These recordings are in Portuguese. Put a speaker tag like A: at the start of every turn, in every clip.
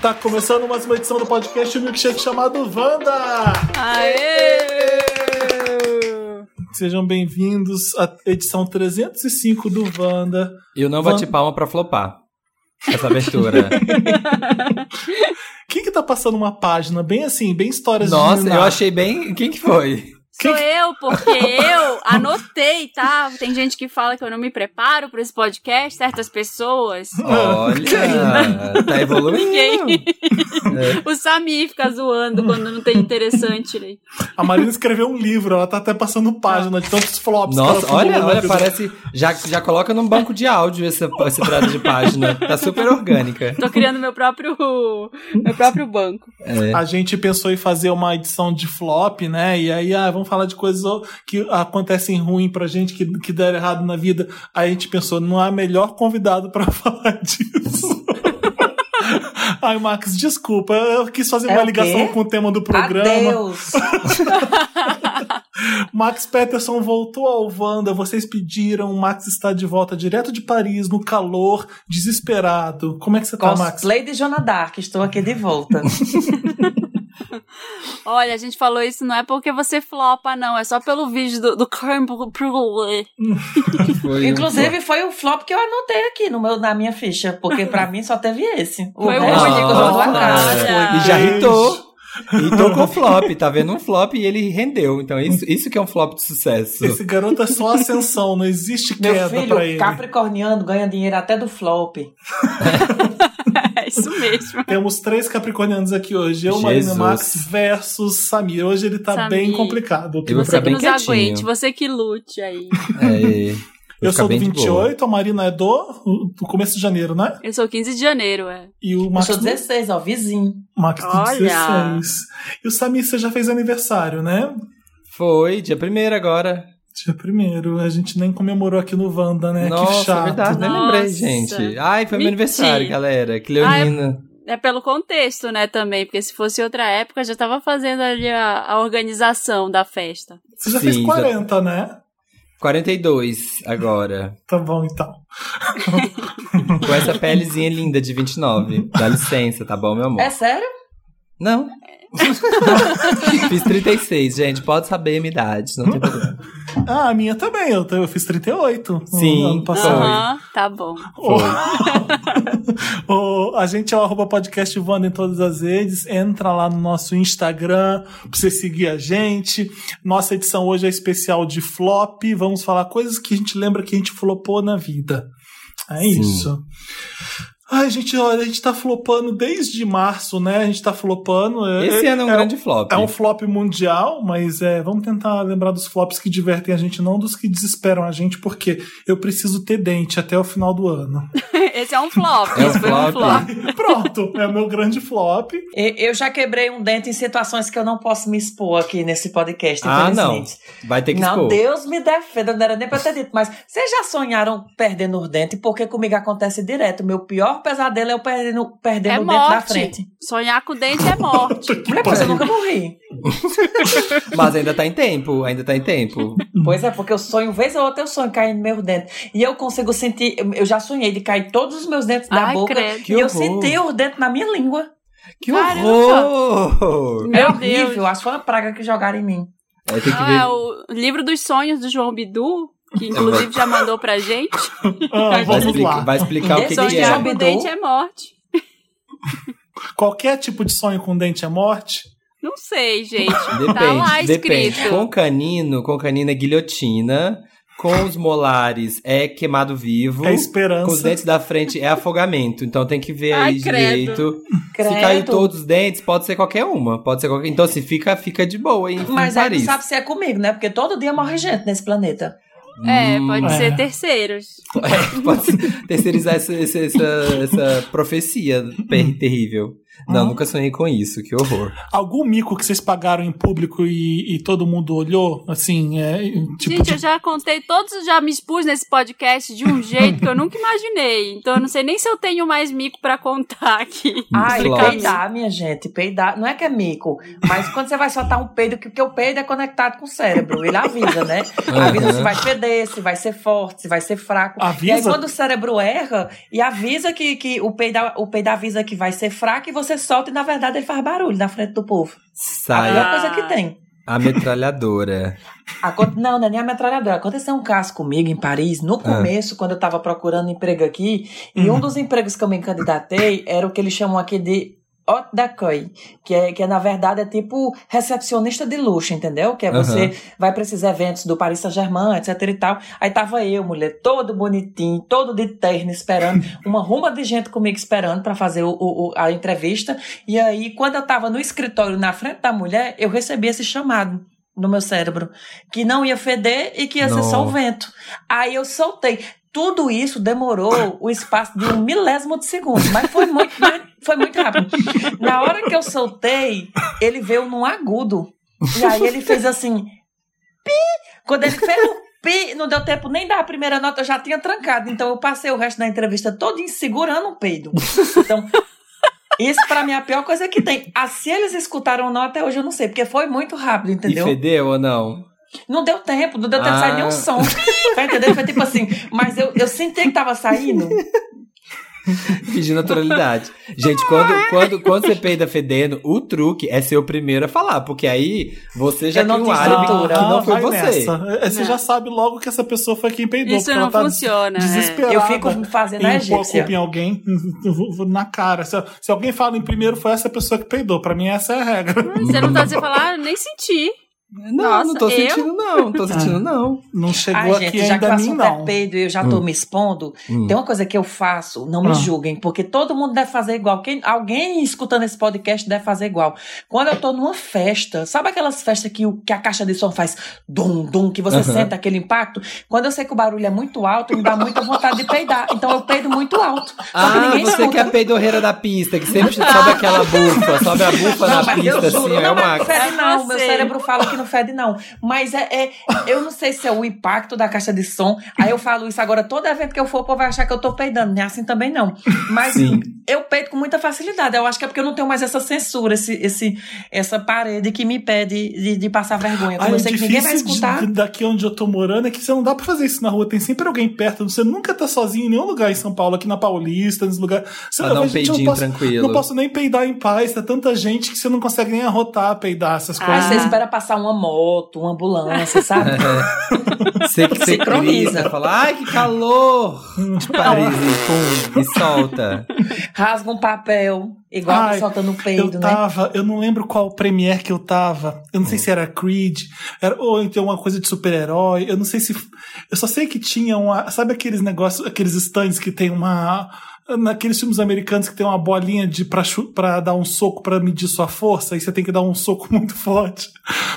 A: Tá começando mais uma edição do podcast o Milkshake chamado Wanda!
B: Aê!
A: Sejam bem-vindos à edição 305 do Wanda.
C: Eu não bati
A: Van-
C: palma pra flopar essa abertura.
A: Quem que tá passando uma página bem assim, bem histórias de
C: Nossa, eu
A: Ninar?
C: achei bem. Quem que foi?
B: Sou eu, porque eu anotei, tá? Tem gente que fala que eu não me preparo pra esse podcast, certas pessoas.
C: Olha, tá evoluindo.
B: Ninguém. O Samir fica zoando quando não tem interessante. Né?
A: A Marina escreveu um livro, ela tá até passando página de tantos flops que
C: Nossa,
A: ela
C: olha, olha, parece. Já, já coloca num banco de áudio essa, essa entrada de página. Tá super orgânica.
B: Tô criando meu próprio, meu próprio banco.
C: É.
A: A gente pensou em fazer uma edição de flop, né? E aí, ah, vamos falar de coisas que acontecem ruim pra gente, que, que deram errado na vida. Aí a gente pensou, não há melhor convidado pra falar disso. Ai, Max, desculpa, eu quis fazer
D: É
A: uma ligação
D: quê?
A: com o tema do programa.
D: Adeus!
A: Max Peterson voltou ao Wanda, vocês pediram, o Max está de volta direto de Paris, no calor, desesperado. Como é que você tá, Max?
D: Cosplay de Dark, estou aqui de volta.
B: Olha, a gente falou isso não é porque você flopa, não. É só pelo vídeo do, do Creme Brulee.
C: Um
D: Inclusive, foi o flop que eu anotei aqui no meu, na minha ficha, porque pra mim só teve esse. O
B: Foi o único,
D: do
B: Nossa.
D: acaso.
B: Olha.
C: E já
A: Beijo.
C: hitou. Hitou com flop, tá vendo um flop e ele rendeu. Então, isso, isso que é um flop de sucesso.
A: Esse garoto é só ascensão, não existe
D: Meu
A: queda
D: filho,
A: pra ele.
D: capricorniano, ganha dinheiro até do flop.
B: É isso mesmo.
A: Temos três capricornianos aqui hoje. Eu, Marina
C: Jesus.
A: Max versus Samir. Hoje ele tá
B: Samir.
A: bem complicado.
C: Eu vou
B: Você que
C: bem
B: nos
C: quietinho.
B: aguente, você que lute aí.
C: É,
A: Eu sou do
C: bem de boa.
A: 28, a Marina é do, do começo de janeiro, né?
B: Eu sou 15 de janeiro, é.
A: E o
D: Eu
A: Max,
D: sou 16, ó, vizinho.
A: Max tem
B: Olha.
A: 16. E o Samir, você já fez aniversário, né?
C: Foi, dia primeiro agora.
A: Dia primeiro. A gente nem comemorou aqui no Wanda, né?
C: Nossa,
A: que chato.
C: é verdade, nem
B: Nossa.
C: lembrei, gente. Ai, foi meu aniversário, galera. Que leonina.
B: É pelo contexto, né, também. Porque se fosse outra época, já tava fazendo ali a, a organização da festa.
A: Você já
C: Sim,
A: fez
C: já-
A: 40, né?
C: 42 agora.
A: Tá bom, então.
C: Com essa pelezinha linda de 29. Dá licença, tá bom, meu amor?
D: É sério?
C: Não. Fiz 36, gente. Pode saber a minha idade, não tem problema.
A: Ah, a minha também. Eu, eu fiz 38
C: Sim.
A: no ano passado.
B: Aham, tá bom.
A: O- a gente é o arroba podcast Wanda em todas as redes. Entra lá no nosso Instagram pra você seguir a gente. Nossa edição hoje é especial de flop. Vamos falar coisas que a gente lembra que a gente flopou na vida. É
C: Sim.
A: isso. Ai, gente, olha, a gente tá flopando desde março, né? A gente tá flopando. É-
C: Esse ano é um
A: é,
C: grande flop.
A: É um flop mundial, mas é, vamos tentar lembrar dos flops que divertem a gente, não dos que desesperam a gente, porque eu preciso ter dente até o final do ano.
B: Esse é um flop.
C: É um
B: Esse foi um
C: flop.
B: flop.
A: Pronto, é o meu grande flop.
D: E- Eu já quebrei um dente em situações que eu não posso me expor aqui nesse podcast,
C: Ah, não.
D: infelizmente.
C: Vai ter que
D: Não,
C: expor.
D: Deus me defenda, não era nem pra ter dito. Mas vocês já sonharam perdendo os dentes? Porque comigo acontece direto. Meu pior pesadelo é eu perdendo, perdendo
B: É
D: o dente da frente.
B: Sonhar com dente é morte.
D: Mulher, pois eu nunca morri.
C: Mas ainda tá em tempo, ainda tá em tempo.
D: Pois é, porque eu sonho, vez ou outra eu sonho cair no meu dente. E eu consigo sentir, eu- já sonhei de cair todos os meus dentes da
B: Ai,
D: boca.
B: credo.
C: Que
D: e eu senti os dentes na minha língua.
C: Que
B: Caramba.
C: horror!
B: Meu
D: é horrível,
B: Deus.
D: acho que foi uma praga que jogaram em mim.
C: É,
B: Ah,
C: ver.
B: é o livro dos sonhos do João Bidu, que inclusive já mandou pra gente.
A: Ah,
C: Vai
A: vamos
C: explicar,
A: lá.
C: vai explicar o que, que
B: Sonhar
C: é.
D: João
B: com dente é morte.
A: Qualquer tipo de sonho com dente é morte?
B: Não sei, gente.
C: Depende,
B: tá lá
C: depende.
B: escrito.
C: Com canino, com canino é guilhotina. Com os molares é queimado vivo.
A: É esperança.
C: Com os dentes da frente é afogamento. Então tem que ver
B: Ai,
C: aí
B: credo.
C: direito.
D: Credo.
C: Se caiu todos os dentes, pode ser qualquer uma. Pode ser qualquer. Então, se fica, fica de boa em,
D: Mas aí não
C: Paris.
D: sabe se é comigo, né? Porque todo dia morre gente nesse planeta.
B: É,
C: Hum,
B: pode
A: é.
B: ser terceiros.
C: É, pode ser- terceirizar essa, essa, essa, essa profecia per- terrível. Não,
A: Hum.
C: nunca sonhei com isso, que horror.
A: Algum mico que vocês pagaram em público e, e todo mundo olhou? Assim, é, tipo.
B: Gente,
A: de-
B: eu já contei todos, já me expus nesse podcast de um jeito que eu nunca imaginei. Então eu não sei nem se eu tenho mais mico pra contar aqui.
D: Ai, peidar, minha gente, peidar. Não é que é mico, mas quando você vai soltar um peido, que porque o peido é conectado com o cérebro, ele avisa, né? Avisa
C: Uhum.
D: se vai feder, se vai ser forte, se vai ser fraco.
A: Avisa?
D: E aí quando o cérebro erra, e avisa que, que o, peido, o peido avisa que vai ser fraco e você solta e na verdade ele faz barulho na frente do povo. A
C: Sai
D: melhor
B: Ah.
D: coisa que tem.
C: a metralhadora.
D: Não, não é nem a metralhadora. Aconteceu um caso comigo em Paris, no
C: Ah.
D: começo, quando eu tava procurando emprego aqui, e um dos empregos que eu me candidatei era o que eles chamam aqui de hot d'accueil, que é, que é, na verdade, é tipo recepcionista de luxo, entendeu? Que é você
C: Aham.
D: vai para esses eventos do Paris Saint-Germain, etc e tal. Aí tava eu, mulher, todo bonitinho, todo de terno, esperando, uma ruma de gente comigo esperando para fazer o, o- a entrevista. E aí, quando eu tava no escritório, na frente da mulher, eu recebi esse chamado no meu cérebro, que não ia feder e que ia ser só o
C: Não.
D: vento. Aí eu soltei. Tudo isso demorou o espaço de um milésimo de segundo, mas foi muito, foi muito rápido. Na hora que eu soltei, ele veio num agudo. E aí ele fez assim, pi! Quando ele fez o pi, não deu tempo nem dar a primeira nota, eu já tinha trancado. Então eu passei o resto da entrevista todo segurando o peido. Então, isso pra mim é a pior coisa que tem. Ah, se eles escutaram ou não, até hoje eu não sei, porque foi muito rápido, entendeu?
C: E fedeu ou não?
D: Não deu tempo, não deu tempo de sair
C: Ah.
D: nenhum som. Tá entendendo? Foi tipo assim, mas eu, eu senti que tava saindo.
C: Fingir naturalidade. Gente, quando, quando, quando você peida fedendo, o truque é ser o primeiro a falar, porque aí você já
D: não
C: tem um álibi
D: estrutura.
C: que não foi
A: vai
C: você.
A: nessa. É, Você
B: Não.
A: já sabe logo que essa pessoa foi quem peidou.
B: Isso não
A: tá
B: funciona, é.
A: Desesperada.
D: Eu fico fazendo a egípcia.
A: culpa em alguém na cara. Se, se alguém fala em primeiro, foi essa pessoa que peidou. Pra mim, essa é a regra.
B: Você não tá dizendo falar, ah, nem senti.
C: Não,
B: Nossa,
C: não tô
B: eu?
C: sentindo, não. Não tô sentindo, não.
A: Não chegou
D: Ai,
A: aqui
D: gente, já que o
A: ainda a mim,
D: assunto é
A: não.
D: peido e eu já tô me expondo,
C: Hum.
D: tem uma coisa que eu faço, não me
A: Ah.
D: julguem, porque todo mundo deve fazer igual. Quem, alguém escutando esse podcast deve fazer igual. Quando eu tô numa festa, sabe aquelas festas que, o- que a caixa de som faz dum, dum, que você
C: Aham.
D: sente aquele impacto? Quando eu sei que o barulho é muito alto, me dá muita vontade de peidar. Então eu peido muito alto.
C: Ah, você
D: escuta.
C: que é a peidorreira da pista, que sempre sobe aquela bufa, sobe a bufa
D: Não,
C: na
D: eu
C: pista,
D: juro,
C: assim, é
D: não, mas
C: uma...
D: não fede
B: É
D: não, meu cérebro fala que não fede não. Mas é, é- eu não sei se é o impacto da caixa de som, aí eu falo isso agora, todo evento que eu for, o povo vai achar que eu tô peidando, não é assim também não. Mas
C: Sim.
D: eu peido com muita facilidade, eu acho que é porque eu não tenho mais essa censura, esse, esse, essa parede que me pede de, de passar vergonha. Como
A: Ai,
D: eu
A: o
D: sei que ninguém vai escutar.
A: de- daqui onde eu tô morando é que você não dá pra fazer isso na rua. Tem sempre alguém perto. Você nunca tá sozinho em nenhum lugar em São Paulo, aqui na Paulista, nos lugares. Você, gente, eu
C: peidinho
A: não posso,
C: tranquilo.
A: Não posso nem peidar em paz. Tem tanta gente que você não consegue nem arrotar, peidar essas
D: Aí
A: coisas.
D: você espera passar uma moto, uma ambulância, sabe?
C: Você que você
D: Sincroniza.
C: grita, fala, ai, que calor! De Paris, e pum, e solta.
D: Rasga um papel, igual
A: Ai,
D: soltando
A: Eu
D: peido, né?
A: tava, eu não lembro qual premiere que eu tava. Eu não sei se era Creed, era, ou então uma coisa de super-herói. Eu não sei se. Eu só sei que tinha uma. Sabe aqueles negócios, aqueles stands que tem uma. Naqueles filmes americanos que tem uma bolinha de pra, pra dar um soco pra medir sua força, e você tem que dar um soco muito forte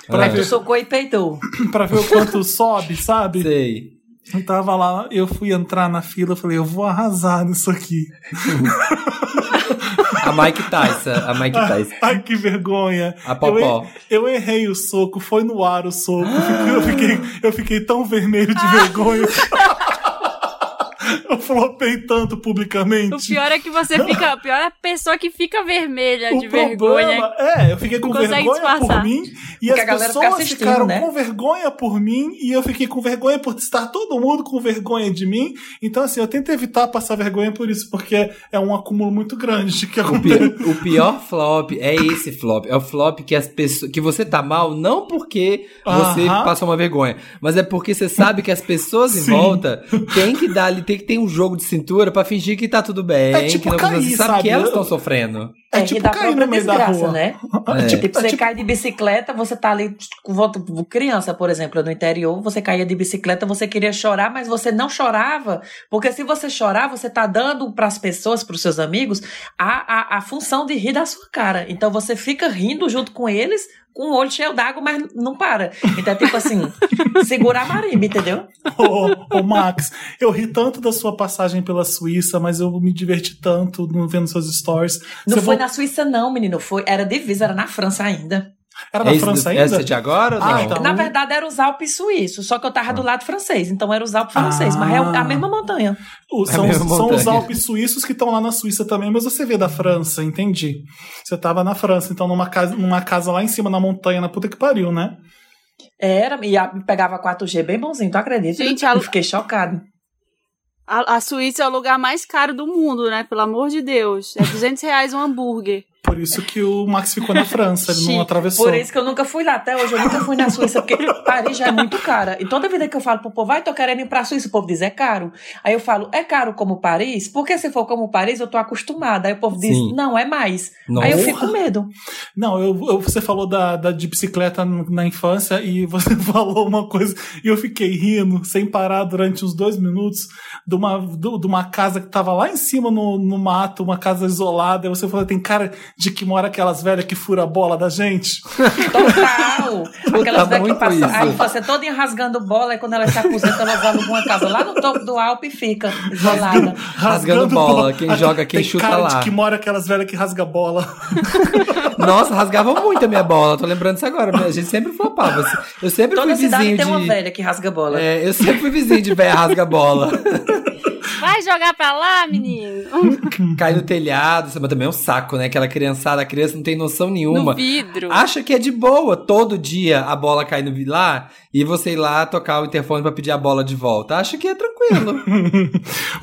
A: pra,
C: Ah.
D: Aí tu
A: ver,
D: socou e peidou.
A: pra ver o quanto sobe, sabe?
C: Sei.
A: Eu tava lá, eu fui entrar na fila, eu falei, eu vou arrasar nisso aqui.
C: A Mike Tyson, a Mike Tyson.
A: Ai, que vergonha.
C: A Popó.
A: Eu, eu errei o soco, foi no ar o soco. Eu fiquei, eu fiquei tão vermelho de vergonha. eu flopei tanto publicamente.
B: O pior é que você fica. O pior é a pessoa que fica vermelha
A: O
B: de vergonha.
A: é, eu fiquei com vergonha
B: disfarçar.
A: por mim e
D: Porque
A: as pessoas ficaram
D: né?
A: com vergonha por mim e eu fiquei com vergonha por estar todo mundo com vergonha de mim. Então, assim, eu tento evitar passar vergonha por isso, porque é um acúmulo muito grande de que
C: O
A: acontece.
C: pior, o pior flop é esse flop. É o flop que as pessoas. Que você tá mal, não porque você
A: Aham.
C: passou uma vergonha, mas é porque você sabe que as pessoas em
A: Sim.
C: volta tem que dar ali, tem que ter um jogo de cintura pra fingir que tá tudo bem.
A: É tipo
C: que não,
A: cair,
C: sabe,
A: sabe?
C: que elas estão sofrendo.
A: É
D: É,
A: tipo
D: que dá
A: cair no meio da
D: desgraça,
A: rua.
D: né?
C: É.
D: Tipo, você
A: tipo-
D: cai de bicicleta, você tá ali com volta criança, por exemplo, no interior, você caía de bicicleta, você queria chorar, mas você não chorava, porque se você chorar, você tá dando pras pessoas, pros seus amigos, a, a, a função de rir da sua cara. Então você fica rindo junto com eles, com o olho cheio d'água, mas não para. Então é tipo assim, segurar a marimba, entendeu?
A: Ô, ô, Max, eu ri tanto da sua passagem pela Suíça, mas eu me diverti tanto no- vendo seus stories.
D: Não
A: Você
D: foi na Suíça não, menino, foi, era divisa, era na França ainda.
A: Era na
C: é esse,
A: França ainda?
C: Essa de agora
A: Ah,
C: não?
A: então.
D: Na verdade, era os Alpes suíços, só que eu tava do lado francês, então era os Alpes franceses,
A: Ah.
D: mas é a mesma montanha.
A: O-
C: É
A: são,
C: mesma
A: são os
C: montanha.
A: Alpes suíços que estão lá na Suíça também, mas você vê da França, entendi. Você tava na França, então numa casa, numa casa lá em cima na montanha, na puta que pariu, né?
D: Era, e a- pegava 4G bem bonzinho, tu acredita?
B: Gente, a-
D: eu fiquei chocado.
B: A, Suíça é o lugar mais caro do mundo, né? Pelo amor de Deus. É 200 reais um hambúrguer.
A: Por isso que o Max ficou na França, ele não
D: Chique.
A: atravessou.
D: Por isso que eu nunca fui lá. Até hoje eu nunca fui na Suíça, porque Paris já é muito cara. E toda vida que eu falo pro povo, vai, tô querendo ir pra Suíça, o povo diz, é caro. Aí eu falo, é caro como Paris? Porque se for como Paris, eu tô acostumada. Aí o povo diz,
C: Sim.
D: não, é mais.
C: Nossa.
D: Aí eu fico com medo.
A: Não, eu, eu- você falou da, da de bicicleta na infância e você falou uma coisa e eu fiquei rindo sem parar durante uns dois minutos de uma, do- de uma casa que tava lá em cima no, no mato, uma casa isolada. E você falou, tem cara de que mora aquelas velhas que fura a bola da gente.
D: Total. Aquelas velhas que passam a infância toda rasgando bola e quando ela se aposenta, elas alugam uma casa lá no topo do Alpe e fica isolada.
C: Rasgando bola, quem joga, quem
A: tem
C: chuta
A: cara
C: lá.
A: de que mora aquelas velhas que rasga bola.
C: Nossa, rasgava muito a minha bola. Tô lembrando isso agora. A gente sempre flopava. Eu sempre
D: Toda
C: fui
D: cidade
C: vizinho
D: tem
C: de.
D: uma velha que rasga bola.
C: É, eu sempre fui vizinho de velha rasga-bola.
B: Vai jogar pra lá, menino.
C: Cai no telhado, mas também é um saco, né? Aquela criançada, a criança não tem noção nenhuma.
B: No vidro.
C: Acha que é de boa todo dia a bola cair no lá e você ir lá tocar o interfone pra pedir a bola de volta. Acha que é tranquilo.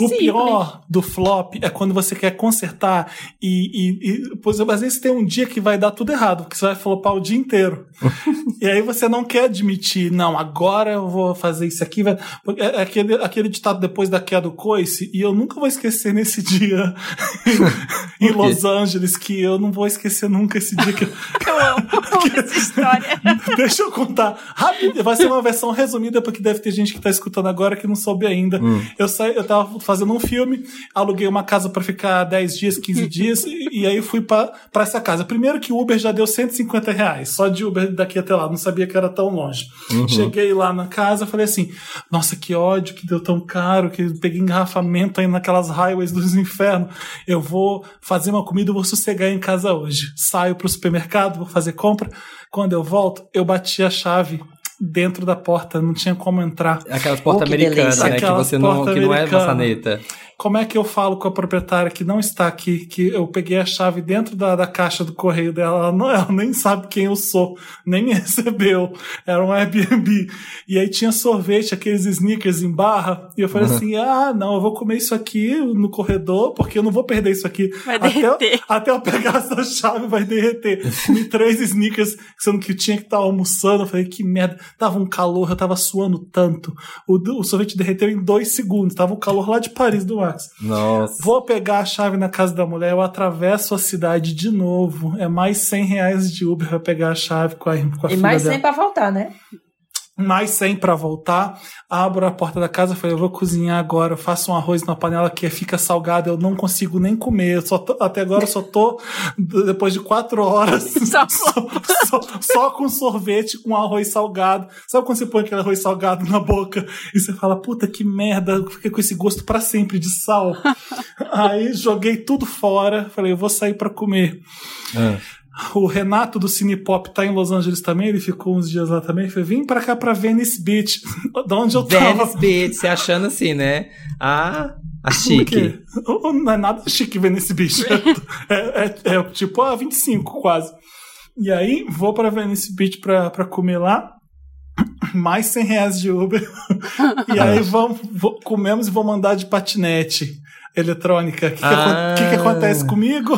A: O
B: Sim,
A: pior do flop é quando você quer consertar e, e, e por exemplo, às vezes tem um dia que vai dar tudo errado, porque você vai flopar o dia inteiro. e aí você não quer admitir, não, agora eu vou fazer isso aqui. vai- porque É aquele, aquele ditado depois da queda do coice, e eu nunca vou esquecer nesse dia em? Los Angeles, que eu não vou esquecer nunca esse dia que eu,
B: Eu amo essa história.
A: Deixa eu contar rápido. Vai ser uma versão resumida, porque deve ter gente que tá escutando agora que não soube ainda. Eu, saí, eu tava fazendo um filme, aluguei uma casa pra ficar 10 dias, 15 dias, e, e aí fui pra, pra essa casa. Primeiro que o Uber já deu 150 reais, só de Uber daqui até lá, não sabia que era tão longe. Cheguei lá na casa, falei assim: nossa, que ódio que deu tão caro, que peguei engarrafamento aí naquelas highways dos infernos. Eu vou fazer uma comida, vou sossegar em casa hoje. Saio pro supermercado, vou fazer compra. Quando eu volto, eu bati a chave dentro da porta, não tinha como entrar.
C: Aquelas portas
D: Oh, que
C: americanas, né? Que
A: Aquelas
C: você não, que não é maçaneta.
A: Como é que eu falo com a proprietária que não está aqui, que eu peguei a chave dentro da, da caixa do correio dela? Ela, não, ela nem sabe quem eu sou, nem me recebeu. Era um Airbnb. E aí tinha sorvete, aqueles sneakers em barra. E eu falei assim: ah, não, eu vou comer isso aqui no corredor, porque eu não vou perder isso aqui.
B: Vai
A: até,
B: derreter.
A: até eu pegar essa chave, vai derreter. Comi três sneakers, sendo que eu tinha que estar almoçando. Eu falei, que merda. Tava um calor, eu tava suando tanto. O, o sorvete derreteu em dois segundos. Tava o calor lá de Paris do Max.
C: Nossa.
A: Vou pegar a chave na casa da mulher, eu atravesso a cidade de novo. É mais 100 reais de Uber pra pegar a chave com a, com a
D: E
A: filha
D: mais
A: dela.
D: 100 pra voltar, né?
A: Mais 100 pra voltar. Abro a porta da casa, falei, eu vou cozinhar agora. Eu faço um arroz na panela que fica salgado, eu não consigo nem comer. Eu só tô- até agora eu só tô, depois de quatro horas,
B: Só-
A: só, só- só com sorvete com arroz salgado. Sabe quando você põe aquele arroz salgado na boca e você fala, puta que merda, eu fiquei com esse gosto pra sempre de sal. Aí joguei tudo fora, falei, eu vou sair pra comer.
C: Ah.
A: O Renato do Cine Pop tá em Los Angeles também, ele ficou uns dias lá também. Falou: vim pra cá pra Venice Beach, de onde eu tava.
C: Venice Beach, você achando assim, né? Ah, a chique.
A: Não é nada chique Venice Beach. É, é- é tipo a 25 quase. E aí, vou pra Venice Beach pra, pra comer lá. Mais 100 reais de Uber. E aí, vamos, comemos e vou mandar de patinete eletrônica. O que,
C: Ah.
A: que que acontece comigo?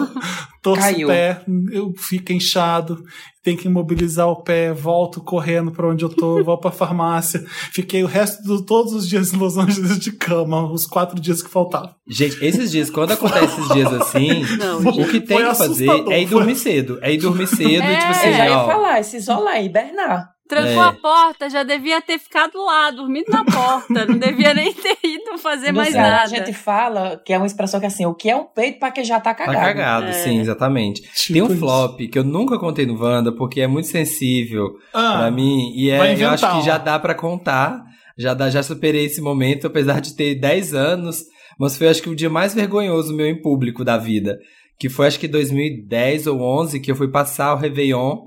A: Torço
D: Caiu.
A: o pé, eu fico inchado, tenho que imobilizar o pé, volto correndo pra onde eu tô, vou pra farmácia. Fiquei o resto de todos os dias em Los Angeles de cama, os quatro dias que faltavam.
C: Gente, esses dias, quando acontece esses dias assim,
B: Não,
C: o que tem que fazer é ir
A: foi.
C: dormir cedo. É ir dormir cedo e tipo
B: É.
C: assim,
D: Eu já ia
C: ó.
D: falar, se isolar, hibernar.
B: Trancou
C: É.
B: a porta, já devia ter ficado lá, dormindo na porta. Não devia nem ter ido fazer mais nada.
D: A gente fala que é uma expressão que é assim, o que é um peito pra quem já tá
C: Tá
D: cagado.
C: cagado,
B: É.
C: sim, exatamente.
A: Tipo
C: Tem um
A: isso.
C: flop que eu nunca contei no Wanda, porque é muito sensível
A: Ah,
C: pra mim. E é, eu acho que já dá pra contar. Já, dá, já superei esse momento, apesar de ter 10 anos. Mas foi acho que o dia mais vergonhoso meu em público da vida. Que foi acho que 2010 ou 11 que eu fui passar o Réveillon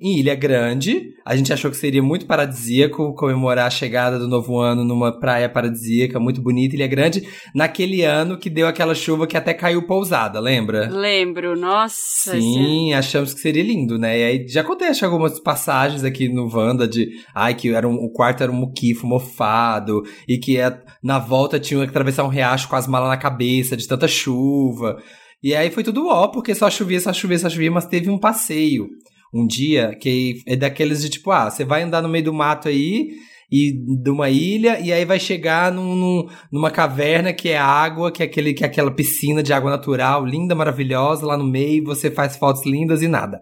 C: em Ilha Grande. A gente achou que seria muito paradisíaco comemorar a chegada do novo ano numa praia paradisíaca, muito bonita, Ilha Grande, naquele ano que deu aquela chuva que até caiu pousada, lembra?
B: Lembro, nossa.
C: Sim, achamos que seria lindo, né? E aí já contei acho, algumas passagens aqui no Wanda de ai, que era um- o quarto era um muquifo mofado e que é- na volta tinha que atravessar um riacho com as malas na cabeça de tanta chuva. E aí foi tudo ó, porque só chovia, só chovia, só chovia, mas teve um passeio um dia que é daqueles de tipo, ah, você vai andar no meio do mato aí e de uma ilha e aí vai chegar num, num, numa caverna que é água, que é, aquele, que é aquela piscina de água natural, linda, maravilhosa, lá no meio, você faz fotos lindas e nada.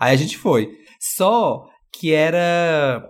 C: Aí a gente foi. Só que era.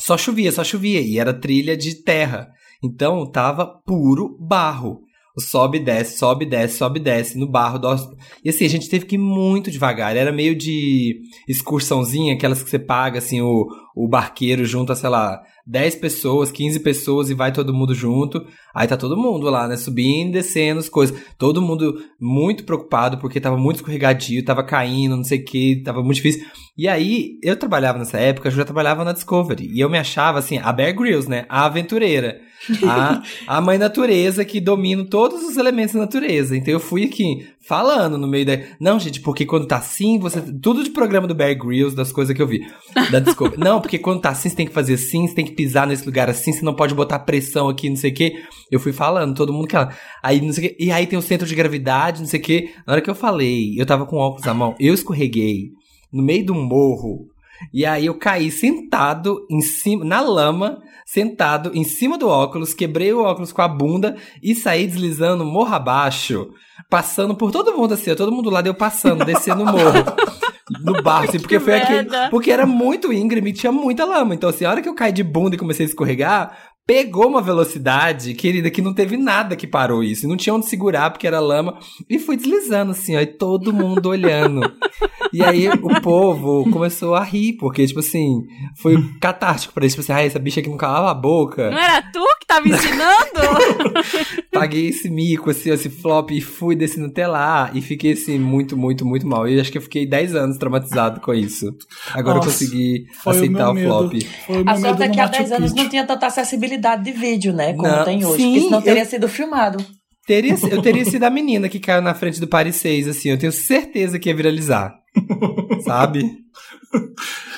C: Só chovia, só chovia. E era trilha de terra. Então tava puro barro. Sobe e desce, sobe e desce, sobe e desce no barro. Do... E assim, a gente teve que ir muito devagar. Era meio de excursãozinha, aquelas que você paga, assim, o, o barqueiro junta, sei lá, 10 pessoas, 15 pessoas e vai todo mundo junto. Aí tá todo mundo lá, né? Subindo, descendo as coisas. Todo mundo muito preocupado porque tava muito escorregadio, tava caindo, não sei o que, tava muito difícil. E aí, eu trabalhava nessa época, eu já trabalhava na Discovery. E eu me achava, assim, a Bear Grylls, né? A aventureira. A, a mãe natureza que domina todos os elementos da natureza. Então eu fui aqui falando no meio da. Não, gente, porque quando tá assim, você. Tudo de programa do Bear Grylls, das coisas que eu vi. Da Discovery. não, porque quando tá assim, você tem que fazer assim, você tem que pisar nesse lugar assim, você não pode botar pressão aqui, não sei o quê. Eu fui falando, todo mundo que ela. Aí, não sei o quê. E aí tem o centro de gravidade, não sei o quê. Na hora que eu falei, eu tava com óculos na mão, eu escorreguei no meio do morro. E aí eu caí sentado em cima, na lama, sentado em cima do óculos, quebrei o óculos com a bunda e saí deslizando morro abaixo, passando por todo mundo assim, todo mundo lá deu passando, descendo o morro. No barro, assim, porque
B: Que
C: foi aquele. Porque era muito íngreme e tinha muita lama. Então, assim, a hora que eu caí de bunda e comecei a escorregar, pegou uma velocidade, querida, que não teve nada que parou isso. Não tinha onde segurar, porque era lama. E fui deslizando, assim, ó, e todo mundo olhando. E aí o povo começou a rir, porque, tipo assim, foi catártico pra eles. Tipo assim, ah, essa bicha aqui não calava a boca.
B: Não era tu que tava ensinando?
C: Paguei esse mico, assim, esse flop, e fui descendo até lá. E fiquei, assim, muito, muito, muito mal. E acho que eu fiquei 10 anos traumatizado com isso. Agora eu
A: Nossa,
C: consegui
A: Foi
C: aceitar
A: o
C: o, flop.
A: Foi o
D: A
A: meu
D: sorte
A: medo
D: é que há
A: Machu
D: 10 anos não tinha tanta acessibilidade de vídeo, né? Como
C: Não,
D: tem hoje.
C: sim,
D: porque senão
C: eu-
D: teria sido filmado.
C: Teria, eu teria sido a menina que caiu na frente do Paris 6, assim. Eu tenho certeza que ia viralizar. Sabe?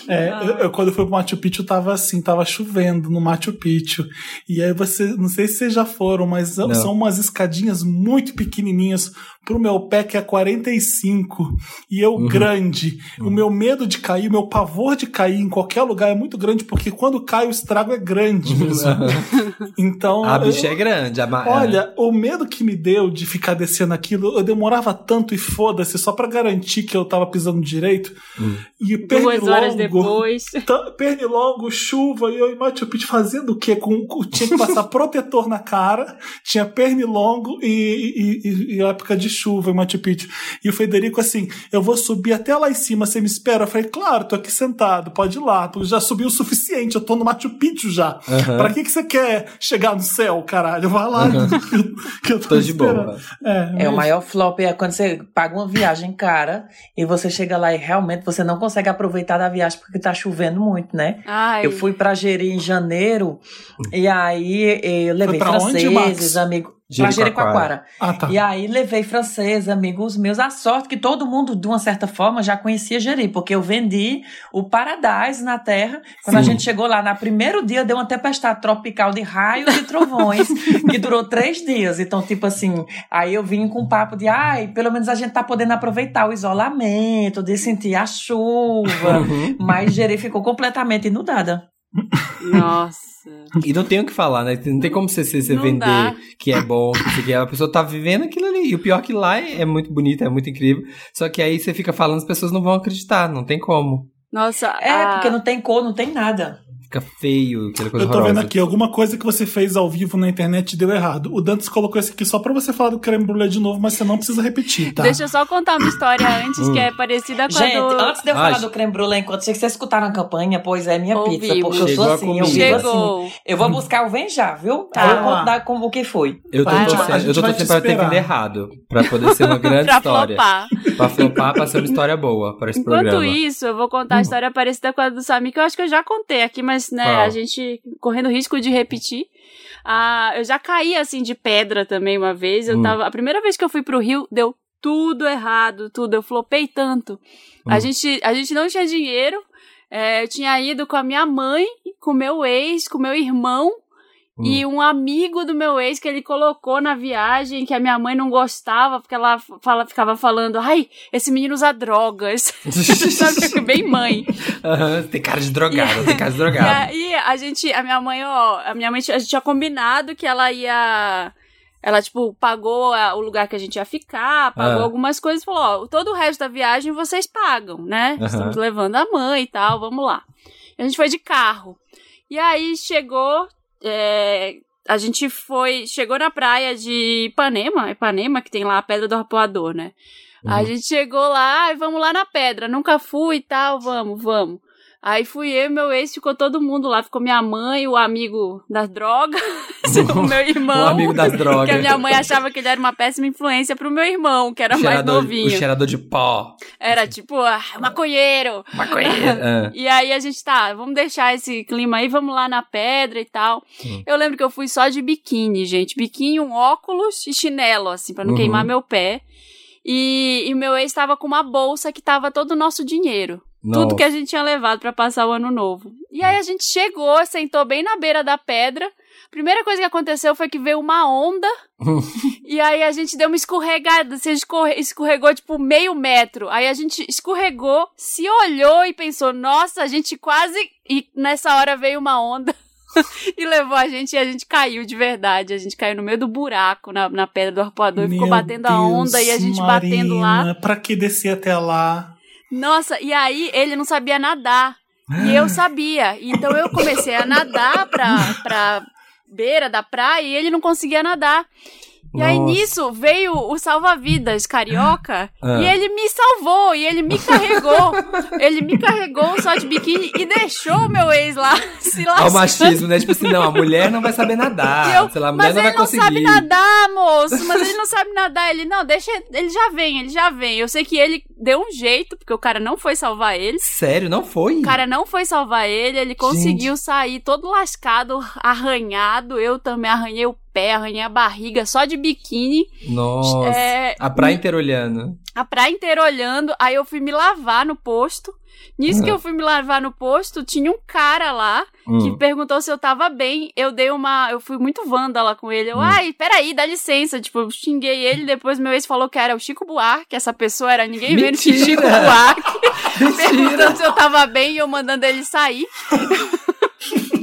A: É,
B: Ah.
A: eu, eu, quando eu fui pro Machu Picchu tava assim, tava chovendo no Machu Picchu. E aí você, não sei se vocês já foram, mas
C: Não.
A: são umas escadinhas muito pequenininhas pro meu pé que é 45 e eu
C: Uhum.
A: grande. O meu medo de cair, o meu pavor de cair em qualquer lugar é muito grande porque quando cai o estrago é grande mesmo. então,
C: A
A: eu-
C: bicha é grande. A ma-
A: Olha, o medo que me deu de ficar descendo aquilo, eu demorava tanto e foda-se, só pra garantir que eu tava pisando direito.
C: Hum.
A: E
B: Duas horas
A: pernilongo,
B: depois.
A: tá- pernilongo, chuva, e eu em Machu Picchu fazendo o quê? Com, com- tinha que passar protetor na cara, tinha pernilongo e, e, e- e época de chuva em Machu Picchu. E o Federico assim, eu vou subir até lá em cima, você me espera? Eu falei, claro, tô aqui sentado, pode ir lá, porque já subi o suficiente, eu tô no Machu Picchu já.
C: Aham.
A: Pra que que você quer chegar no céu, caralho? Vai lá, que eu tô,
C: Tô de boa.
A: É,
D: É, o
A: mas-
D: maior flop é quando você paga uma viagem cara e você chega lá e realmente você não consegue aproveitar da viagem porque tá chovendo muito, né?
B: Ai,
D: Eu fui pra Jeri em janeiro e aí eu levei franceses, amigo. Pra
C: Jericoacoara.
A: Ah, tá.
D: E aí levei francês, amigos meus. A sorte que todo mundo, de uma certa forma, já conhecia Jeri, porque eu vendi o Paradise na terra. Quando a
C: Sim.
D: gente chegou lá, no primeiro dia, deu uma tempestade tropical de raios e trovões, que durou três dias. Então, tipo assim, aí eu vim com um papo de, ai, pelo menos a gente tá podendo aproveitar o isolamento, de sentir a chuva.
C: Uhum.
D: Mas Jeri ficou completamente inundada.
B: nossa.
C: E não tem o que falar, né? Não tem como você, você, você vender
B: dá.
C: que é bom, que, a pessoa tá vivendo aquilo ali. E o pior é que lá é muito bonito, é muito incrível. Só que aí você fica falando, as pessoas não vão acreditar, não tem como.
B: Nossa,
D: É,
B: a-
D: porque não tem cor, não tem nada.
C: Fica feio, aquela coisa
A: Eu tô vendo
C: horrorosa.
A: aqui, alguma coisa que você fez ao vivo na internet deu errado. O Dantes colocou esse aqui só pra você falar do creme brulee de novo, mas você não precisa repetir, tá?
B: Deixa eu só contar uma história antes que é parecida com
D: Gente,
B: a do...
D: antes de eu falar
C: gente.
D: do creme brulee, enquanto vocês escutaram a campanha, pois é minha
B: Ouvimos.
D: pizza, porque eu sou assim, eu vivo assim. Eu vou buscar o vem já, viu?
B: Tá.
D: Aí eu conto dar como o que foi.
C: Eu tô eu tô
A: te
C: pra ter
A: esperar.
C: vindo errado. Pra poder ser uma grande
B: pra
C: história.
B: flopar.
C: Pra flopar, pra ser uma história boa para esse
B: Enquanto
C: programa.
B: isso, eu vou contar a história parecida com a do Sami, que eu acho que eu já contei aqui, mas, né,
C: Qual?
B: a gente correndo risco de repetir. Ah, eu já caí, assim, de pedra também uma vez. Eu
C: Hum.
B: tava... A primeira vez que eu fui pro Rio, deu tudo errado, tudo. Eu flopei tanto. A,
C: Hum.
B: gente, a gente não tinha dinheiro. é, eu tinha ido com a minha mãe, com meu ex, com meu irmão. E um amigo do meu ex que ele colocou na viagem, que a minha mãe não gostava, porque ela fala, ficava falando, ai, esse menino usa drogas. Sabe, bem mãe.
C: Aham, tem cara de drogada, tem cara de
B: E
C: drogada.
B: aí a gente, a minha mãe, ó, a minha mãe, a gente tinha combinado que ela ia. Ela, tipo, pagou a- o lugar que a gente ia ficar, pagou
C: Ah.
B: algumas coisas e falou: ó, todo o resto da viagem vocês pagam, né?
C: Aham.
B: Estamos levando a mãe e tal, vamos lá. E a gente foi de carro. E aí chegou. É, a gente foi. Chegou na praia de Ipanema, Ipanema, que tem lá a Pedra do Arpoador, né? A
C: Uhum.
B: gente chegou lá e vamos lá na pedra. Nunca fui e tal, vamos, vamos. Aí fui eu e meu ex, ficou todo mundo lá. Ficou minha mãe, o amigo das drogas, o meu irmão.
C: O amigo das drogas.
B: Que a minha mãe achava que ele era uma péssima influência pro meu irmão, que era
C: o
B: mais
C: cheirador,
B: novinho.
C: O cheirador de pó.
B: Era tipo, ah, maconheiro.
C: Maconheiro. Ah.
B: E aí a gente tá, vamos deixar esse clima aí, vamos lá na pedra e tal.
C: Hum.
B: Eu lembro que eu fui só de biquíni, gente. Biquíni, um óculos e chinelo, assim, pra não
C: Uhum.
B: queimar meu pé. E, e meu ex tava com uma bolsa que tava todo o nosso dinheiro. Tudo que a gente tinha levado pra passar o ano novo. E aí a gente chegou, sentou bem na beira da pedra. Primeira coisa que aconteceu foi que veio uma onda. e aí a gente deu uma escorregada. A gente escorre- escorregou tipo meio metro. Aí a gente escorregou, se olhou e pensou: nossa, a gente quase. E nessa hora veio uma onda. e levou a gente e a gente caiu de verdade. A gente caiu no meio do buraco na, na pedra do arpoador e ficou
A: Meu
B: batendo a
A: Deus,
B: onda e a gente batendo lá.
A: Pra que descer até lá?
B: Nossa, e aí ele não sabia nadar. E eu sabia. Então eu comecei a nadar pra, pra beira da praia e ele não conseguia nadar. E aí
C: Nossa.
B: nisso veio o salva-vidas carioca
C: Ah.
B: e ele me salvou e ele me carregou. ele me carregou só de biquíni e deixou o meu ex lá se
C: Olha o
B: lascando.
C: machismo, né? Tipo assim, não, a mulher não vai saber nadar.
B: Eu,
C: sei lá, a mulher
B: mas
C: não
B: ele
C: vai
B: não
C: conseguir.
B: sabe nadar, moço. Mas ele não sabe nadar. Ele, não, deixa. Ele já vem, ele já vem. Eu sei que ele deu um jeito, porque o cara não foi salvar ele.
C: Sério, não foi?
B: O cara não foi salvar ele, ele conseguiu sair todo lascado, arranhado. Eu também arranhei o arranhei a barriga, só de biquíni.
C: Nossa.
B: É,
C: A praia inteira olhando.
B: a praia inteira olhando. Aí eu fui me lavar no posto. Nisso que eu fui me lavar no posto, tinha um cara lá
C: Hum.
B: que perguntou se eu tava bem. Eu dei uma. Eu fui muito vândala com ele. Eu,
C: Hum.
B: ai, peraí, dá licença. Tipo, eu xinguei ele. Depois meu ex falou que era o Chico Buarque. Essa pessoa era ninguém menos que! Chico Buarque. Perguntando se eu tava bem e eu mandando ele sair.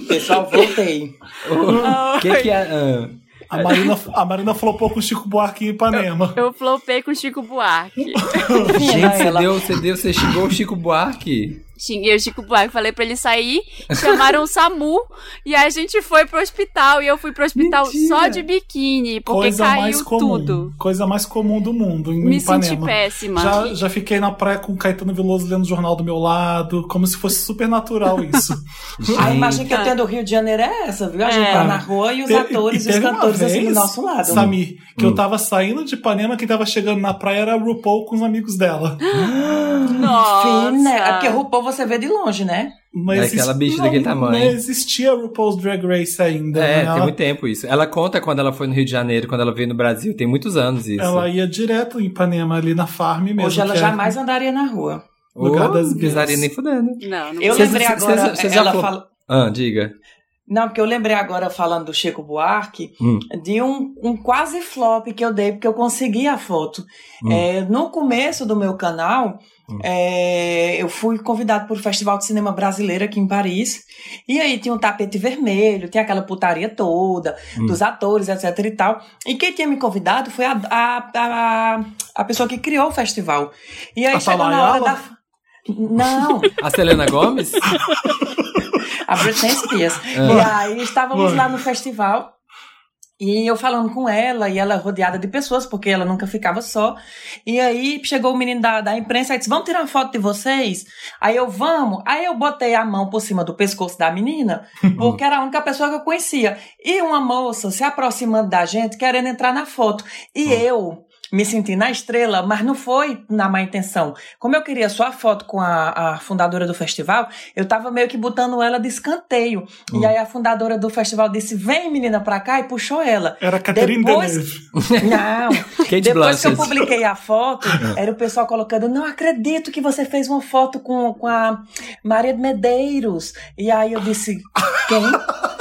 D: Pessoal, voltei.
C: O que que é... ah.
A: A Marina, a Marina flopou com o Chico Buarque em Ipanema.
B: Eu flopei com o Chico Buarque.
C: Gente, você
D: ela.
C: deu, você deu, você xingou o Chico Buarque.
B: Xinguei o Chico Buarque, falei pra ele sair, chamaram o SAMU e aí a gente foi pro hospital e eu fui pro hospital
C: Mentira.
B: só de biquíni, porque
A: Coisa mais
B: caiu
A: comum.
B: tudo.
A: Coisa mais comum do mundo em
B: Me
A: Ipanema.
B: senti péssima.
A: Já, já fiquei na praia com o Caetano Veloso lendo o jornal do meu lado, como se fosse super natural isso.
D: A imagem que eu tenho do Rio de Janeiro é essa, viu? A gente
B: É.
D: tá na rua e os
A: Te-
D: atores e os cantores assim do
A: vez,
D: nosso lado.
A: Samir, que
C: Hum.
A: eu tava saindo de Ipanema, quem tava chegando na praia era a RuPaul com os amigos dela.
B: Nossa.
D: Fina. É porque RuPaul você vê de longe, né?
A: Não
C: É aquela bicha
A: não-
C: daquele tamanho.
A: Não existia RuPaul's Drag Race ainda.
C: É,
A: né?
C: tem
A: ela,
C: muito tempo isso. Ela conta quando ela foi no Rio de Janeiro, quando ela veio no Brasil. Tem muitos anos isso.
A: ela ia direto em Ipanema, ali na farm mesmo.
D: Hoje ela
A: é-
D: jamais andaria na rua.
A: lugar
C: Oh,
A: das
C: não pisaria nem fudendo.
B: Não, não
D: Eu lembrei
C: vocês-
D: agora,
C: já
D: ela
C: falou-
D: fala...
C: Ah, diga.
D: Não, porque eu lembrei agora, falando do Chico Buarque,
C: Hum.
D: de um, um quase flop que eu dei, porque eu consegui a foto.
C: Hum.
D: É, no começo do meu canal, é, eu fui convidado para o Festival de Cinema Brasileiro aqui em Paris. E aí tinha um tapete vermelho, tinha aquela putaria toda,
C: Hum.
D: dos atores, etc e tal. E quem tinha me convidado foi a, a, a, a pessoa que criou o festival. E aí
A: A
D: chegou
A: Paula
D: na hora da... Não,
C: A Selena Gomes?
D: a Britney Spears.
C: Ah.
D: E aí estávamos
A: Mano.
D: lá no festival. E eu falando com ela, e ela rodeada de pessoas, porque ela nunca ficava só. E aí chegou o menino da, da imprensa e disse: Vamos tirar uma foto de vocês? Aí eu, vamos. Aí eu botei a mão por cima do pescoço da menina, porque era a única pessoa que eu conhecia. E uma moça se aproximando da gente, querendo entrar na foto. E eu me senti na estrela, mas não foi na má intenção. Como eu queria só a foto com a, a fundadora do festival, eu tava meio que botando ela de escanteio. E aí a fundadora do festival disse: Vem, menina, pra cá, e puxou ela.
A: Era Catherine
D: Depois-
A: Deneuve.
D: Não.
C: Kate
D: Depois que eu publiquei a foto, era o pessoal colocando: Não acredito que você fez uma foto com, com a Maria de Medeiros. E aí eu disse: Quem?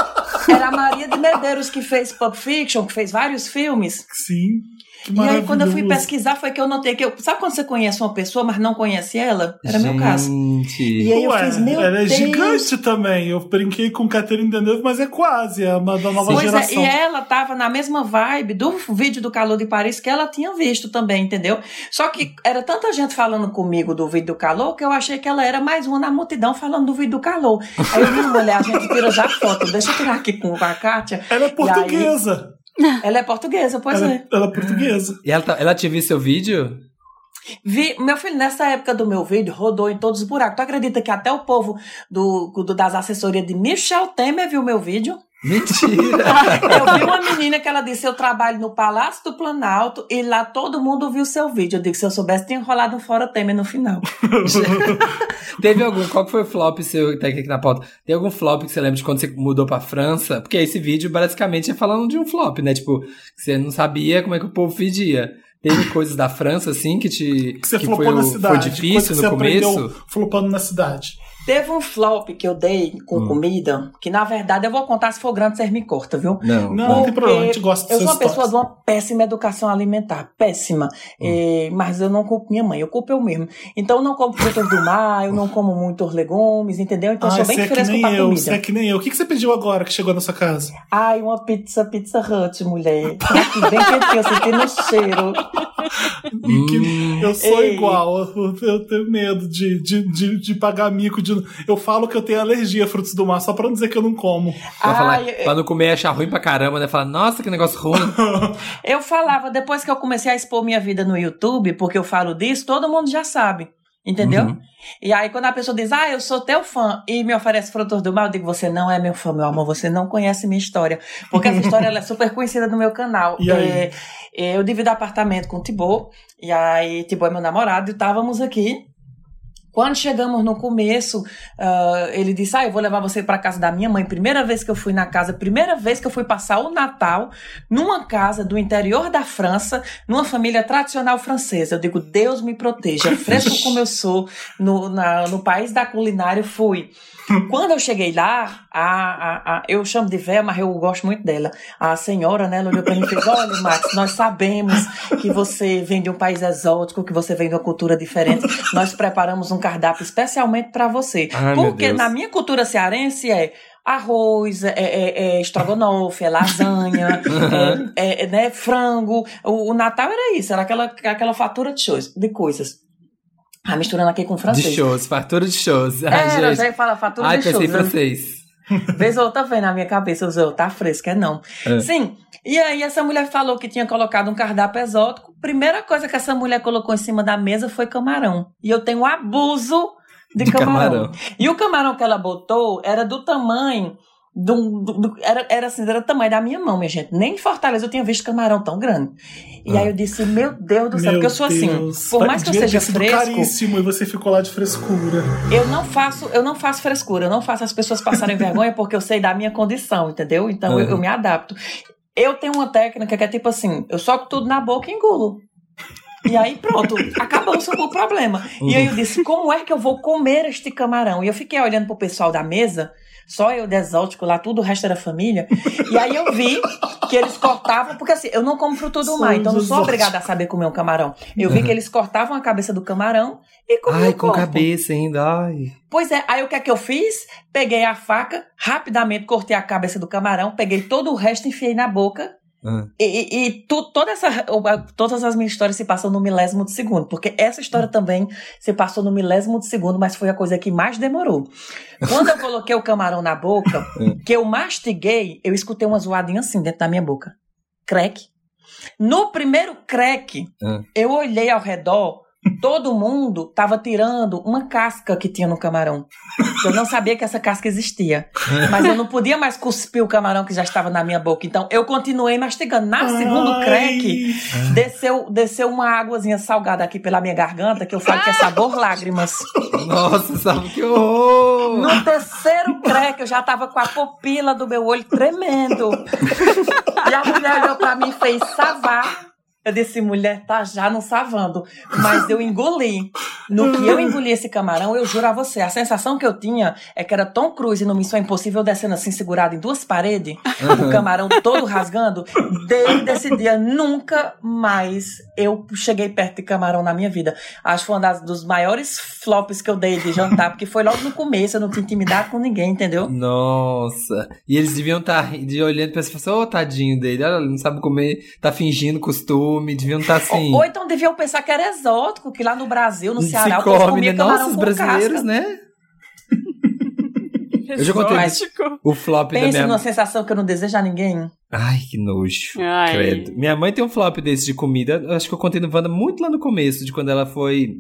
D: Era a Maria de Medeiros que fez Pulp Fiction, que fez vários filmes.
A: Sim.
D: E aí, quando eu fui pesquisar, foi que eu notei que eu. Sabe quando você conhece uma pessoa, mas não conhece ela? Era meu caso.
C: Gente.
D: E aí eu
A: Ué,
D: fiz, meu
A: ela é
D: Deus.
A: gigante também. Eu brinquei com Catherine Deneuve, mas é quase, é uma da nova
D: Pois é,
A: geração.
D: e ela tava na mesma vibe do vídeo do Calor de Paris que ela tinha visto também, entendeu? Só que era tanta gente falando comigo do vídeo do calor que eu achei que ela era mais uma na multidão falando do vídeo do calor. Aí eu, não, olha, a gente tira já foto, deixa eu tirar aqui com a Kátia.
A: Ela é
D: E aí-
A: portuguesa.
D: Ela é portuguesa, pois
A: ela,
D: é.
A: ela é portuguesa.
C: E ela, tá- ela tinha visto seu vídeo?
D: Vi, meu filho, nessa época do meu vídeo, rodou em todos os buracos. Tu acredita que até o povo do, do- das assessorias de Michel Temer viu meu vídeo?
C: Mentira!
D: Eu vi uma menina que ela disse: Eu trabalho no Palácio do Planalto e lá todo mundo viu seu vídeo. Eu digo: Se eu soubesse, tinha rolado um fora Temer no final.
C: Teve algum, qual que foi o flop seu, tá aqui na pauta? Tem algum flop que você lembra de quando você mudou pra França? Porque esse vídeo basicamente é falando de um flop, né? Tipo, que você não sabia como é que o povo pedia. Teve coisas da França, assim, que te.
A: Que você
C: foi,
A: flopou na
C: o-
A: cidade.
C: foi difícil
A: que
C: no começo?
A: flopando na cidade.
D: Teve um flop que eu dei com
C: Hum.
D: comida, que na verdade eu vou contar se for grande, vocês me cortam, viu?
C: Não.
A: Não, não tem
D: Porque
A: problema, a gente gosta
D: Eu sou uma pessoa de uma péssima educação alimentar, péssima.
C: Hum.
D: Eh, mas eu não culpo minha mãe, eu culpo eu mesmo. Então eu não como frutas do mar, eu não como muitos legumes, entendeu? Então eu
A: Ah,
D: sou bem
A: você é que
D: fresco
A: nem
D: pra
A: eu,
D: comida.
A: você é que nem eu. O que, que você pediu agora que chegou na sua casa?
D: Ai, uma pizza, pizza hut, mulher. Tá Aqui, bem quentinho, sentindo o cheiro.
A: E
C: Hum.
A: eu sou
D: Ei.
A: igual, eu, eu tenho medo de, de, de, de pagar mico. De, eu falo que eu tenho alergia a frutos do mar, só pra não dizer que eu não como.
C: Pra, falar,
D: Ai,
C: pra não comer e achar ruim pra caramba, né? Falar, nossa, que negócio ruim.
D: Eu falava, depois que eu comecei a expor minha vida no YouTube, porque eu falo disso, todo mundo já sabe. Entendeu?
C: Uhum.
D: E aí, quando a pessoa diz, ah, eu sou teu fã, e me oferece frutos do mal, eu digo, você não é meu fã, meu amor, você não conhece minha história. Porque essa história ela é super conhecida no meu canal.
A: E aí?
D: É, é, eu divido apartamento com o Tibô, e aí Tibô é meu namorado, e estávamos aqui. Quando chegamos no começo, ah, ele disse: Ah, eu vou levar você para casa da minha mãe. Primeira vez que eu fui na casa, primeira vez que eu fui passar o Natal numa casa do interior da França, numa família tradicional francesa. Eu digo: Deus me proteja. Fresco como eu sou, no, na- no país da culinária, fui. Quando eu cheguei lá, a, a, a- eu chamo de véia, mas eu gosto muito dela. A senhora, né, ela olhou para mim e fez: Olha, Max, nós sabemos que você vem de um país exótico, que você vem de uma cultura diferente. Nós preparamos um cardápio especialmente para você.
C: Ai,
D: Porque na minha cultura cearense é arroz, é, é, é estrogonofe, é lasanha, é, é, né, frango. O, o Natal era isso, era aquela, aquela fatura de, shows, de coisas. Ah, misturando aqui com
C: De
D: francês.
C: shows, fartura de shows. Ai,
D: Era,
C: gente.
D: já ia falar fatura
C: Ai,
D: de
C: pensei em
D: shows. né?
C: francês.
D: Vez ou outra vem na minha cabeça, eu digo, tá fresca, é não.
C: É.
D: Sim. E aí essa mulher falou que tinha colocado um cardápio exótico. Primeira coisa que essa mulher colocou em cima da mesa foi camarão. E eu tenho um abuso de,
C: De
D: camarão.
C: camarão.
D: E o camarão que ela botou era do tamanho do, do- do- era, era assim, era do tamanho da minha mão, minha gente. Nem em Fortaleza eu tinha visto camarão tão grande. E
C: Ah.
D: aí eu disse, meu Deus do céu,
A: Meu
D: porque eu sou assim.
A: Deus.
D: Por mais que eu
A: Devia
D: seja fresco,
A: caríssimo e você ficou lá de frescura.
D: eu não faço, eu não faço frescura, eu não faço as pessoas passarem vergonha porque eu sei da minha condição, entendeu? Então eu,
C: Uhum.
D: eu me adapto. Eu tenho uma técnica que é tipo assim, eu soco tudo na boca e engulo. E aí pronto, acabou-se o problema. E aí eu disse, como é que eu vou comer este camarão? E eu fiquei olhando pro pessoal da mesa, só eu de exótico lá, tudo o resto era família. E aí eu vi que eles cortavam, porque assim, eu não como fruto do mar, então não sou obrigada a saber comer um camarão. Eu vi que eles cortavam a cabeça do camarão e comiam
C: Ai,
D: o
C: com
D: corpo.
C: cabeça ainda. Ai.
D: Pois é, aí o que é que eu fiz? Peguei a faca, rapidamente cortei a cabeça do camarão, peguei todo o resto e enfiei na boca.
C: Ah.
D: E, e- tu- toda essa, todas as minhas histórias se passam no milésimo de segundo, porque essa história também se passou no milésimo de segundo, mas foi a coisa que mais demorou. Quando eu coloquei o camarão na boca, que eu mastiguei, eu escutei uma zoadinha assim dentro da minha boca. Crack. No primeiro crack,
C: Ah.
D: eu olhei ao redor, todo mundo tava tirando uma casca que tinha no camarão. Eu não sabia que essa casca existia. Mas eu não podia mais cuspir o camarão que já estava na minha boca. Então eu continuei mastigando. Na segundo crack, desceu, desceu uma águazinha salgada aqui pela minha garganta, que eu falo que é sabor lágrimas.
C: Nossa, sabe que horror!
D: No terceiro crack, eu já tava com a pupila do meu olho tremendo. E a mulher olhou pra mim e fez savar. Eu disse, mulher, tá já não savando. Mas eu engoli. No que eu engoli esse camarão, eu juro a você, a sensação que eu tinha é que era Tom Cruise no Missão Impossível descendo assim, segurado em duas paredes, o camarão todo rasgando. Desde esse dia, nunca mais eu cheguei perto de camarão na minha vida. Acho que foi um das, dos maiores flops que eu dei de jantar, porque foi logo no começo, eu não tinha intimidade com ninguém, entendeu?
C: Nossa. E eles deviam estar tá de olhando pra você e falando, ô, oh, tadinho dele, olha, ele não sabe comer, tá fingindo costume, deviam estar tá assim.
D: Ou, ou, então deviam pensar que era exótico, que lá no Brasil, no Ceará,
C: o povo comia né? Nossa, os brasileiros, casca. né? Eu já contei o flop
D: Pensa
C: da minha...
D: numa sensação que eu não desejo a ninguém.
C: Ai, que nojo. Ai. Credo. Minha mãe tem um flop desse de comida. Eu acho que eu contei no Wanda muito lá no começo, de quando ela foi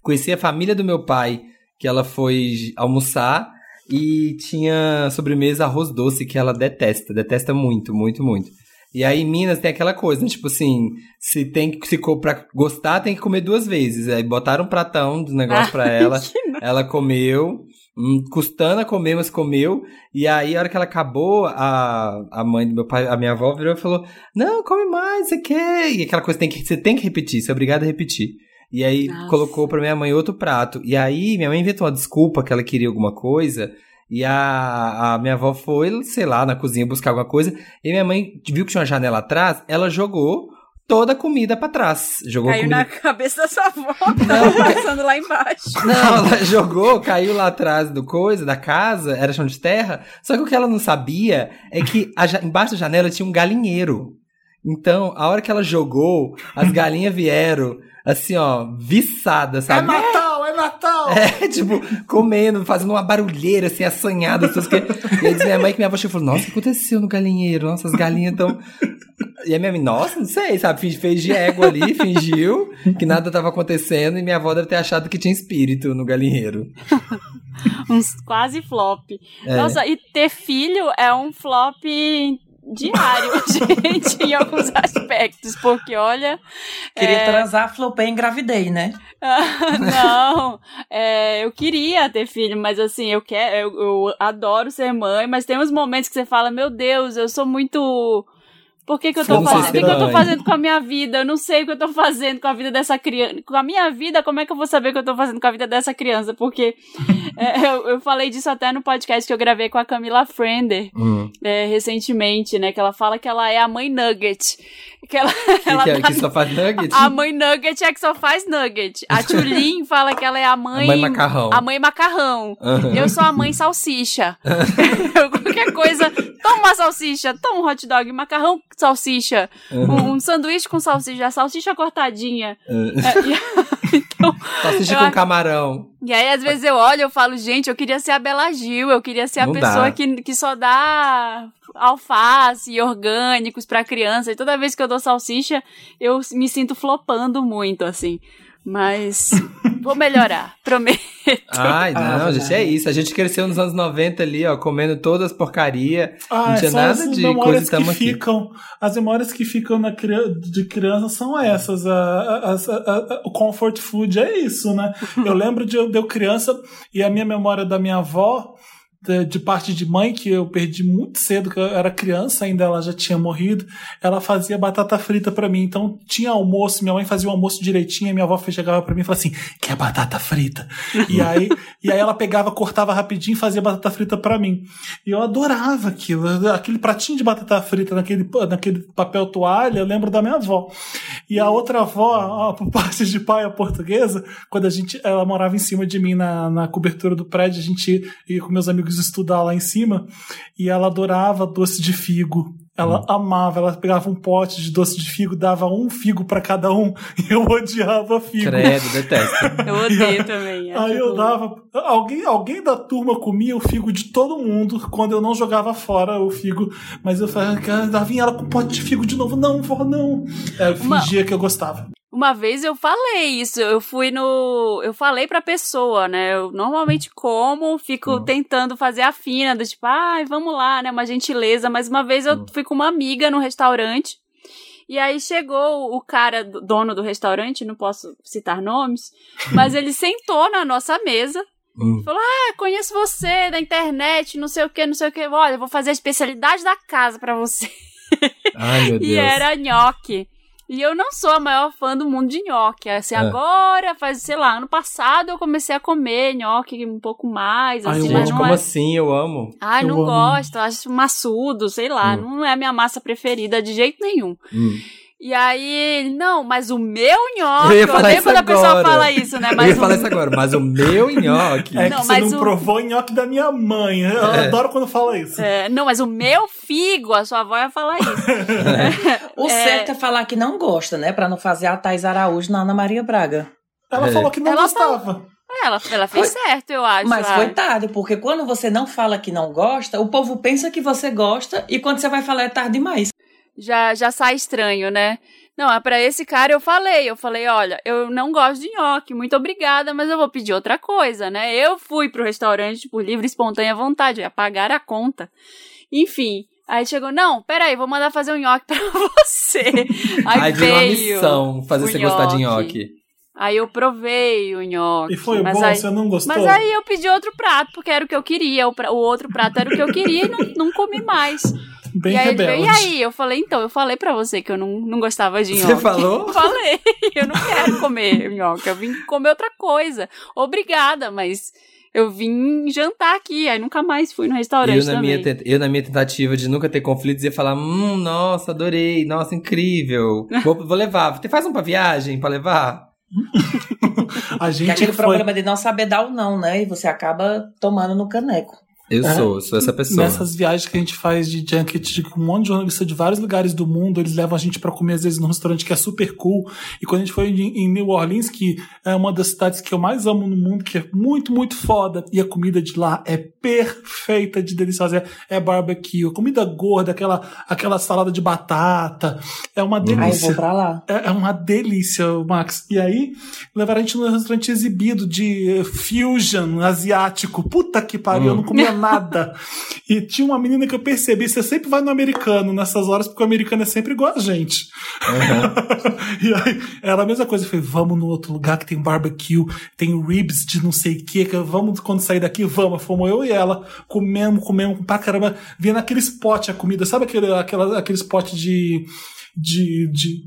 C: conhecer a família do meu pai, que ela foi almoçar e tinha sobremesa arroz doce que ela detesta, detesta muito, muito, muito. E aí em Minas tem aquela coisa, né? tipo assim, se tem que se pra gostar, tem que comer duas vezes. Aí botaram um pratão do negócio ah, pra ela, ela comeu. Hum, custando a comer, mas comeu. E aí, a hora que ela acabou, a, a mãe do meu pai, a minha avó virou e falou: Não, come mais, você quer. E aquela coisa tem que, você tem que repetir, você é obrigado a repetir. E aí Nossa. colocou pra minha mãe outro prato. E aí, minha mãe inventou uma desculpa que ela queria alguma coisa. E a, a minha avó foi, sei lá, na cozinha buscar alguma coisa. E minha mãe viu que tinha uma janela atrás, ela jogou toda a comida para trás. Jogou
B: caiu
C: comida...
B: na cabeça da sua avó, não, passando lá embaixo.
C: Não, ela jogou, caiu lá atrás do coisa, da casa, era chão de terra. Só que o que ela não sabia é que a, embaixo da janela tinha um galinheiro. Então, a hora que ela jogou, as galinhas vieram, assim, ó, viçadas, sabe?
A: É é Natal!
C: É, tipo, comendo, fazendo uma barulheira, assim, assanhada. Que... E aí diz minha mãe que minha avó falou, nossa, o que aconteceu no galinheiro? Nossa, as galinhas estão... E a minha mãe, nossa, não sei, sabe? Fez de égua ali, fingiu que nada estava acontecendo e minha avó deve ter achado que tinha espírito no galinheiro.
B: Uns quase flop. É. Nossa, e ter filho é um flop diário, gente, em alguns aspectos, porque olha.
D: Queria é... transar, flopei engravidei, né?
B: não, é, eu queria ter filho, mas assim, eu quero, eu, eu adoro ser mãe, mas tem uns momentos que você fala, meu Deus, eu sou muito por que, que eu tô fazendo? O que, que eu tô fazendo com a minha vida? Eu não sei o que eu tô fazendo com a vida dessa criança. Com a minha vida, como é que eu vou saber o que eu tô fazendo com a vida dessa criança? Porque é, eu, eu, falei disso até no podcast que eu gravei com a Camila Frender hum. é, recentemente, né? Que ela fala que ela é a mãe Nugget.
C: Que, ela, que, ela que, é, tá... que só faz nugget?
B: A mãe Nugget é que só faz nugget. A Tulin fala que ela é a mãe.
C: A mãe macarrão.
B: A mãe macarrão. Uhum. Eu sou a mãe salsicha. Qualquer coisa. Toma uma salsicha, toma um hot dog, macarrão, salsicha. Uhum. Um, um, sanduíche com salsicha, salsicha cortadinha.
C: É, então, salsicha com camarão.
B: E aí, às vezes, eu olho e falo, gente, eu queria ser a Bela Gil, eu queria ser a Não pessoa que, que só dá alface e orgânicos para criança. E toda vez que eu dou salsicha, eu me sinto flopando muito, assim. Mas vou melhorar, prometo.
C: Ai, não, ah, gente, é isso. A gente cresceu nos anos 90 ali, ó, comendo todas as porcaria. Ah, não tinha nada de coisa
A: que ficam, As memórias que ficam na, de criança são essas. A, a, a, o comfort food é isso, né? Eu lembro de eu, de eu criança e a minha memória da minha avó de, parte de mãe, que eu perdi muito cedo, que eu era criança ainda, ela já tinha morrido, ela fazia batata frita para mim. Então tinha almoço, minha mãe fazia o almoço direitinho, minha avó chegava para mim e falava assim: quer batata frita? e aí, e aí ela pegava, cortava rapidinho e fazia batata frita para mim. E eu adorava aquilo, aquele pratinho de batata frita naquele, naquele papel toalha, eu lembro da minha avó. E a outra avó, por parte de pai, a portuguesa, quando a gente, ela morava em cima de mim na, na cobertura do prédio, a gente ia com meus amigos estudar lá em cima e ela adorava doce de figo. Ela hum. amava, ela pegava um pote de doce de figo, dava um figo para cada um e eu odiava figo.
C: Credo, detesto.
B: eu odeio também.
A: Aí eu dava. Alguém, alguém da turma comia o figo de todo mundo quando eu não jogava fora o figo, mas eu falava, vinha ela com pote de figo de novo. Não, vó, não. É, eu fingia Uma... que eu gostava.
B: Uma vez eu falei isso, eu fui no. Eu falei pra pessoa, né? Eu normalmente como, fico uhum. tentando fazer a fina, do tipo, ai, ah, vamos lá, né? Uma gentileza. Mas uma vez eu uhum. fui com uma amiga no restaurante. E aí chegou o cara, dono do restaurante, não posso citar nomes, mas ele sentou na nossa mesa. Uhum. Falou: Ah, conheço você da internet, não sei o que, não sei o que. Olha, vou fazer a especialidade da casa para você.
C: Ai, meu Deus.
B: e era nhoque. E eu não sou a maior fã do mundo de nhoque. Assim,
C: É.
B: agora, faz, sei lá, ano passado eu comecei a comer nhoque um pouco mais,
A: Ai,
B: assim,
A: eu
B: mas
C: Gente,
B: não
C: como
B: é...
C: assim? Eu amo.
B: Ai,
A: Eu
B: não
A: amo.
B: gosto, acho maçudo, sei lá,
C: Hum.
B: não é a minha massa preferida de jeito nenhum.
C: Hum.
B: E aí, não, mas o meu nhoque,
C: Eu ia
B: eu
C: falar isso
B: quando a pessoa
C: agora.
B: fala isso, né?
C: eu
B: Mas
C: ia
B: o
C: falar isso agora, mas o meu nhoque.
A: É
B: Não,
A: que você
B: mas
A: não
B: o-
A: provou o nhoque da minha mãe. Eu
C: É.
A: adoro quando fala isso.
B: É, não, mas o meu figo, a sua avó ia falar isso.
D: O
B: É.
D: certo é falar que não gosta, né? Pra não fazer a Thais Araújo na Ana Maria Braga.
A: Ela
C: É.
A: falou que não
B: Ela
A: gostava.
B: Ela, ela fez certo, eu acho.
D: Mas
B: ah.
D: foi tarde, porque quando você não fala que não gosta, o povo pensa que você gosta e quando você vai falar é tarde demais.
B: Já, já sai estranho, né? Não, é pra esse cara eu falei, eu falei, olha, eu não gosto de nhoque, muito obrigada, mas eu vou pedir outra coisa, né? Eu fui pro restaurante por livre e espontânea vontade, ia pagar a conta. Enfim, aí chegou, não, peraí, vou mandar fazer um nhoque pra você. Aí,
C: Aí virou uma
B: veio
C: missão fazer
B: o
C: você gostar de
B: nhoque.
C: nhoque.
B: Aí eu provei o nhoque.
A: E foi
B: mas
A: bom,
B: aí,
A: você não gostou?
B: Mas aí eu pedi outro prato, porque era o que eu queria. O, pra- o outro prato era o que eu queria e não, não comi mais.
A: Bem
B: e aí veio,
A: rebelde.
B: e aí? Eu falei, então, eu falei pra você que eu não, não gostava de nhoque.
C: Você falou?
B: Falei, eu não quero comer nhoque, eu vim comer outra coisa. Obrigada, mas eu vim jantar aqui, aí nunca mais fui no restaurante
C: Eu na,
B: também.
C: minha, eu, na minha tentativa de nunca ter conflitos, ia falar: Hum, nossa, adorei, nossa, incrível. Vou, vou levar. Você faz um pra viagem pra levar?
A: A
D: Que é
A: gente
D: aquele
A: foi
D: problema de não saber dar o não, né? E você acaba tomando no caneco.
C: Eu
A: É.
C: sou, sou essa pessoa.
A: Nessas viagens que a gente faz de junket, de um monte de jornalista de vários lugares do mundo, eles levam a gente pra comer, às vezes, num restaurante que é super cool. E quando a gente foi em, em New Orleans, que é uma das cidades que eu mais amo no mundo, que é muito, muito foda, e a comida de lá é perfeita de deliciosa. É, é barbecue, comida gorda, aquela, aquela salada de batata. É uma delícia.
D: vou pra lá.
A: É é uma delícia, Max. E aí, levaram a gente num restaurante exibido de fusion asiático. Puta que pariu, eu não comia nada. E tinha uma menina que eu percebi, você sempre vai no americano nessas horas, porque o americano é sempre igual a gente. e aí, era a mesma coisa. Eu falei, vamos no outro lugar que tem barbecue, tem ribs de não sei o que, que vamos, quando sair daqui, vamos. Fomos eu e ela, comemos, comemos pra caramba. Vinha naquele spot a comida, sabe aquele, aquela, aquele spot de de, de,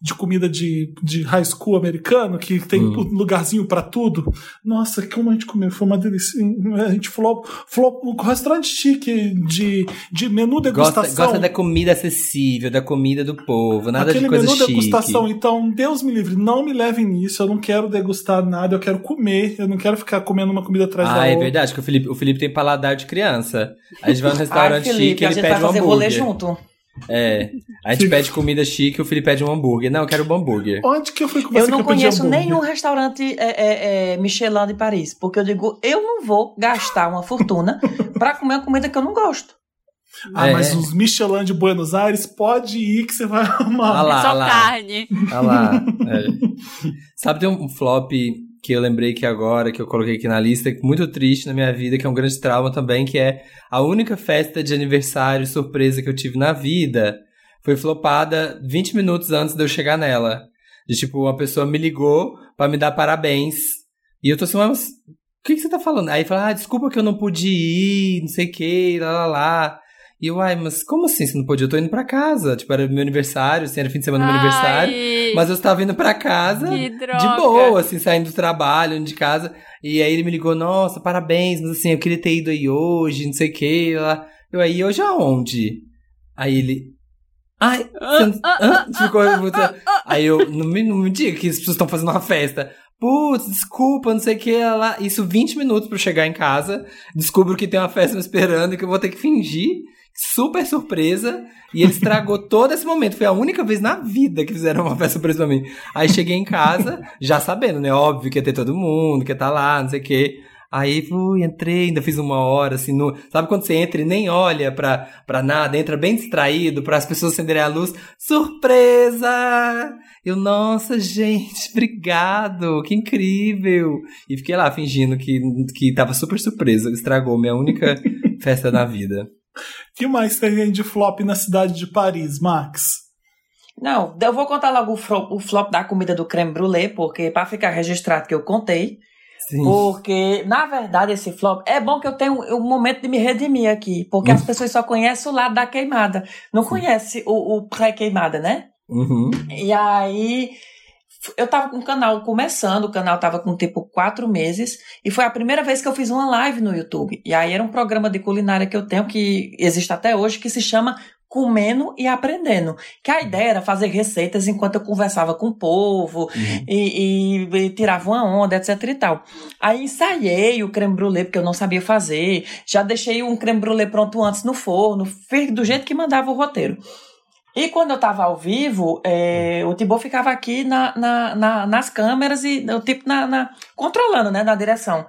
A: de comida de, de high school americano, que tem
C: Hum.
A: um lugarzinho pra tudo. Nossa, como a gente comeu, foi uma delícia. A gente falou, falou um restaurante chique de, de menu
C: Gosta,
A: degustação.
C: gosta da comida acessível, da comida do povo, nada
A: Aquele
C: de coisa
A: menu
C: chique.
A: degustação, então, Deus me livre, não me levem nisso, eu não quero degustar nada, eu quero comer, eu não quero ficar comendo uma comida atrás da
C: Ah, é
A: outra.
C: verdade, que o Felipe, o Felipe tem paladar de criança. A gente vai num restaurante
D: Ai, Felipe,
C: chique,
D: a
C: ele
D: gente
C: pede
D: vai
C: um
D: fazer
C: hambúrguer.
D: rolê junto.
C: É. A gente pede comida chique, o Felipe pede um hambúrguer. Não, eu quero um hambúrguer.
A: Onde que eu fui com você
D: Eu
A: que
D: não
A: eu
D: conheço
A: hambúrguer?
D: nenhum restaurante é, é, é, Michelin de Paris, porque eu digo, eu não vou gastar uma fortuna pra comer uma comida que eu não gosto.
A: Ah,
C: É.
A: mas os Michelin de Buenos Aires, pode ir que você vai amar.
C: Ah lá,
B: Só
C: ah lá.
B: carne.
C: Ah lá. É. Sabe, tem um flop que eu lembrei que agora, que eu coloquei aqui na lista, muito triste na minha vida, que é um grande trauma também, que é a única festa de aniversário surpresa que eu tive na vida foi flopada 20 minutos antes de eu chegar nela. De tipo, uma pessoa me ligou pra me dar parabéns. E eu tô assim, mas o que, que você tá falando? Aí fala, ah, desculpa que eu não pude ir, não sei o que, lá lá lá. E eu, ai, mas como assim você não pôde? Eu tô indo pra casa. Tipo, era meu aniversário, assim, era fim de semana do meu aniversário. Mas eu estava indo pra casa de boa, assim, saindo do trabalho, indo de casa. E aí ele me ligou, nossa, parabéns, mas assim, eu queria ter ido aí hoje, não sei o que. Lá. Eu aí, hoje aonde? Aí ele. Ai, você não- hã? Ficou muito. Aí eu, não me, não me diga que as pessoas estão fazendo uma festa. Putz, desculpa, não sei o que lá. Isso 20 minutos pra eu chegar em casa. Descubro que tem uma festa me esperando e que eu vou ter que fingir. Super surpresa. E ele estragou todo esse momento. Foi a única vez na vida que fizeram uma festa surpresa pra mim. Aí cheguei em casa, já sabendo, né? Óbvio que ia ter todo mundo, que ia estar lá, não sei o quê. Aí fui, entrei, ainda fiz uma hora, assim, no... sabe quando você entra e nem olha pra, pra nada, entra bem distraído, para as pessoas acenderem a luz, surpresa! Eu, nossa, gente, obrigado, que incrível! E fiquei lá fingindo que, que tava super surpresa, estragou minha única festa da vida.
A: O que mais tem de flop na cidade de Paris, Max?
D: Não, eu vou contar logo o, fro- o flop da comida do creme brulee, porque pra ficar registrado que eu contei.
C: Sim.
D: Porque, na verdade, esse flop é bom que eu tenho um momento de me redimir aqui. Porque
C: Hum.
D: as pessoas só conhecem o lado da queimada. Não conhece o, o pré-queimada, né?
C: Uhum.
D: E aí eu tava com o canal começando, o canal tava com tipo quatro meses, e foi a primeira vez que eu fiz uma live no YouTube. E aí era um programa de culinária que eu tenho, que existe até hoje, que se chama Comendo e Aprendendo. Que a ideia era fazer receitas enquanto eu conversava com o povo
C: Uhum.
D: e, e- e tirava uma onda, etc e tal. Aí ensaiei o creme brulee, porque eu não sabia fazer, já deixei um creme brulee pronto antes no forno, do jeito que mandava o roteiro. E quando eu tava ao vivo, é, o Tibor ficava aqui na, na- na- nas câmeras e o tipo na, controlando, né, na direção.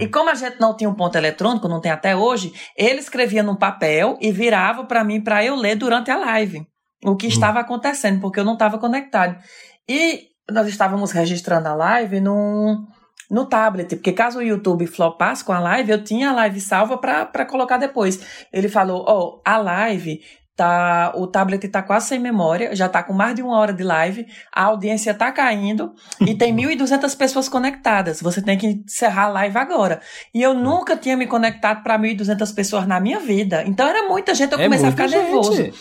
D: E como a gente não tinha um ponto eletrônico, não tem até hoje, ele escrevia num papel e virava para mim para eu ler durante a live o que estava acontecendo, porque eu não estava conectado. E nós estávamos registrando a live num, no tablet, porque caso o YouTube flopasse com a live, eu tinha a live salva para colocar depois. Ele falou: Ó, a live. Tá, o tablet tá quase sem memória, já tá com mais de uma hora de live, a audiência tá caindo e tem 1.200 pessoas conectadas. Você tem que encerrar a live agora. E eu nunca tinha me conectado para 1.200 pessoas na minha vida. Então era muita gente, eu
C: É
D: comecei a ficar nervoso.
C: gente.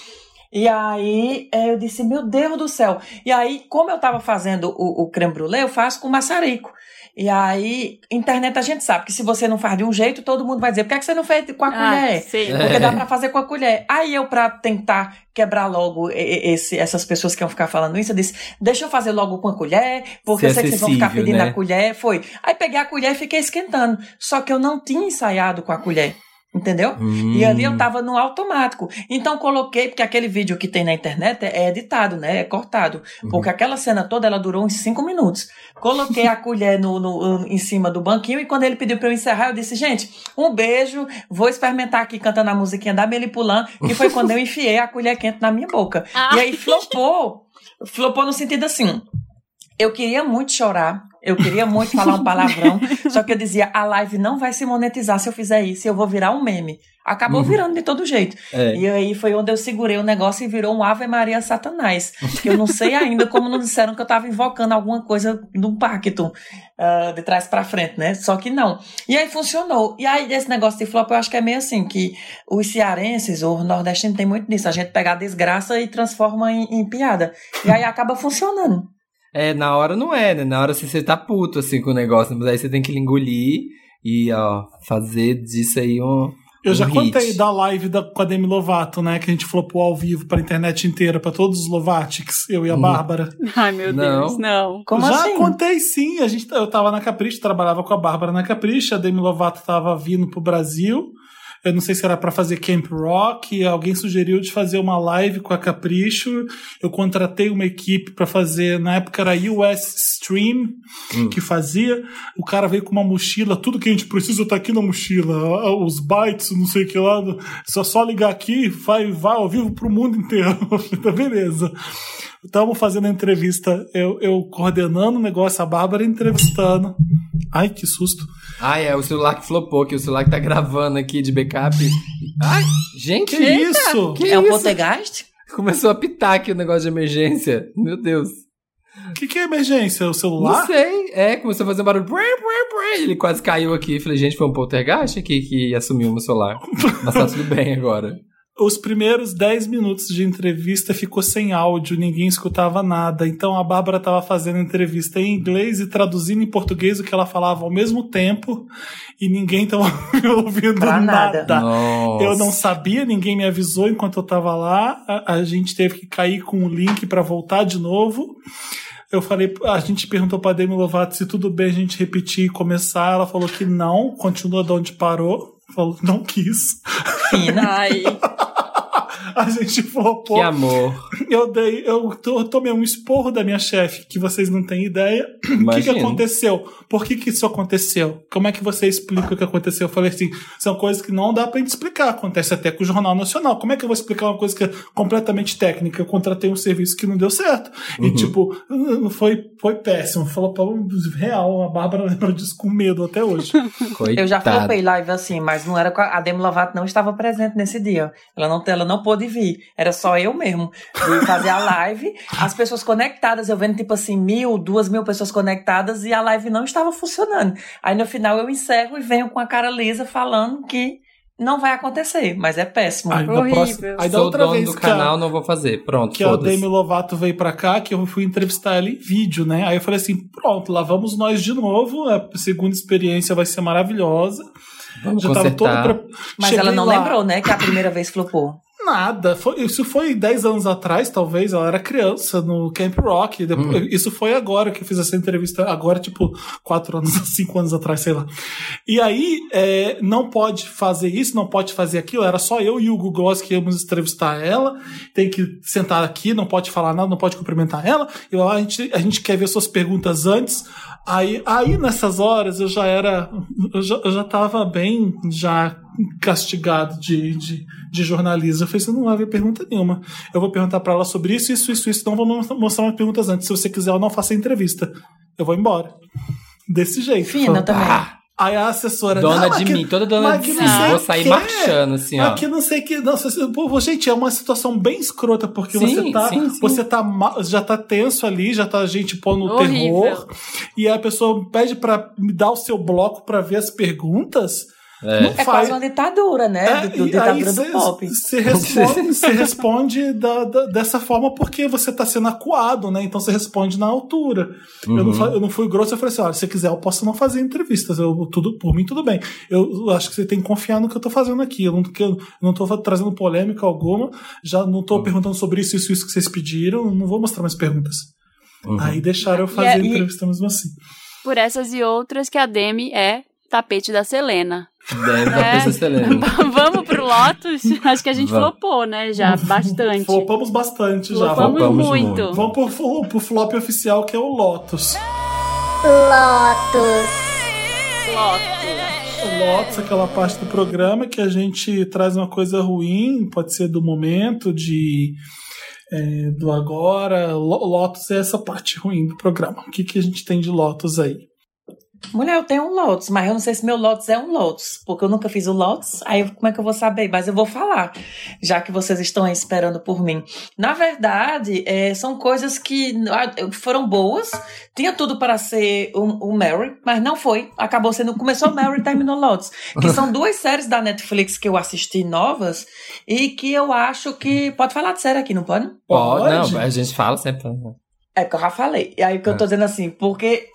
D: E aí é, eu disse, meu Deus do céu. E aí, como eu tava fazendo o, o creme brulee, eu faço com maçarico. E aí, internet a gente sabe que se você não faz de um jeito, todo mundo vai dizer, por que, é que você não fez com a
B: Ah,
D: colher?
B: sim.
C: É.
D: Porque dá pra fazer com a colher. Aí eu, pra tentar quebrar logo esse, essas pessoas que iam ficar falando isso, eu disse, deixa eu fazer logo com a colher, porque
C: Ser
D: eu sei que vocês vão ficar pedindo
C: né?
D: a colher. Foi. Aí peguei a colher e fiquei esquentando. Só que eu não tinha ensaiado com a colher. Entendeu? E ali eu
C: Hum.
D: tava no automático. Então coloquei, porque aquele vídeo que tem na internet é editado, né? É cortado. Porque aquela cena toda ela durou uns cinco minutos. Coloquei a colher no, no- em cima do banquinho e quando ele pediu pra eu encerrar, eu disse, gente, um beijo, vou experimentar aqui cantando a musiquinha da Melipulan, que foi quando eu enfiei a colher quente na minha boca.
B: Ah.
D: E aí flopou. Flopou no sentido assim. Eu queria muito chorar, eu queria muito falar um palavrão, só que eu dizia, a live não vai se monetizar se eu fizer isso, eu vou virar um meme. Acabou
C: Uhum.
D: virando de todo jeito.
C: É.
D: E aí foi onde eu segurei o negócio e virou um Ave Maria Satanás. Que eu não sei ainda como não disseram que eu tava invocando alguma coisa num pacto ah, de trás pra frente, né? Só que não. E aí funcionou. E aí esse negócio de flop eu acho que é meio assim, que os cearenses, ou nordestinos tem muito nisso. A gente pega a desgraça e transforma em, em piada. E aí acaba funcionando.
C: É, na hora não é, né? Na hora assim, você tá puto assim com o negócio, mas aí você tem que engolir e, ó, fazer disso aí um.
A: Eu
C: um
A: já
C: hit.
A: contei da live da, com a Demi Lovato, né? Que a gente flopou ao vivo pra internet inteira, pra todos os Lovatics, eu e a
C: Uhum.
A: Bárbara.
B: Ai, meu
C: Não.
B: Deus, não.
D: Como
A: já
D: assim?
A: contei sim. A gente, eu tava na Capricho, trabalhava com a Bárbara na Capricho, a Demi Lovato tava vindo pro Brasil. Eu não sei se era pra fazer Camp Rock, alguém sugeriu de fazer uma live com a Capricho. Eu contratei uma equipe pra fazer, na época era US Stream
C: Hum.
A: que fazia. O cara veio com uma mochila, tudo que a gente precisa tá aqui na mochila, os bytes, não sei o que lá. Só só ligar aqui, vai, vai ao vivo pro mundo inteiro. tá beleza. Estamos fazendo a entrevista, eu, eu coordenando o negócio, a Bárbara entrevistando. Ai, que susto.
C: Ah, é o celular que flopou, que o celular que tá gravando aqui de backup. Ai, gente,
A: Que isso?
C: que
D: é um
C: isso?
D: poltergeist?
C: Começou a pitar aqui o negócio de emergência. Meu Deus.
A: O que, que é emergência? O
C: Não
A: celular?
C: sei. É, começou a fazer um barulho. Ele quase caiu aqui. Falei, gente, foi um poltergeist aqui que assumiu o meu celular. Mas tá tudo bem agora.
A: Os primeiros 10 minutos de entrevista ficou sem áudio, ninguém escutava nada. Então a Bárbara estava fazendo a entrevista em inglês e traduzindo em português o que ela falava ao mesmo tempo e ninguém estava ouvindo
D: Pra nada.
A: nada. Eu não sabia, ninguém me avisou enquanto eu tava lá. A, a gente teve que cair com o link para voltar de novo. Eu falei, a gente perguntou pra Demi Lovato se tudo bem a gente repetir e começar. Ela falou que não, continua de onde parou. Falou não quis.
D: Fina.
B: Ai,
A: A gente flopou.
C: Que amor.
A: Eu dei, eu, to- eu tomei um esporro da minha chefe, que vocês não têm ideia. O que, que aconteceu? Por que, que isso aconteceu? Como é que você explica o que aconteceu? Eu falei assim: são coisas que não dá pra gente explicar. Acontece até com o Jornal Nacional. Como é que eu vou explicar uma coisa que é completamente técnica? Eu contratei um serviço que não deu certo. E,
C: Uhum.
A: tipo, foi, foi péssimo. Falou pra real. A Bárbara lembra disso com medo até hoje.
C: Coitado.
D: Eu já flopei live assim, mas não era com a, a Demi Lovato não estava presente nesse dia. Ela não, ela não pôde vir. Era só eu mesmo. De fazer a live, as pessoas conectadas, eu vendo tipo assim, mil, duas mil pessoas conectadas e a live não estava funcionando. Aí no final eu encerro e venho com a cara lisa falando que não vai acontecer, mas é péssimo.
A: Aí,
B: Horrível.
A: próxima- aí da
C: Sou
A: outra
C: dono
A: vez
C: do
A: que a-
C: canal, não vou fazer. Pronto,
A: que a. Demi Lovato veio pra cá, que eu fui entrevistar ela em vídeo, né? Aí eu falei assim: pronto, lá vamos nós de novo. A segunda experiência vai ser maravilhosa.
C: Vamos
A: Já tava todo
C: consertar.
A: pre...
D: Mas
A: Cheguei
D: ela não
A: lá,
D: lembrou, né, que a primeira vez flopou.
A: Nada. Foi, isso foi 10 anos atrás, talvez. Ela era criança no Camp Rock. Depois-
C: Hum.
A: Isso foi agora que eu fiz essa entrevista. Agora, tipo, 4 anos, 5 anos atrás, sei lá. E aí, é, não pode fazer isso, não pode fazer aquilo. Era só eu e o Hugo Gloss que íamos entrevistar ela. Tem que sentar aqui, não pode falar nada, não pode cumprimentar ela. E lá, a gente, a gente quer ver suas perguntas antes. Aí, aí nessas horas eu já era. Eu já, eu já tava bem já castigado de, de, de jornalismo. Eu falei, você não vai ver pergunta nenhuma. Eu vou perguntar pra ela sobre isso, isso, isso, isso. Não vou mo- mostrar umas perguntas antes. Se você quiser, eu não faço a entrevista. Eu vou embora. Desse jeito.
D: Fina
A: Falando,
D: também.
A: "Ah." Aí a assessora.
C: Dona
A: "Não,
C: de
A: aqui-
C: mim, toda dona de mim. Vou sair
A: quê.
C: marchando, assim, ó.
A: Aqui não sei que. Nossa, assim, pô, gente, é uma situação bem escrota, porque
C: Sim,
A: você tá.
C: sim, sim.
A: Você tá já tá tenso ali, já tá a gente pondo
B: Horrível.
A: terror. E a pessoa pede pra me dar o seu bloco pra ver as perguntas.
C: É.
D: É
A: faz.
D: quase uma ditadura, né?
A: É,
D: do, do
A: e
D: ditadura do
A: cê-
D: pop.
A: Você responde, cê responde da- da- dessa forma porque você tá sendo acuado, né? Então você responde na altura. Eu,
C: Uhum.
A: não, fa- eu não fui grosso, eu falei assim: olha, se você quiser, eu posso não fazer entrevistas. Eu, tudo, por mim, tudo bem. Eu acho que você tem que confiar no que eu tô fazendo aqui. Eu não, que eu não tô trazendo polêmica alguma, já não
C: Uhum.
A: tô perguntando sobre isso, isso, isso que vocês pediram, não vou mostrar mais perguntas.
C: Uhum.
A: Aí deixaram eu
B: E
A: fazer a
B: e-
A: entrevista mesmo assim.
B: Por essas e outras que a Demi é tapete da Selena. É.
C: é. Selena.
B: Vamos pro Lotus? Acho que a gente
C: Vamos.
B: flopou, né? Já bastante.
A: Flopamos bastante já.
B: Flopamos
C: Flopamos
B: muito.
C: muito.
A: Vamos pro, pro flop oficial, que é o Lotus.
B: Lotus.
A: O Lotus, aquela parte do programa que a gente traz uma coisa ruim, pode ser do momento, de é, do agora. Lo- Lotus é essa parte ruim do programa. O que, que a gente tem de Lotus aí?
D: Mulher, eu tenho um Lotus, mas eu não sei se meu Lotus é um Lotus, porque eu nunca fiz o Lotus, aí como é que eu vou saber? Mas eu vou falar, já que vocês estão aí esperando por mim. Na verdade, é, são coisas que ah, foram boas, tinha tudo para ser o, o Mary, mas não foi. Acabou sendo, começou Mary e terminou Lotus. Que são duas séries da Netflix que eu assisti novas e que eu acho que. Pode falar de série aqui, não pode?
C: Pode,
A: Pode?
C: não, a gente fala sempre.
D: É que eu já falei. E aí o que eu tô dizendo assim, porque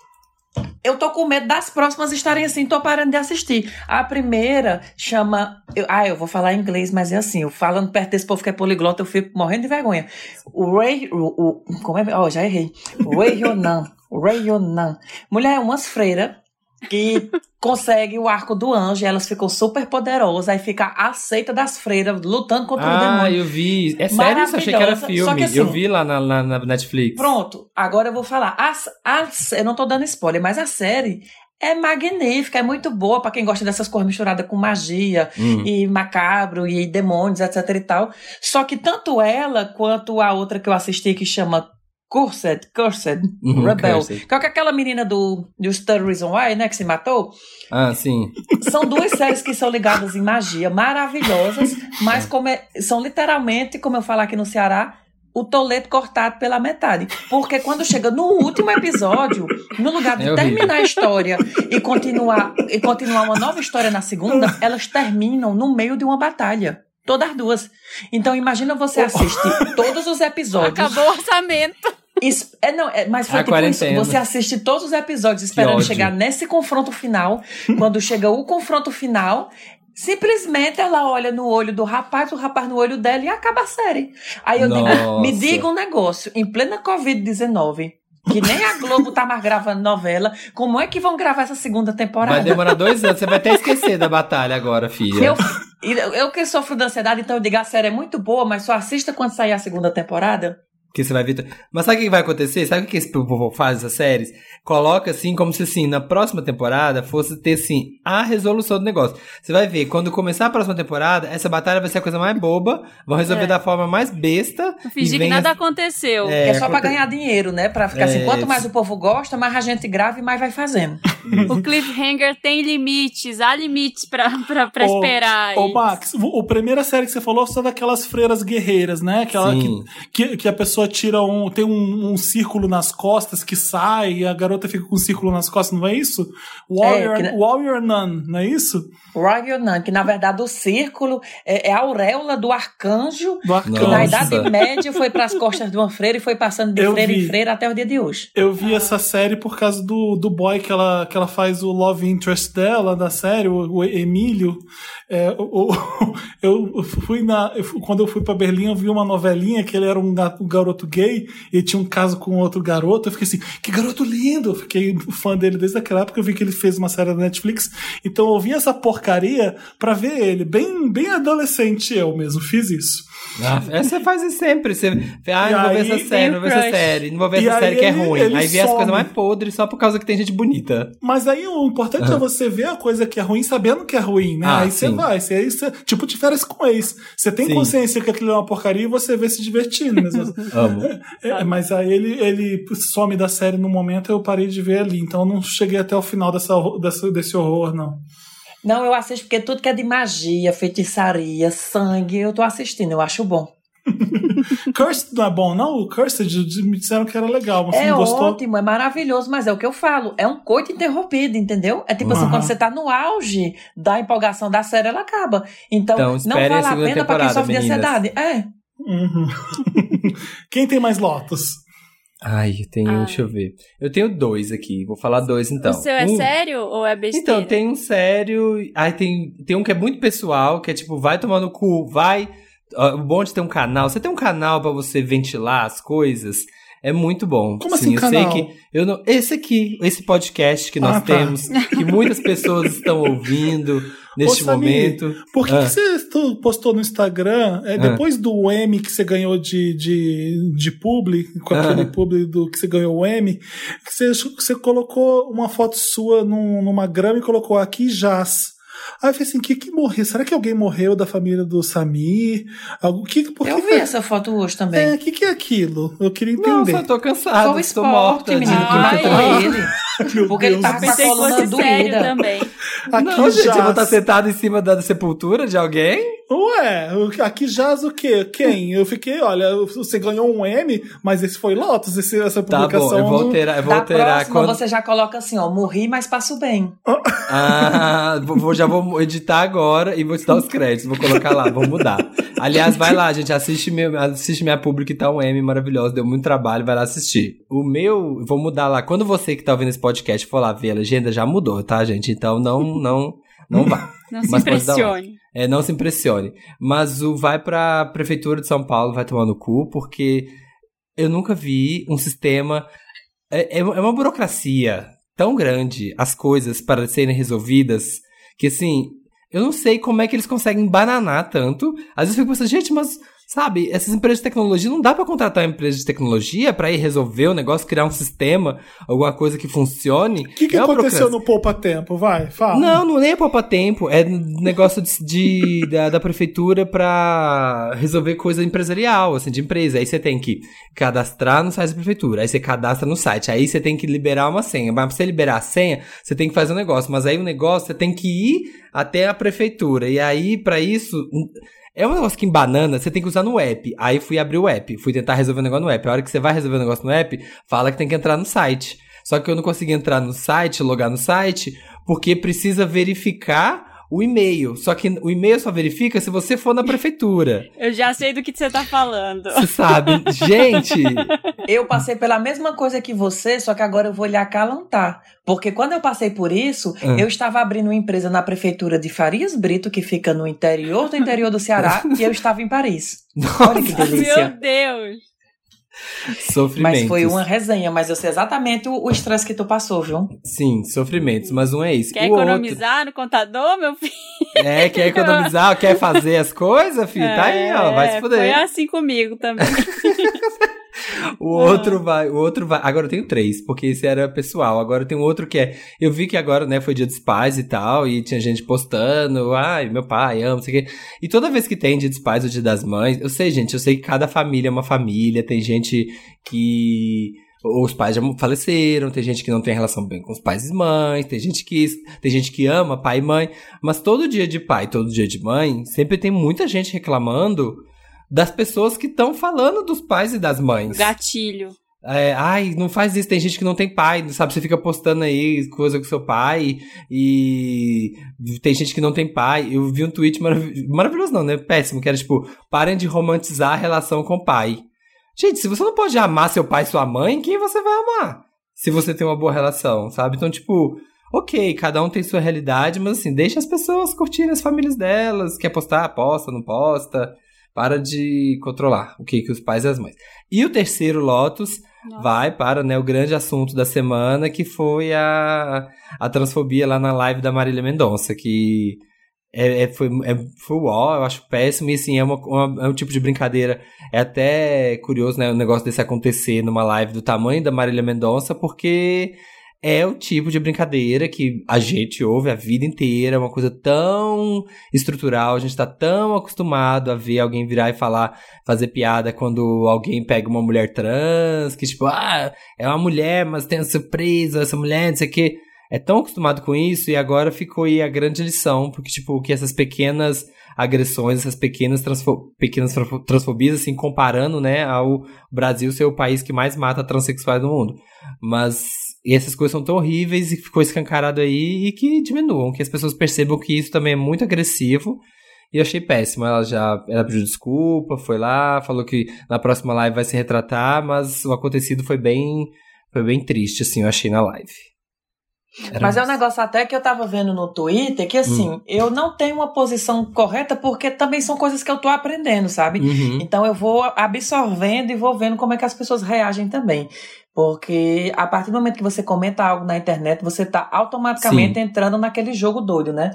D: eu tô com medo das próximas estarem assim, tô parando de assistir. A primeira chama. eu- ah, eu vou falar inglês, mas é assim, eu falando perto desse povo que é poliglota, eu fico morrendo de vergonha. O Ray. O, o- como é? Ó, já errei. Ray Yonan. Ray Yonan. Mulher, é umas freiras que consegue o arco do anjo, elas ficam super poderosas, aí fica a seita das freiras lutando contra o
C: Ah,
D: demônio.
C: eu vi. É sério isso? Achei que era filme.
D: que assim-
C: eu vi lá na, na- na Netflix.
D: Pronto, agora eu vou falar. A, a, eu não tô dando spoiler, mas a série é magnífica, é muito boa pra quem gosta dessas coisas misturadas com magia
C: Hum.
D: e macabro e demônios, etc e tal. Só que tanto ela quanto a outra que eu assisti que chama Cursed, Cursed,
C: Uhum,
D: Rebel,
C: Cursed.
D: que é aquela menina do, do Third Reason Why, né, que se matou.
C: Ah, sim.
D: São duas séries que são ligadas em magia, maravilhosas, mas como é- são literalmente, como eu falo aqui no Ceará, o toleto cortado pela metade. Porque quando chega no último episódio, no lugar de
C: É
D: terminar a história e continuar, e continuar uma nova história na segunda, elas terminam no meio de uma batalha. Todas duas. Então imagina você assiste todos os episódios.
B: Acabou o orçamento.
D: Isso- é, não, é, mas foi
C: A
D: tipo isso. Você assiste todos os episódios esperando chegar nesse confronto final. Quando chega o confronto final, simplesmente ela olha no olho do rapaz, o rapaz no olho dela e acaba a série. Aí eu digo,
C: Nossa.
D: me diga um negócio, em plena Covid-19, que nem a Globo tá mais gravando novela, como é que vão gravar essa segunda
C: Vai
D: temporada?
C: demorar dois anos. Você vai até esquecer da batalha agora, filha.
D: Eu, eu, eu que sofro de ansiedade, então eu digo, a série é muito boa, mas só assista quando sair a segunda temporada.
C: Que você vai ver. Mas sabe o que vai acontecer? Sabe o que esse povo faz essas séries? Coloca assim, como se assim, na próxima temporada fosse ter assim, a resolução do negócio. Você vai ver, quando começar a próxima temporada, essa batalha vai ser a coisa mais boba, vão resolver
B: É.
C: da forma mais besta.
B: Fingir
C: e
B: que nada
C: as-
B: aconteceu.
C: É,
D: É, só pra
C: aconte-
D: ganhar dinheiro, né? Pra ficar assim,
C: É,
D: quanto mais o povo gosta, mais a gente grava e mais vai fazendo.
B: O cliffhanger tem limites, há limites pra, pra, pra
A: Ô,
B: esperar.
A: Ô,
B: isso.
A: Max, o, o primeira série que você falou são daquelas freiras guerreiras, né? Aquela
C: Sim.
A: que, que, que a pessoa tira um. tem um, um círculo nas costas que sai e a garota fica com um círculo nas costas, não é isso? Warrior,
D: É, que-
A: Warrior Nun, não é isso?
D: Royal Nun, que na verdade o círculo é, é a auréola do arcanjo,
A: Do
D: que na. Idade Média foi para as costas de uma freira e foi passando de
A: Eu
D: freira
A: vi.
D: em freira até o dia de hoje.
A: Eu vi essa série por causa do, do boy que ela, que ela faz o love interest dela, da série, o, o Emílio. É, o- o- eu fui na. eu fui- quando eu fui pra Berlim, eu vi uma novelinha que ele era um, ga- um garoto gay e tinha um caso com outro garoto. Eu fiquei assim, que garoto lindo! Eu fiquei fã dele desde aquela época. Eu vi que ele fez uma série da Netflix. Então eu vi essa porcaria pra ver ele. Bem, bem adolescente eu mesmo, fiz isso.
C: Ah, Você faz isso sempre. Você, ah,
A: E
C: não vou ver essa série, não vou ver essa série, não vou ver essa série que é ruim. Aí vê as coisas mais podres só por causa que tem gente bonita.
A: Mas aí o importante é você ver a coisa que é ruim sabendo que é ruim, né?
C: Ah,
A: aí você vai, você, aí você, tipo de férias com ex. Você tem
C: Sim.
A: consciência que aquilo é uma porcaria e você vê se divertindo. Mesmo.
C: Amo.
A: É, mas aí ele, ele some da série no momento eu parei de ver ali. Então eu não cheguei até o final dessa, dessa- desse horror, não.
D: Não, eu assisto porque tudo que é de magia, feitiçaria, sangue, eu tô assistindo, eu acho bom.
A: Cursed não é bom, não? O Cursed me disseram que era legal. Você
D: é
A: não gostou?
D: ótimo, é maravilhoso, mas é o que eu falo, é um coito interrompido, entendeu? É tipo assim,
A: Aham.
D: quando você tá no auge da empolgação da série, ela acaba. Então,
C: Então,
D: não
C: a
D: vale a
C: segunda
D: pena pra quem
C: temporada,
D: sofre de
C: meninas.
D: ansiedade. É.
A: Uhum. Quem tem mais Lotus?
C: Ai, eu tenho,
B: Ai.
C: deixa eu ver. Eu tenho dois aqui, vou falar dois então.
B: o seu é
C: Um-
B: sério ou é besteira?
C: Então, tem um sério. Aí tem, tem um que é muito pessoal, que é tipo, vai tomar no cu, vai. O bom de ter um canal. Você tem um canal pra você ventilar as coisas. É muito bom.
A: Como
C: Sim,
A: assim,
C: eu
A: canal?
C: sei que. Eu não, esse aqui, esse podcast que nós
A: Ah, tá.
C: temos, que muitas pessoas estão ouvindo neste
A: Ô, Samir,
C: momento.
A: Por que,
C: Ah.
A: que você postou no Instagram, é, depois do M que você ganhou de, de, de publi, com
C: Ah.
A: aquele publi do que você ganhou o M, que você, você colocou uma foto sua num- numa grama e colocou aqui jaz. Aí eu falei assim, que que morreu? Será que alguém morreu da família do Samir? Algo que por que
D: Eu
A: que-
D: vi essa foto hoje também.
A: É, o que, que é aquilo? Eu queria
C: Não,
A: entender.
C: só tô cansado,
D: Foi o
C: estou
D: esporte,
C: morta.
D: menino, que
B: Ai.
D: matou ele.
A: Meu
D: Porque ele
A: Deus
D: tava com a coluna doída.
B: também.
A: Aqui
C: Não, gente, eu vou
A: jaz.
C: estar sentado em cima da sepultura de alguém?
A: Ué, aqui jaz o quê? Quem? Eu fiquei, olha, você ganhou um M, mas esse foi Lotus, esse, essa
C: Tá
A: publicação.
C: bom, eu vou alterar, eu vou
D: Da
C: alterar
D: próxima,
C: quando.
D: você já coloca assim, ó, morri, mas passo bem.
C: Ah, vou, vou- já vou editar agora e vou te dar os créditos. Vou colocar lá, vou mudar. Aliás, vai lá, gente, assiste, meu, assiste minha publi que tá um M maravilhosa, deu muito trabalho, vai lá assistir. O meu, vou mudar lá. Quando você que tá ouvindo esse podcast for lá ver a legenda, já mudou, tá, gente? Então não, não, não vá.
B: Não se
C: Mas
B: impressione.
C: É, não se impressione. Mas o vai pra Prefeitura de São Paulo, vai tomar no cu, porque eu nunca vi um sistema. É, é é uma burocracia tão grande, as coisas para serem resolvidas, que assim, eu não sei como é que eles conseguem bananar tanto. Às vezes eu fico pensando, gente, mas. Sabe, essas empresas de tecnologia, não dá pra contratar uma empresa de tecnologia pra ir resolver o negócio, criar um sistema, alguma coisa que funcione.
A: O que, que
C: É
A: aconteceu no Poupa Tempo? Vai, fala.
C: Não, não nem é poupa tempo. É negócio de, de- da, da prefeitura pra resolver coisa empresarial, assim, de empresa. Aí você tem que cadastrar no site da prefeitura. Aí você cadastra no site. Aí você tem que liberar uma senha. Mas pra você liberar a senha, você tem que fazer um negócio. Mas aí o negócio, você tem que ir até a prefeitura. E aí, pra isso... É um negócio que em banana você tem que usar no app. Aí fui abrir o app, fui tentar resolver o negócio no app. A hora que você vai resolver o negócio no app, fala que tem que entrar no site. Só que eu não consegui entrar no site, logar no site, porque precisa verificar o e-mail. Só que o e-mail só verifica se você for na prefeitura.
B: Eu já sei do que você tá falando.
C: Você sabe? Gente!
D: Eu passei pela mesma coisa que você, só que agora eu vou lhe acalantar. Porque quando eu passei por isso,
C: Ah.
D: eu estava abrindo uma empresa na prefeitura de Farias Brito, que fica no interior do interior do Ceará, e eu estava em Paris. Olha que delícia.
B: Meu Deus.
C: Sofrimentos.
D: Mas foi uma resenha, mas eu sei exatamente o o estresse que tu passou, viu?
C: Sim, sofrimentos, mas um é isso.
B: Quer
C: o outro-
B: economizar no contador, meu filho?
C: É, quer economizar, quer fazer as coisas, filho? Tá aí, ó, vai se
B: É,
C: fuder.
B: Foi assim comigo também.
C: O outro vai, o outro vai. Agora eu tenho três, porque esse era pessoal. Agora tem um outro que é. Eu vi que agora, né, foi dia dos pais e tal, e tinha gente postando, ai, meu pai, amo, não sei o quê. E toda vez que tem dia dos pais ou dia das mães, eu sei, gente, eu sei que cada família é uma família, tem gente que os pais já faleceram, tem gente que não tem relação bem com os pais e mães, tem gente que tem gente que ama pai e mãe, mas todo dia de pai, todo dia de mãe, sempre tem muita gente reclamando das pessoas que estão falando dos pais e das mães.
B: Gatilho.
C: É, ai, não faz isso, tem gente que não tem pai, sabe? Você fica postando aí coisa com seu pai e tem gente que não tem pai. Eu vi um tweet marav maravilhoso, não, né? Péssimo, que era tipo, parem de romantizar a relação com o pai. Gente, se você não pode amar seu pai e sua mãe, quem você vai amar? Se você tem uma boa relação, sabe? Então, tipo, ok, cada um tem sua realidade, mas assim, deixa as pessoas curtirem as famílias delas. Quer postar? Posta, não posta. Para de controlar o que, que os pais e as mães. E o terceiro Lotus Nossa. vai para né, o grande assunto da semana, que foi a, a transfobia lá na live da Marília Mendonça, que é, é, foi, é, foi uau, eu acho péssimo, e assim, é, uma, uma, é um tipo de brincadeira, é até curioso, né, o negócio desse acontecer numa live do tamanho da Marília Mendonça, porque é o tipo de brincadeira que a gente ouve a vida inteira, é uma coisa tão estrutural, a gente tá tão acostumado a ver alguém virar e falar, fazer piada quando alguém pega uma mulher trans, que tipo, ah, é uma mulher, mas tem a surpresa, essa mulher, não sei o quê é tão acostumado com isso e agora ficou aí a grande lição, porque, tipo, que essas pequenas agressões, essas pequenas, transfo pequenas transfobias, assim, comparando, né, ao Brasil ser o país que mais mata transexuais no mundo. Mas e essas coisas são tão horríveis e ficou escancarado aí e que diminuam, que as pessoas percebam que isso também é muito agressivo. E eu achei péssimo. Ela já ela pediu desculpa, foi lá, falou que na próxima live vai se retratar, mas o acontecido foi bem foi bem triste, assim, eu achei na live.
D: Era Mas é um negócio até que eu tava vendo no Twitter que assim, hum. eu não tenho uma posição correta porque também são coisas que eu tô aprendendo, sabe? Uhum. Então eu vou absorvendo e vou vendo como é que as pessoas reagem também. Porque a partir do momento que você comenta algo na internet, você tá automaticamente Sim. entrando naquele jogo doido, né?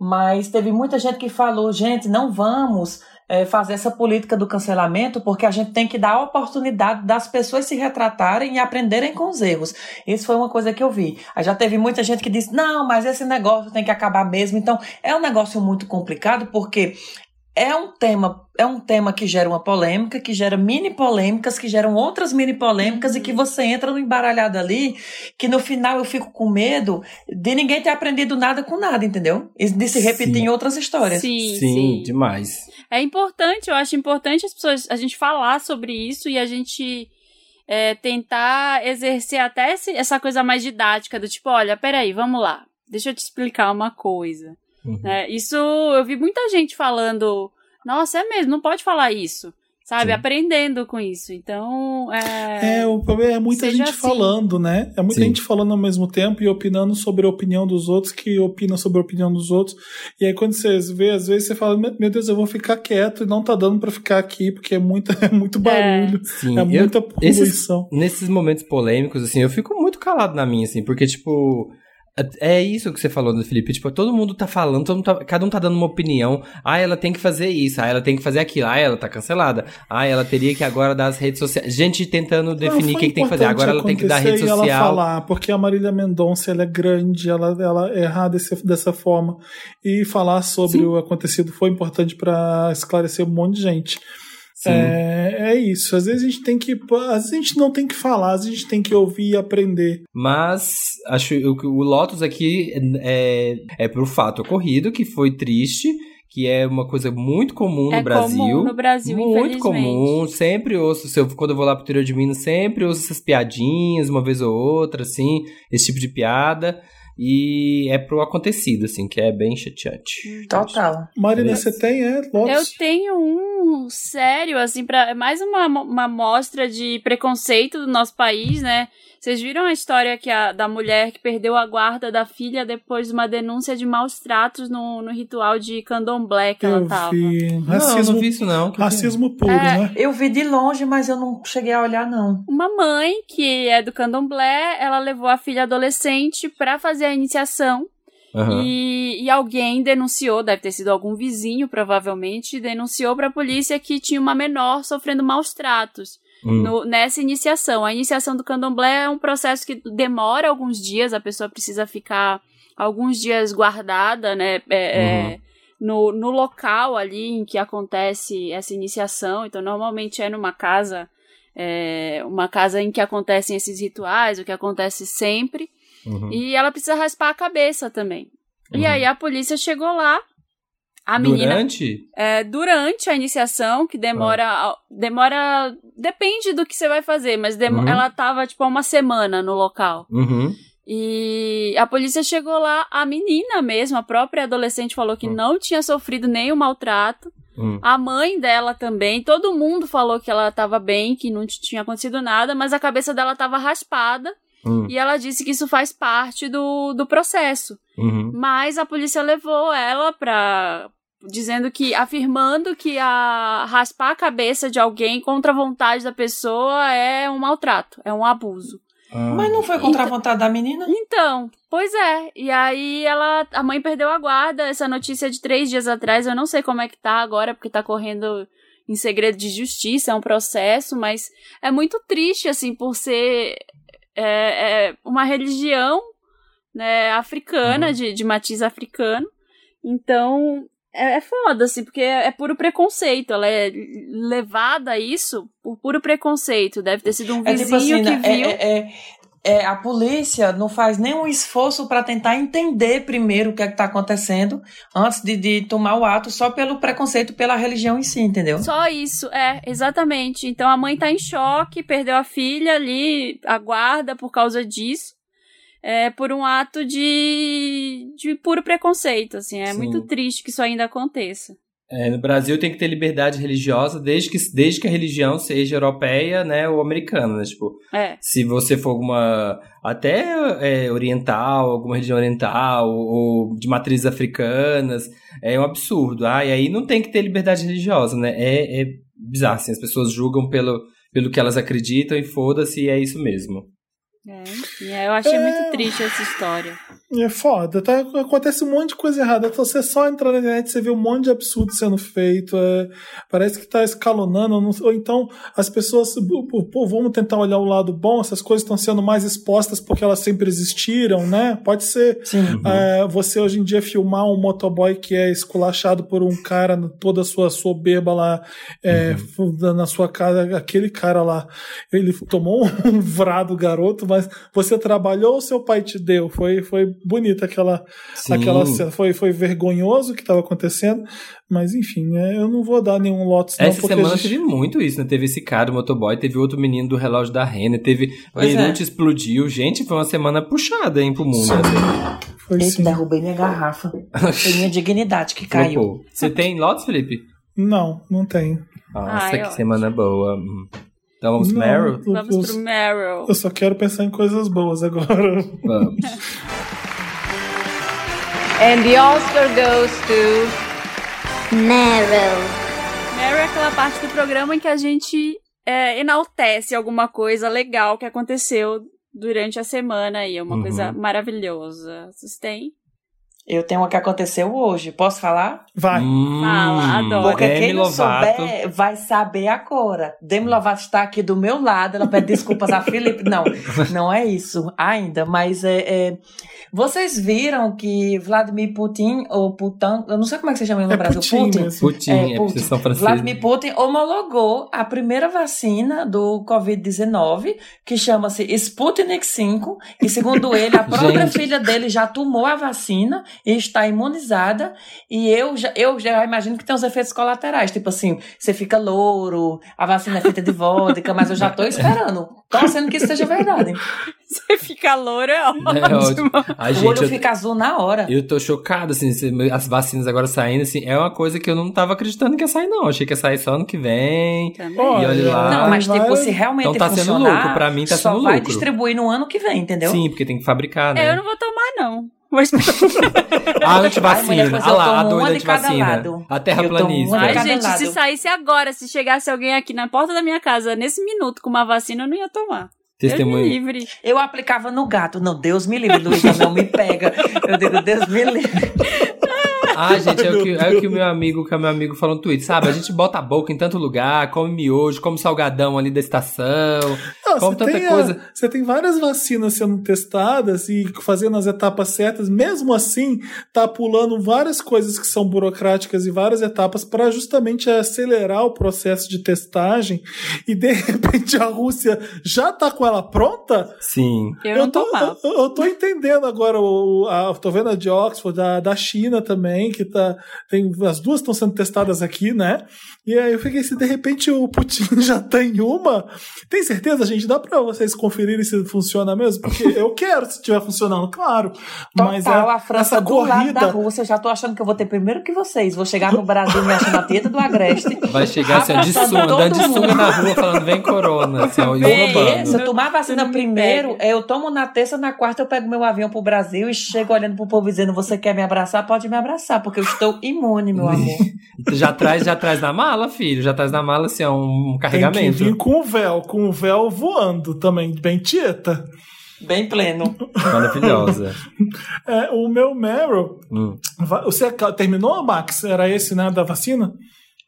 D: Mas teve muita gente que falou, gente, não vamos é, fazer essa política do cancelamento, porque a gente tem que dar a oportunidade das pessoas se retratarem e aprenderem com os erros. Isso foi uma coisa que eu vi. Aí já teve muita gente que disse: não, mas esse negócio tem que acabar mesmo. Então, é um negócio muito complicado, porque é um tema é um tema que gera uma polêmica, que gera mini polêmicas, que geram outras mini polêmicas e que uhum. você entra no embaralhado ali, que no final eu fico com medo de ninguém ter aprendido nada com nada, entendeu? E de se repetir sim. em outras histórias.
B: Sim,
C: sim, sim, demais.
B: É importante, eu acho importante as pessoas, a gente falar sobre isso e a gente é, tentar exercer até esse, essa coisa mais didática do tipo, olha, peraí, vamos lá, deixa eu te explicar uma coisa. Uhum. Né? Isso, eu vi muita gente falando, nossa, é mesmo, não pode falar isso. Sabe, Sim. aprendendo com isso. Então. É,
A: é o problema é muita gente assim. falando, né? É muita Sim. gente falando ao mesmo tempo e opinando sobre a opinião dos outros, que opina sobre a opinião dos outros. E aí, quando você vê, às vezes você fala: Meu Deus, eu vou ficar quieto e não tá dando para ficar aqui, porque é, muita, é muito barulho. É, Sim. é muita poluição.
C: Esses, nesses momentos polêmicos, assim, eu fico muito calado na minha, assim, porque, tipo é isso que você falou, né, Felipe? Tipo, todo mundo tá falando, todo mundo tá, cada um tá dando uma opinião. Ah, ela tem que fazer isso, ah, ela tem que fazer aquilo, ah, ela tá cancelada. Ah, ela teria que agora dar as redes sociais. Gente tentando definir o que, que, tem que fazer. Agora ela tem que dar rede social.
A: ela falar, porque a Marília Mendonça, ela é grande, ela, ela é errar desse, dessa forma. E falar sobre Sim. o acontecido foi importante para esclarecer um monte de gente. É, é, isso. Às vezes a gente tem que. Às vezes a gente não tem que falar, às vezes a gente tem que ouvir e aprender.
C: Mas acho que o Lotus aqui é, é pro fato ocorrido, que foi triste que é uma coisa muito comum
B: é
C: no Brasil.
B: Comum no Brasil,
C: muito comum. Sempre ouço, se eu, quando eu vou lá pro interior de Minas, sempre ouço essas piadinhas, uma vez ou outra, assim, esse tipo de piada. E é pro acontecido, assim, que é bem chateante.
D: Total.
A: Marina, você tem, é? Lotus?
B: Eu tenho um sério, assim, pra, é mais uma, uma mostra de preconceito do nosso país, né? Vocês viram a história que a, da mulher que perdeu a guarda da filha depois de uma denúncia de maus tratos no, no ritual de candomblé que
A: eu
B: ela tava?
A: Vi.
C: Racismo, não, não vi isso não.
A: Racismo puro,
D: é,
A: né?
D: Eu vi de longe, mas eu não cheguei a olhar não.
B: Uma mãe que é do candomblé, ela levou a filha adolescente para fazer a iniciação Uhum. E, e, alguém denunciou, deve ter sido algum vizinho, provavelmente, denunciou para a polícia que tinha uma menor sofrendo maus tratos hum. no, nessa iniciação. A iniciação do candomblé é um processo que demora alguns dias, a pessoa precisa ficar alguns dias guardada, né? É, é uhum. é, no, no local ali em que acontece essa iniciação. Então, normalmente é numa casa é, uma casa em que acontecem esses rituais, o que acontece sempre.
C: Uhum.
B: E ela precisa raspar a cabeça também. E
C: Uhum.
B: aí a polícia chegou lá. A menina
C: Durante?
B: é, durante a iniciação, que demora. Demora. Depende do que você vai fazer, mas
C: Uhum.
B: ela tava, tipo, há uma semana no local.
C: Uhum.
B: E a polícia chegou lá, a menina mesmo, a própria adolescente falou que
C: Hum.
B: não tinha sofrido nenhum maltrato.
C: Hum.
B: A mãe dela também, todo mundo falou que ela tava bem, que não tinha acontecido nada, mas a cabeça dela tava raspada
C: Hum.
B: e ela disse que isso faz parte do, do processo.
C: Uhum.
B: Mas a polícia levou ela pra. Dizendo que. afirmando que a raspar a cabeça de alguém contra a vontade da pessoa é um maltrato, é um abuso.
C: Ah.
D: Mas não foi contra a vontade da menina?
B: Então, pois é. E aí ela. A mãe perdeu a guarda. Essa notícia é de três dias atrás. Eu não sei como é que tá agora, porque tá correndo em segredo de justiça, é um processo, mas é muito triste, assim, por ser é, é uma religião né, africana,
C: Uhum.
B: de, de matiz africano. Então, é, é foda, assim, porque é, é puro preconceito. Ela é levada a isso por puro preconceito. Deve ter sido um
D: É
B: vizinho
D: tipo assim,
B: que
D: né? É-
B: viu.
D: é, é- é, a polícia não faz nenhum esforço para tentar entender primeiro o que é que tá acontecendo antes de, de tomar o ato só pelo preconceito pela religião em si, entendeu?
B: Só isso, é, exatamente. Então a mãe tá em choque, perdeu a filha ali, aguarda por causa disso. É por um ato de, de puro preconceito, assim. É
C: Sim.
B: muito triste que isso ainda aconteça.
C: É, no Brasil tem que ter liberdade religiosa desde que, desde que a religião seja europeia, né, ou americana, né? Tipo,
B: É,
C: se você for alguma até é, oriental, alguma religião oriental ou de matrizes africanas, é um absurdo. Ah, e aí não tem que ter liberdade religiosa, né? É, é bizarro, assim, as pessoas julgam pelo, pelo que elas acreditam e foda-se, e é isso mesmo.
B: É, é, eu achei
A: É.
B: muito triste essa história.
A: É foda, tá? Acontece um monte de coisa errada. Então, você só entrar na internet você vê um monte de absurdo sendo feito. é, parece que tá escalonando. não- ou então as pessoas. Pô, vamos tentar olhar o lado bom. Essas coisas estão sendo mais expostas porque elas sempre existiram, né? Pode ser.
D: Sim.
A: é, você hoje em dia filmar um motoboy que é esculachado por um cara, toda a sua soberba lá é, na sua casa, aquele cara lá, ele tomou um vrado garoto, mas você trabalhou ou seu pai te deu? Foi, foi bonita aquela,
C: Sim.
A: aquela cena. Foi, foi vergonhoso o que estava acontecendo, mas enfim, é, eu não vou dar nenhum lotes não,
C: Essa semana
A: gente-
C: teve muito isso, né? Teve esse cara do motoboy, teve outro menino do relógio da Renner, teve
D: é.
C: Beirute explodiu. Gente, foi uma semana puxada, hein, pro mundo. assim.
A: foi
D: Eita,
A: sim.
D: derrubei minha garrafa. Foi minha dignidade que caiu.
C: Flopou. Você tem lotes, Felipe?
A: Não, não tem.
C: Nossa,
B: Ai,
C: que
B: ótimo.
C: semana boa. Hum. Então vamos pro
A: Não,
C: Meryl?
A: eu-
B: Vamos
A: eu-
B: pro Meryl.
A: Eu só quero pensar em coisas boas agora.
C: Vamos.
E: And the Oscar goes to
F: Meryl.
B: Meryl é aquela parte do programa em que a gente é, enaltece alguma coisa legal que aconteceu durante a semana aí. É uma
C: Uhum.
B: coisa maravilhosa. Vocês têm?
D: Eu tenho uma que aconteceu hoje. Posso falar?
A: Vai.
C: Hum,
B: Fala, adoro.
D: Porque
C: Demi
D: quem não
C: Lovato.
D: souber vai saber agora. Demi Lovato está aqui do meu lado. Ela pede desculpas a Felipe. Não, não é isso ainda. Mas é, é- vocês viram que Vladimir Putin, ou Putin, eu não sei como é que você chama ele no
A: É
D: Brasil.
A: Putin mesmo.
C: Putin, é,
D: É,
C: vocês são franceses.
D: Vladimir Putin homologou a primeira vacina do Covid-19, que chama-se Sputnik 5, e segundo ele, a própria filha dele já tomou a vacina e está imunizada, e eu já, eu já imagino que tem os efeitos colaterais, tipo assim, você fica louro, a vacina é feita de vodka, mas eu já tô esperando, torcendo que isso seja verdade.
B: Você fica loura, é ótimo.
C: É ótimo.
D: O
C: gente,
D: olho
C: eu,
D: fica azul na hora.
C: eu tô chocado, assim, as vacinas agora saindo, assim, é uma coisa que eu não tava acreditando que ia sair, não. Achei que ia sair só ano que vem.
B: Também.
A: Olha,
C: E olha lá.
D: Não, mas
A: vai-
D: tipo, se realmente
C: Então tá sendo lucro, pra mim tá
D: só
C: sendo
D: vai
C: lucro.
D: distribuir no ano que vem, entendeu?
C: Sim, porque tem que fabricar, né?
B: É, eu não vou tomar, não. Mas,
C: A
D: mulher,
C: antivacina.
D: pois
C: Ah lá, a doida antivacina.
D: lado.
C: A terraplanista.
B: Ai, gente,
D: lado.
B: se saísse agora, se chegasse alguém aqui na porta da minha casa nesse minuto com uma vacina, eu não ia tomar. Deus me
C: Testemunho.
B: livre.
D: Eu aplicava no gato. Não, Deus me livre, Luísa, não me pega. Eu digo, Deus me livre.
C: Ah, gente, é o, que, é o que o meu amigo, que o meu amigo falou no Twitter, sabe? A gente bota a boca em tanto lugar, come miojo, come salgadão ali da estação.
A: Não,
C: Como
A: você, tem a-
C: coisa.
A: você tem várias vacinas sendo testadas e fazendo as etapas certas, mesmo assim, tá pulando várias coisas que são burocráticas e várias etapas para justamente acelerar o processo de testagem e de repente a Rússia já tá com ela pronta?
C: Sim.
B: Eu, não
A: tô, eu, eu tô entendendo agora, o, a, tô vendo a de Oxford, da, da China também, que tá. Tem, as duas estão sendo testadas aqui, né? E aí eu fiquei, se de repente o Putin já tem uma, tem certeza, gente? Dá pra vocês conferirem se funciona mesmo? Porque eu quero se estiver funcionando, claro. mas
D: Total,
A: é,
D: a França
A: essa
D: do lado da
A: corrida.
D: Rússia, eu já tô achando que eu vou ter primeiro que vocês. Vou chegar no Brasil me achando a teta do Agreste.
C: Vai chegar assim, de sunga, andando de sunga na rua, falando vem corona, assim, ó.
D: Se eu tomar vacina primeiro, é, eu tomo na terça, na quarta eu pego meu avião pro Brasil e chego olhando pro povo dizendo: Você quer me abraçar? Pode me abraçar, porque eu estou imune, meu amor.
C: Já traz, já traz na mala, filho. Já traz na mala, assim, ó, um
A: Tem que
C: carregamento.
A: vir com o véu, com o véu voando também, bem tieta.
D: Bem pleno.
C: Maravilhosa.
A: É, o meu Meryl.
C: Hum.
A: Você terminou, Max? Era esse, né, da vacina?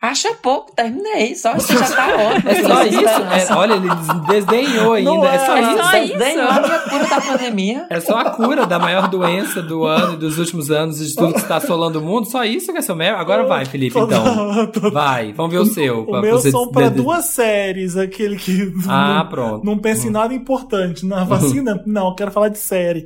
D: Acha pouco, terminei. Só isso já tá ótimo.
C: É só isso? É, olha, ele desdenhou ainda.
A: Não
C: é só
A: é.
C: isso.
B: Só isso?
D: a minha cura da pandemia.
C: É só a cura da maior doença do ano e dos últimos anos, de tudo que está assolando o mundo. Só isso que é seu Meryl? Agora vai, Felipe, então. Vai, vamos ver o seu.
A: O meu
C: você
A: são para duas séries, aquele que
C: Ah,
A: não,
C: pronto.
A: não pensa em nada importante. Na vacina, não, eu quero falar de série.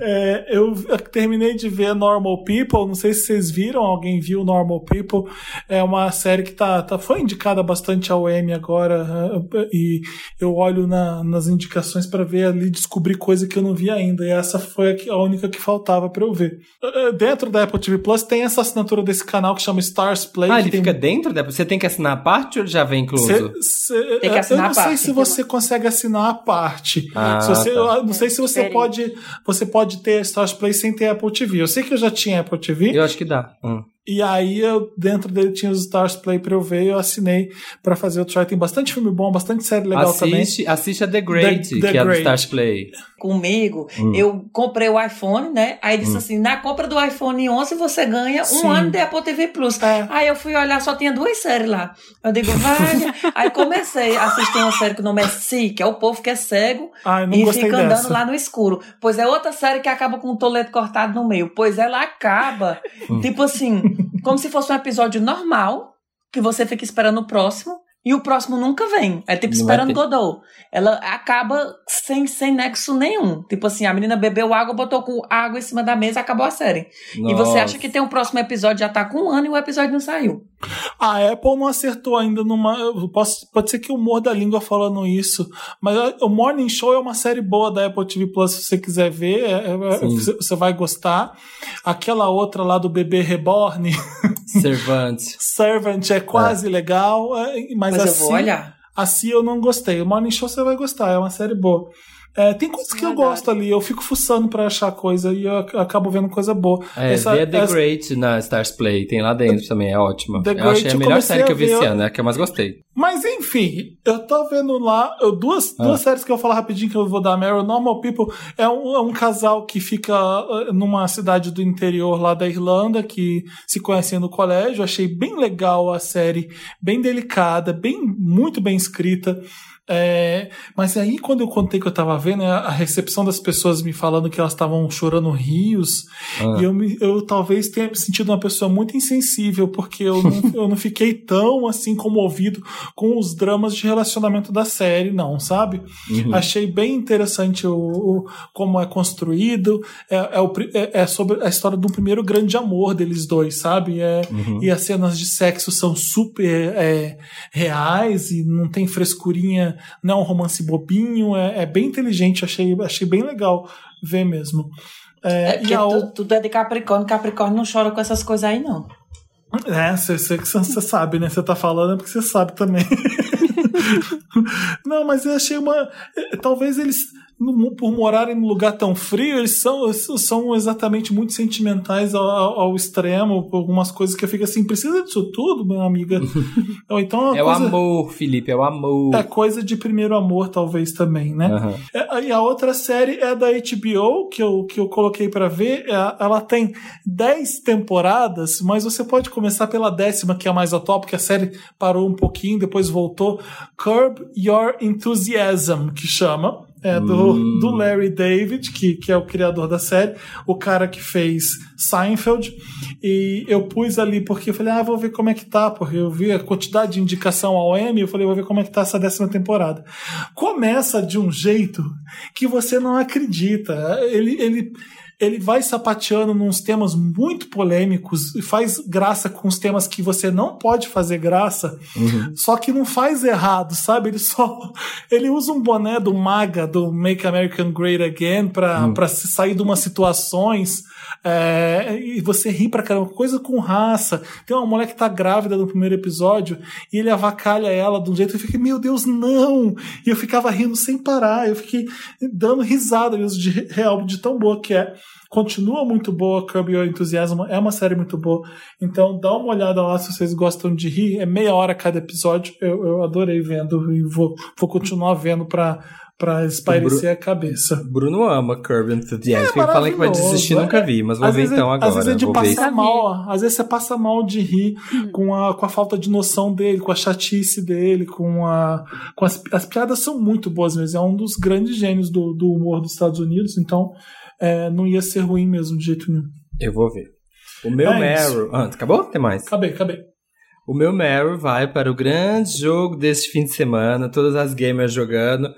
A: É, eu terminei de ver Normal People, não sei se vocês viram, alguém viu Normal People. É uma série que tá, tá, foi indicada bastante ao Emmy agora, eh, e eu olho na- nas indicações para ver ali, descobrir coisa que eu não vi ainda, e essa foi a, que- a única que faltava para eu ver. Eh, eh, Dentro da Apple TV Plus tem essa assinatura desse canal que chama Stars Play.
C: Ah, ele
A: tem
C: fica dentro da. Você tem que assinar a parte ou ele já vem incluso?
A: Cê- cê-
D: Tem que
A: eu
D: assinar
A: não
D: a
A: sei
D: parte,
A: se você consegue assinar a parte.
C: Ah,
A: Se você-
C: tá.
A: eu não sei se você pode, você pode ter Stars Play sem ter Apple TV. Eu sei que eu já tinha Apple TV
C: Eu acho que dá. Hum.
A: E aí eu dentro dele tinha os Stars Play para eu ver, e eu assinei para fazer o try. Tem bastante filme bom, bastante série legal também.
C: Assiste, assiste a The Great,
A: The- The
C: que é a do
A: Great.
C: Stars Play.
D: Comigo,
C: Hum.
D: eu comprei o iPhone, né? Aí disse assim: na compra do iPhone 11 você ganha um
A: Sim.
D: ano de Apple TV Plus.
A: É.
D: Aí eu fui olhar, só tinha duas séries lá. Eu digo, vai. Aí comecei a assistir uma série que o nome é Si, que é o povo que é cego
A: Ai, não
D: e fica
A: dessa.
D: andando lá no escuro. Pois é outra série que acaba com o toleto cortado no meio. Pois ela acaba,
A: Hum.
D: tipo assim, como se fosse um episódio normal, que você fica esperando o próximo. E o próximo nunca vem. É tipo
C: Não
D: esperando. Godot. Ela acaba sem, sem nexo nenhum. Tipo assim, a menina bebeu água, botou com água em cima da mesa acabou a série. E você acha que tem um próximo episódio, já tá com um ano e o episódio não saiu.
A: A Apple não acertou ainda numa. Posso, pode ser que o humor da língua falando isso, mas o Morning Show é uma série boa da Apple TV Plus, se você quiser ver, é- é-
C: Sim.
A: você vai gostar. Aquela outra lá do bebê reborn,
C: Servante.
A: Servant, é quase legal, é, mas
D: Mas eu
A: assim,
D: vou olhar.
A: assim eu não gostei. O Morning Show você vai gostar, é uma série boa. É, tem coisas que eu gosto ali, eu fico fuçando pra achar coisa e eu ac- acabo vendo coisa boa.
C: É,
A: Essa-
C: vê a The
A: essa-
C: Great na Stars Play, tem lá dentro também, é ótima.
A: The
C: eu achei
A: Great
C: a
A: eu
C: melhor série que
A: a
C: eu vi esse ano, é a que eu mais gostei.
A: Mas enfim, eu tô vendo lá eu- duas,
C: Ah.
A: duas séries que eu vou falar rapidinho que eu vou dar Meryl. Normal People é um, é um casal que fica uh, numa cidade do interior lá da Irlanda que se conhecem no colégio. Achei bem legal a série, bem delicada, bem muito bem escrita. É, mas aí, quando eu contei que eu tava vendo, a a recepção das pessoas me falando que elas estavam chorando rios,
C: Ah.
A: e eu, me- eu talvez tenha me sentido uma pessoa muito insensível, porque eu não, eu não fiquei tão assim comovido com os dramas de relacionamento da série, não, sabe?
C: Uhum.
A: Achei bem interessante o, o- como é construído. É, é, o é- é sobre a história um primeiro grande amor deles dois, sabe? É,
C: Uhum.
A: E as cenas de sexo são super é, reais e não tem frescurinha, não é um romance bobinho, é, é bem inteligente, achei, achei bem legal ver mesmo. É,
D: É porque
A: e a
D: tudo é de Capricórnio, Capricórnio não chora com essas coisas aí, não.
A: É, você sabe, né? Você tá falando é porque você sabe também. não, mas eu achei uma. eh, Talvez eles no- por morarem num lugar tão frio, eles são, são exatamente muito sentimentais ao, ao- extremo, por algumas coisas que eu fico assim, precisa disso tudo, minha amiga? Ou então é
C: É o
A: coisa,
C: amor, Felipe, é o amor.
A: é coisa de primeiro amor, talvez também, né?
C: Aham.
A: É, E a outra série é da HBO, que eu, que eu coloquei pra ver. É, Ela tem 10 temporadas, mas você pode começar pela décima, que é a mais atual, porque a série parou um pouquinho, depois voltou. Curb Your Enthusiasm, que chama. É do,
C: Hum.
A: do Larry David, que, que é o criador da série, o cara que fez Seinfeld. E eu pus ali porque eu falei, ah, vou ver como é que tá, porque eu vi a quantidade de indicação ao Emmy, eu falei, vou ver como é que tá essa décima temporada. Começa de um jeito que você não acredita. Ele, ele, ele vai sapateando nos temas muito polêmicos e faz graça com os temas que você não pode fazer graça, só que não faz errado, sabe? Ele só ele usa um boné do MAGA, do Make American Great Again, pra, pra se sair de umas situações é, e você ri pra caramba, coisa com raça. Tem uma mulher que tá grávida no primeiro episódio e ele avacalha ela de um jeito que eu fiquei, meu Deus, não! E eu ficava rindo sem parar, eu fiquei dando risada mesmo de real, de tão boa que é. Continua muito boa, Curb Your Enthusiasm, é uma série muito boa. Então dá uma olhada lá se vocês gostam de rir. É meia hora cada episódio. Eu, eu adorei vendo e vou, vou continuar vendo pra, pra espairecer a cabeça.
C: Bruno ama Curb Enthusiasm.
A: É
C: Eu falei que vai desistir, nunca vi, mas vou
A: Às
C: ver
A: vezes
C: então
A: é-
C: agora.
A: Às vezes é de
C: vou
A: passar mal, às vezes você passa mal de rir com a, com a falta de noção dele, com a chatice dele, com a. Com as, as piadas são muito boas mesmo. É um dos grandes gênios do, do humor dos Estados Unidos, então é, não ia ser ruim mesmo de jeito nenhum.
C: Eu vou ver. O meu
A: É.
C: Meryl. Ah, acabou? Tem mais.
A: Acabei, acabei.
C: O meu Meryl vai para o grande jogo deste fim de semana, todas as gamers jogando,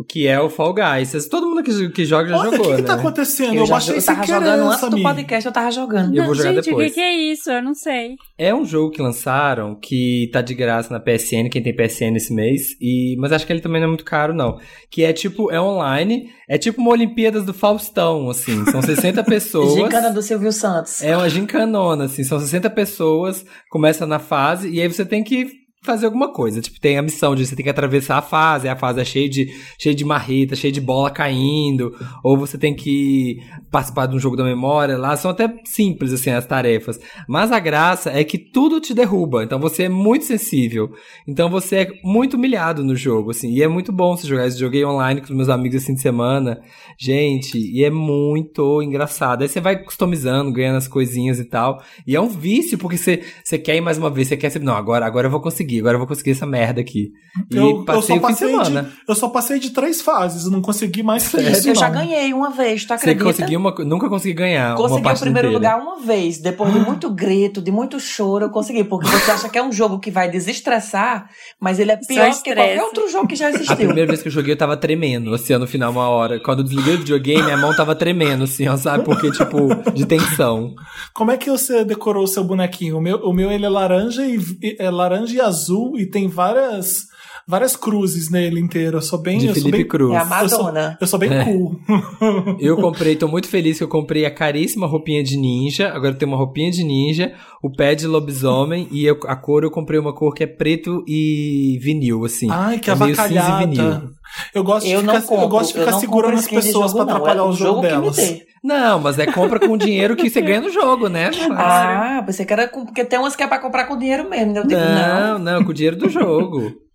C: o que é o Fall Guys. Todo mundo que, que joga já
A: Olha, o
C: jogou,
A: que, que
C: né?
A: tá acontecendo?
D: Eu,
A: Eu, baixei
D: eu tava
A: querer,
D: jogando antes do podcast, eu tava jogando.
C: Eu vou jogar
B: Gente,
C: depois.
B: o que, que é isso? Eu não sei.
C: É um jogo que lançaram que tá de graça na PSN, quem tem PSN esse mês, e mas acho que ele também não é muito caro não. Que é tipo, é online, é tipo uma Olimpíadas do Faustão, assim, são 60 pessoas.
D: Gincana do Silvio Santos.
C: É uma gincanona, assim, são 60 pessoas, começa na fase, e aí você tem que fazer alguma coisa. Tipo, tem a missão de você tem que atravessar a fase, a fase é cheia de, cheia de marreta, cheia de bola caindo, ou você tem que participar de um jogo da memória lá, são até simples, assim, as tarefas. Mas a graça é que tudo te derruba, então você é muito sensível. Então você é muito humilhado no jogo, assim, e é muito bom você jogar. Eu joguei online com os meus amigos esse fim de semana, gente, e é muito engraçado. Aí você vai customizando, ganhando as coisinhas e tal, e é um vício, porque você, você quer ir mais uma vez, você quer não, agora, agora eu vou conseguir, agora eu vou conseguir essa merda aqui. E
A: Eu,
C: passei
A: eu,
C: o
A: só passei
C: semana.
A: de, eu só passei de três fases, não consegui mais
C: Sério?
A: isso.
D: Eu já ganhei uma vez, tu
C: Você
D: acredita?
C: conseguiu uma, nunca consegui ganhar uma
D: Consegui o primeiro
C: inteira.
D: lugar uma vez. Depois de muito grito, de muito choro, eu consegui. Porque você acha que é um jogo que vai desestressar, mas ele é pior que qualquer outro jogo que já
C: A
D: existiu.
C: primeira vez que eu joguei, eu tava tremendo, assim, no final, uma hora. Quando eu desliguei o videogame, minha mão tava tremendo, assim, ó, sabe? Porque, tipo, de tensão.
A: Como é que você decorou o seu bonequinho? O meu, o meu ele é laranja e e- é laranja e azul e tem várias várias cruzes nele inteiro. Eu sou bem,
C: De
A: eu sou
C: Felipe
A: bem,
C: Cruz.
D: É a
A: eu sou,
D: Madonna.
A: eu sou bem
C: É.
A: cool.
C: Eu comprei, tô muito feliz que eu comprei a caríssima roupinha de ninja. Agora eu tenho uma roupinha de ninja, o pé de lobisomem e eu- a cor eu comprei uma cor que é preto e vinil, assim.
A: Ai, que
C: é meio cinza e vinil.
A: Eu gosto de
D: Eu
A: ficar,
D: não compro,
A: eu gosto de
D: eu
A: ficar
D: não
A: segurando as
D: de
A: pessoas
D: jogo,
A: pra
D: não.
A: atrapalhar
D: É
A: o jogo,
D: que me
A: delas.
C: Não, mas é compra com o dinheiro que você ganha no jogo, né?
D: Ah, pensei que era com, porque tem umas que é pra comprar com dinheiro mesmo. né? Eu digo,
C: Não,
D: não.
C: não, com o dinheiro do jogo.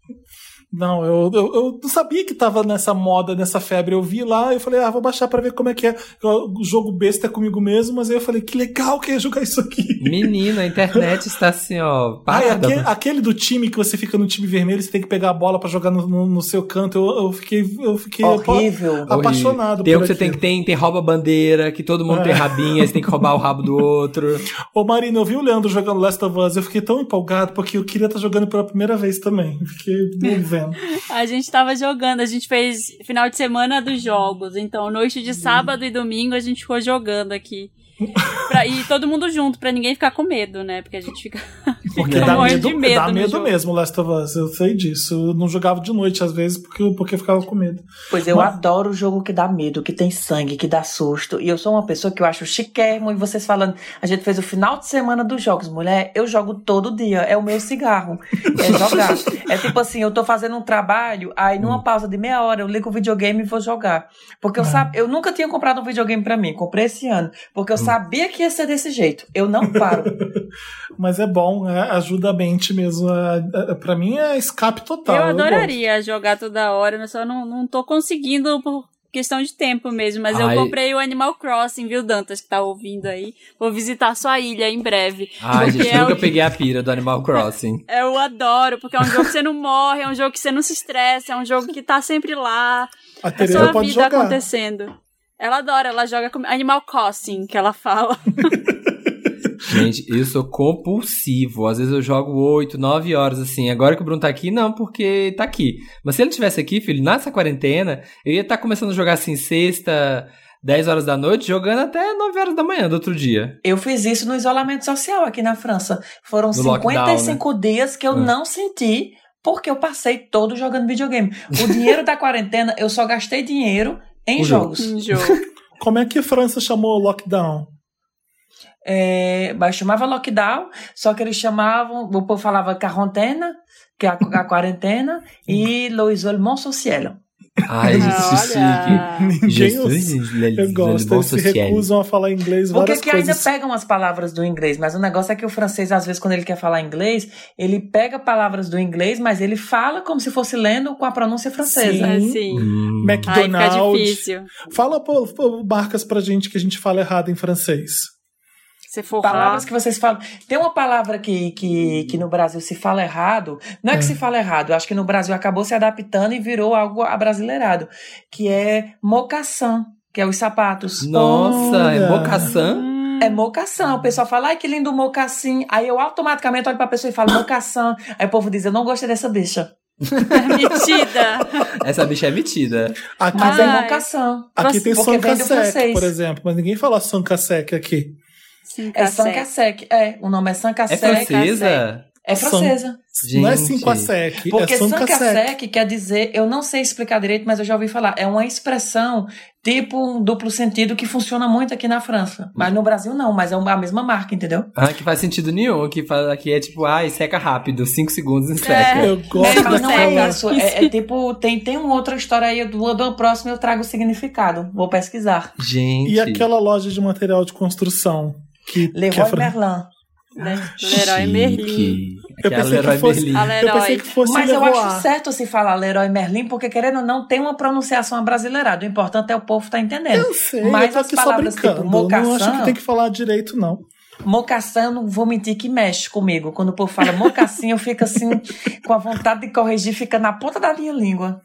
A: Não, eu, eu, eu não sabia que tava nessa moda, nessa febre. Eu vi lá e eu falei, ah, vou baixar pra ver como é que é. Eu- O jogo besta é comigo mesmo, mas aí eu falei, que legal que é jogar isso aqui.
C: Menina, a internet está assim, ó.
A: Ai,
C: parada.
A: aquele, aquele do time que você fica no time vermelho, você tem que pegar a bola pra jogar no, no- no seu canto. Eu, eu fiquei, eu fiquei
D: Horrível.
A: apa- apaixonado
C: Tem um
A: por
C: que você tem que tem, tem rouba bandeira, que todo mundo
A: É.
C: tem rabinha, você tem que roubar o rabo do outro.
A: Ô Marina, eu vi o Leandro jogando Last of Us, eu fiquei tão empolgado porque eu queria estar jogando pela primeira vez também. Fiquei me
B: A gente tava jogando, a gente fez final de semana dos jogos. Então, noite de sábado e domingo a gente ficou jogando aqui. Pra- e todo mundo junto, pra ninguém ficar com medo, né? Porque a gente fica
A: Porque
B: Eu
A: dá medo,
B: de medo
A: dá medo
B: jogo.
A: mesmo, Last of Us. Eu sei disso. Eu não jogava de noite, às vezes, porque, porque eu ficava com medo.
D: Pois eu
A: Mas-
D: adoro o jogo que dá medo, que tem sangue, que dá susto. E eu sou uma pessoa que eu acho chiquérrimo. E vocês falando, a gente fez o final de semana dos jogos. Mulher, eu jogo todo dia. É o meu cigarro. É jogar. é tipo assim, eu tô fazendo um trabalho, aí numa pausa de meia hora eu ligo o videogame e vou jogar. Porque eu,
A: É.
D: sab... eu nunca tinha comprado um videogame pra mim. Comprei esse ano. Porque eu sabia que ia ser desse jeito. Eu não paro.
A: Mas é bom, é, ajuda a mente mesmo. É, é, pra mim é escape total.
B: eu
A: gosto.
B: adoraria jogar toda hora, mas só não, não tô conseguindo por questão de tempo mesmo. Mas
C: Ai.
B: eu comprei o Animal Crossing, viu, Dantas, que tá ouvindo aí. Vou visitar sua ilha em breve.
C: Ai, gente,
B: é
C: nunca
B: o-
C: peguei a pira do Animal Crossing.
B: Eu adoro, porque é um jogo que você não morre, é um jogo que você não se estressa, é um jogo que tá sempre lá.
A: A
B: É
A: Tereza
B: só a
A: pode
B: vida
A: jogar.
B: acontecendo. Ela adora, ela joga com Animal Crossing, que ela fala.
C: Gente, eu sou compulsivo. Às vezes eu jogo 8, 9 horas assim. Agora que o Bruno tá aqui, não, porque tá aqui. Mas se ele tivesse aqui, filho, nessa quarentena, eu ia estar começando a jogar assim sexta, 10 horas da noite, jogando até 9 horas da manhã do outro dia.
D: Eu fiz isso no isolamento social aqui na França. Foram
C: No
D: 55 dias que eu
C: Ah.
D: não senti, porque eu passei todo jogando videogame. O dinheiro da quarentena, eu só gastei dinheiro em
C: O jogo.
D: jogos.
B: Um jogo.
A: Como é que a França chamou lockdown?
D: É, mas chamava lockdown, só que eles chamavam, o povo falava quarentena, que é a, a quarentena, e le isolement social.
C: Ai, gente, que
B: Olha.
C: chique.
A: Ninguém
C: Jesus,
A: usa.
C: le-
A: Eu gosto,
C: le-
A: eles se recusam a falar inglês,
D: Porque
A: várias
D: que ainda
A: coisas.
D: pegam as palavras do inglês, mas o negócio é que o francês, às vezes, quando ele quer falar inglês, ele pega palavras do inglês, mas ele fala como se fosse lendo com a pronúncia francesa.
B: É
A: Sim.
B: assim.
C: Hum.
B: Aí fica
A: McDonald's.
B: difícil.
A: Fala pô, pô, marcas pra gente que a gente fala errado em francês.
B: Se for
D: Palavras que vocês falam. Tem uma palavra que, que, que no Brasil se fala errado. Não é que
A: É.
D: se fala errado, eu acho que no Brasil acabou se adaptando e virou algo abrasileirado. Que é mocassin, que é os sapatos.
C: Nossa, é
A: Olha.
C: mocaçã?
B: Hum,
D: É mocassin. O pessoal fala, ai que lindo mocassim. Aí eu automaticamente olho pra pessoa e falo mocassin. Aí o povo diz, eu não gostei dessa bicha.
B: metida.
C: Essa bicha é metida.
A: Aqui,
D: Mas é mocassin.
A: aqui tem
D: francês.
A: por exemplo, mas ninguém fala Sankasek aqui.
D: É. Sankasek. É, o nome é
C: É
D: Sankasek.
C: francesa?
D: É francesa.
A: Não é
C: Gente.
A: Sankasek,
D: Porque
A: é Sankasek.
D: Sankasek quer dizer, eu não sei explicar direito, mas eu já ouvi falar, é uma expressão tipo um duplo sentido que funciona muito aqui na França. Mas no Brasil não, mas é a mesma marca, entendeu?
C: Ah, que faz sentido nenhum. Que, faz, que é tipo, ai, seca rápido. 5 segundos e seca.
B: É.
A: Eu gosto
D: É, mas não é isso. É, é tipo, tem, tem uma outra história aí, do, do próximo eu trago o significado. Vou pesquisar.
C: Gente.
A: E aquela loja de material de construção que, que é
D: Leroy
A: fran-
D: Merlin.
B: Né? Leroy Merlin.
A: Eu pensei que
C: Leroy
A: fosse-
C: Merlin.
A: Eu
B: Leroy.
A: pensei que fosse
D: Mas eu
A: Leroy.
D: acho certo se falar Leroy Merlin, porque querendo ou não, tem uma pronunciação abrasileirada. O importante é o povo estar entendendo.
A: Eu sei,
D: Mas
A: eu tô
D: as
A: aqui só
D: palavras
A: brincando.
D: tipo
A: não acho que tem que falar direito, não.
D: Mocassin, eu não vou mentir que mexe comigo. Quando o povo fala mocassim, eu fico assim, com a vontade de corrigir, fica na ponta da minha língua.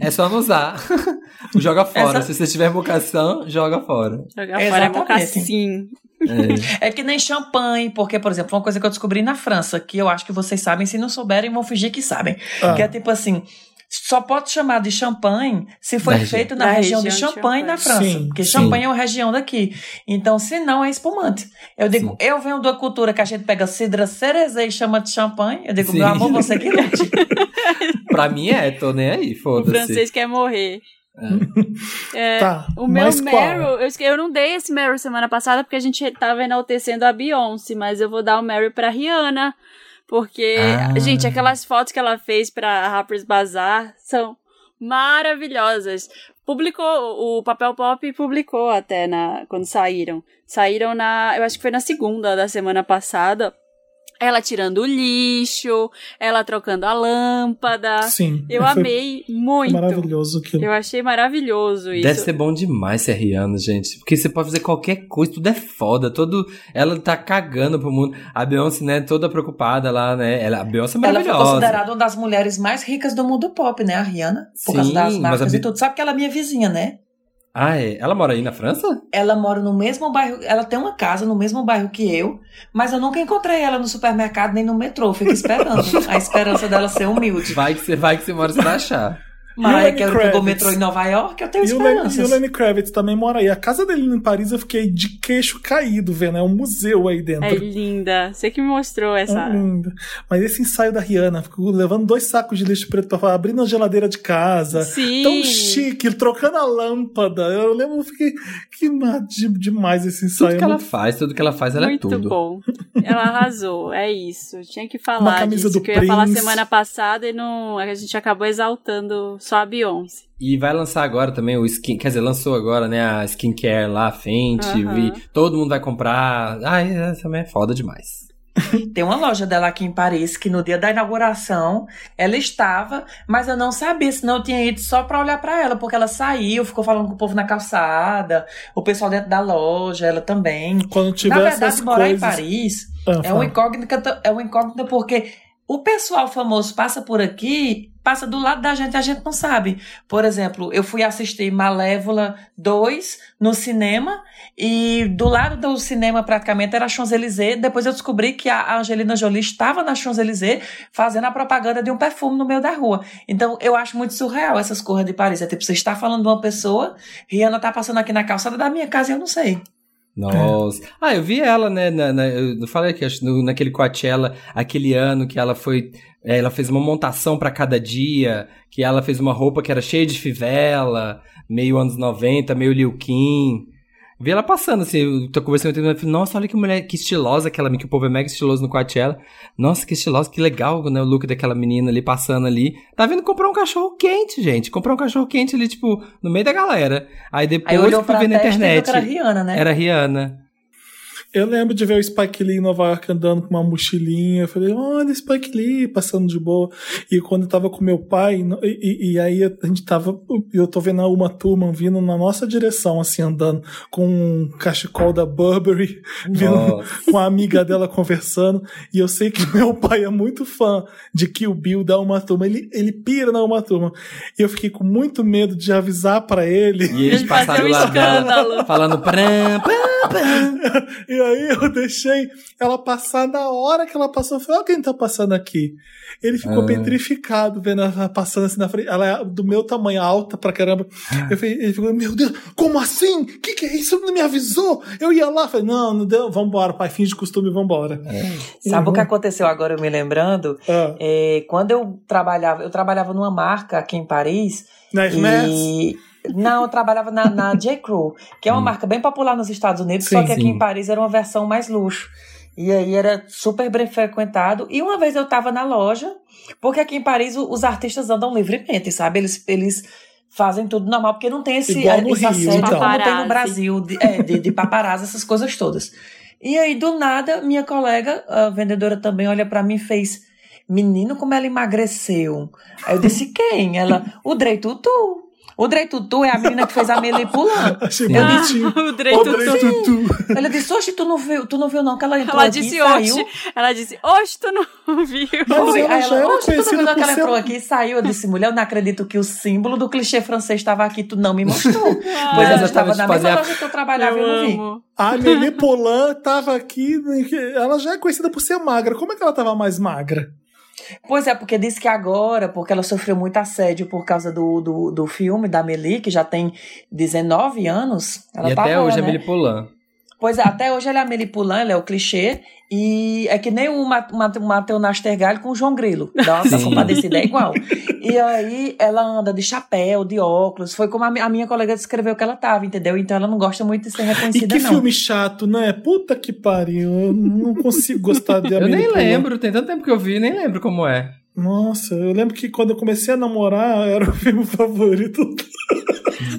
C: É só não usar. joga fora.
D: Essa-
C: Se você tiver vocação, joga fora.
B: Jogar fora é
D: Exatamente.
C: É.
D: É que nem champanhe, porque, por exemplo, uma coisa que eu descobri na França, que eu acho que vocês sabem, se não souberem, vão fingir que sabem.
A: Ah.
D: Que é tipo assim. Só pode chamar de champanhe se foi
C: Na região.
D: feito na,
B: Na
D: região, de
B: região de
D: Champagne, na
B: Champagne.
D: França.
A: Sim,
D: porque
C: sim.
D: Champagne é uma região daqui. Então, se não, é espumante. Eu digo,
C: Sim.
D: eu venho de uma cultura que a gente pega cidra cereza e chama de champanhe. Eu digo,
C: Sim.
D: meu amor, você que lute.
C: Pra mim é, tô nem aí,
B: O
C: foda-se.
B: francês quer morrer. É,
A: Tá,
B: O meu? Meryl, eu, eu não dei esse Meryl semana passada porque a gente tava enaltecendo a Beyoncé, mas eu vou dar o Meryl pra Rihanna. Porque,
C: Ah.
B: gente, aquelas fotos que ela fez pra Harper's Bazaar são maravilhosas. Publicou, o Papel Pop publicou até na, quando saíram. Saíram na, eu acho que foi na segunda da semana passada. Ela tirando o lixo, ela trocando a lâmpada.
A: Sim.
B: Eu amei muito.
A: Maravilhoso aquilo.
B: Eu achei maravilhoso isso.
C: Deve ser bom demais ser Rihanna, gente. Porque você pode fazer qualquer coisa, tudo é foda. Todo... Ela tá cagando pro mundo. A Beyoncé, né, toda preocupada lá, né? Ela, a Beyoncé é
D: Ela foi
C: maravilhosa.
D: considerada uma das mulheres mais ricas do mundo pop, né? A Rihanna. Por causa
C: Sim,
D: das
C: mas
D: marcas
C: a
D: e tudo. Sabe que ela é minha vizinha, né?
C: Ah, é? Ela mora aí na França?
D: Ela mora no mesmo bairro, ela tem uma casa no mesmo bairro que eu, mas eu nunca encontrei ela no supermercado nem no metrô. Fico esperando. a esperança dela ser humilde.
C: Vai que você vai que você mora, vai achar.
D: Que ele pegou
A: Kravitz?
D: metrô em Nova York, eu tenho
A: E o, Lenny, e o. Lenny Kravitz também mora aí. A casa dele em Paris eu fiquei de queixo caído vendo. É um museu aí dentro.
B: É linda. Você que me mostrou essa.
A: É lindo. Mas esse ensaio da Rihanna, ficou levando dois sacos de lixo preto pra fora, abrindo a geladeira de casa.
B: Sim.
A: Tão chique, trocando a lâmpada. Eu lembro, eu fiquei que de- demais esse ensaio.
C: Tudo que ela
A: Muito-
C: faz, tudo que ela faz, ela
B: Muito
C: é tudo.
B: bom. Ela arrasou, é isso. Tinha que
A: Uma
B: falar
A: camisa
B: disso,
A: do
B: que eu ia falar
A: Prince.
B: semana passada e não, a gente acabou exaltando só a Beyoncé.
C: E vai lançar agora também o skin, quer dizer, lançou agora, né, a skincare lá, a Fenty, vi, todo mundo vai comprar. Ai, essa também é foda demais.
D: Tem uma loja dela aqui em Paris que no dia da inauguração ela estava, mas eu não sabia, senão eu tinha ido só pra olhar pra ela, porque ela saiu, ficou falando com o povo na calçada, o pessoal dentro da loja, ela também.
A: Quando tiver
D: Na verdade,
A: essas
D: morar
A: coisas...
D: em Paris
A: Ah,
D: é uma
A: fala.
D: incógnita, é uma incógnita porque o pessoal famoso passa por aqui, passa do lado da gente, a gente não sabe. Por exemplo, eu fui assistir Malévola 2 no cinema e do lado do cinema praticamente era a Champs-Élysées. Depois eu descobri que a Angelina Jolie estava na Champs-Élysées fazendo a propaganda de um perfume no meio da rua. Então eu acho muito surreal essas coisas de Paris. É tipo, você está falando de uma pessoa, Rihanna tá passando aqui na calçada da minha casa e eu não sei.
C: Nossa. Ah, eu vi ela, né? Na, na- eu falei que acho no, naquele Coachella, aquele ano que ela foi. é, Ela fez uma montação pra cada dia, que ela fez uma roupa que era cheia de fivela, meio anos 90, meio Liu Kim. Vi ela passando, assim, eu tô conversando com ela, nossa, olha que mulher, que estilosa aquela, que o povo é mega estiloso no Coachella. Nossa, que estilosa, que legal, né, o look daquela menina ali passando ali. Tá vindo comprar um cachorro quente, gente. Comprar um cachorro quente ali, tipo, no meio da galera. Aí depois
D: Aí
C: fui ver na internet.
D: que era Rihanna, né?
C: Era Rihanna.
A: Eu lembro de ver o Spike Lee em Nova York andando com uma mochilinha. Eu falei, olha, Spike Lee passando de boa. E quando eu tava com meu pai, e, e- e aí a gente tava. Eu tô vendo uma turma vindo na nossa direção, assim, andando, com um cachecol da Burberry, vindo com a amiga dela conversando. E eu sei que meu pai é muito fã de Kill Bill da Uma Turma. Ele, ele pira na Uma Turma. E eu fiquei com muito medo de avisar pra ele.
C: E eles
B: Ele
C: passaram
B: escândalo.
C: falando pram, pram.
A: E aí eu deixei ela passar na hora que ela passou. Eu falei, olha quem tá passando aqui. Ele ficou
C: Ah.
A: petrificado vendo ela passando assim na frente. Ela é do meu tamanho, alta pra caramba. Eu falei, ele ficou, meu Deus, como assim? Que que é isso? Não me avisou? Eu ia lá. Falei, não, não deu. Vambora, pai, finge de costume, vambora.
D: Sabe
A: Uhum.
D: o que aconteceu agora, eu me lembrando?
A: Ah,
D: É, quando eu trabalhava, eu trabalhava numa marca aqui em Paris.
A: na Hermès?
D: E... Não, eu trabalhava na, na J. Crew, que é uma marca bem popular nos Estados Unidos,
A: Sim,
D: só que aqui
C: sim.
D: em Paris era uma versão mais luxo. E aí era super bem frequentado. E uma vez eu tava na loja, porque aqui em Paris os artistas andam livremente, sabe? Eles, eles fazem tudo normal, porque não tem esse,
A: Igual no
D: esse
A: Rio,
D: assédio
A: então.
D: como tem no Brasil, de, é, de, de paparazzi, essas coisas todas. E aí, do nada, minha colega, a vendedora também, olha pra mim e fez: Menino, como ela emagreceu. Aí eu disse: Quem? Ela, o Drey Tutu. O Drey Tutu é a menina que fez a Meli Pulan.
A: Achei
C: Sim.
A: bonitinho.
B: Ah, o Drey Tutu.
A: Tutu.
D: Ela disse: Oxe, tu não viu, tu não viu não que ela entrou
B: Ela
D: aqui
B: disse
D: e saiu.
B: Ela disse, hoje tu não viu.
A: Mas ela
D: Aí
A: já
D: ela, Oxe, tu não viu não que ela entrou aqui e saiu. Eu disse: Mulher, eu não acredito que o símbolo do clichê francês estava aqui, tu não me mostrou. pois
C: Mas
D: ela
C: eu
D: estava
C: tava
D: na mesma
C: a-
D: loja que eu trabalhava e eu não vi.
A: A Amelie Polan tava aqui. Ela já é conhecida por ser magra. Como é que ela tava mais magra?
D: Pois é, porque disse que agora, porque ela sofreu muito assédio por causa do, do, do filme da Meli, que já tem 19 anos. Ela
C: e
D: tá
C: até hoje é
D: né?
C: Amelie Poulain.
D: Pois é, até hoje ela é a Meli Poulain, ela é o clichê. E é que nem o Ma- Ma- Matheus Nastergalho com o João Grilo. Nossa,
C: Sim.
D: compadecida é igual. E aí ela anda de chapéu, de óculos. Foi como a, mi- a minha colega descreveu que ela tava, entendeu? Então ela não gosta muito de ser
A: E
D: reconhecida,
A: que
D: não.
A: filme chato, né? Puta que pariu. Eu não consigo gostar de
C: Eu nem lembro, tem tanto tempo que eu vi, nem lembro como é.
A: Nossa, eu lembro que quando eu comecei a namorar, era o filme favorito.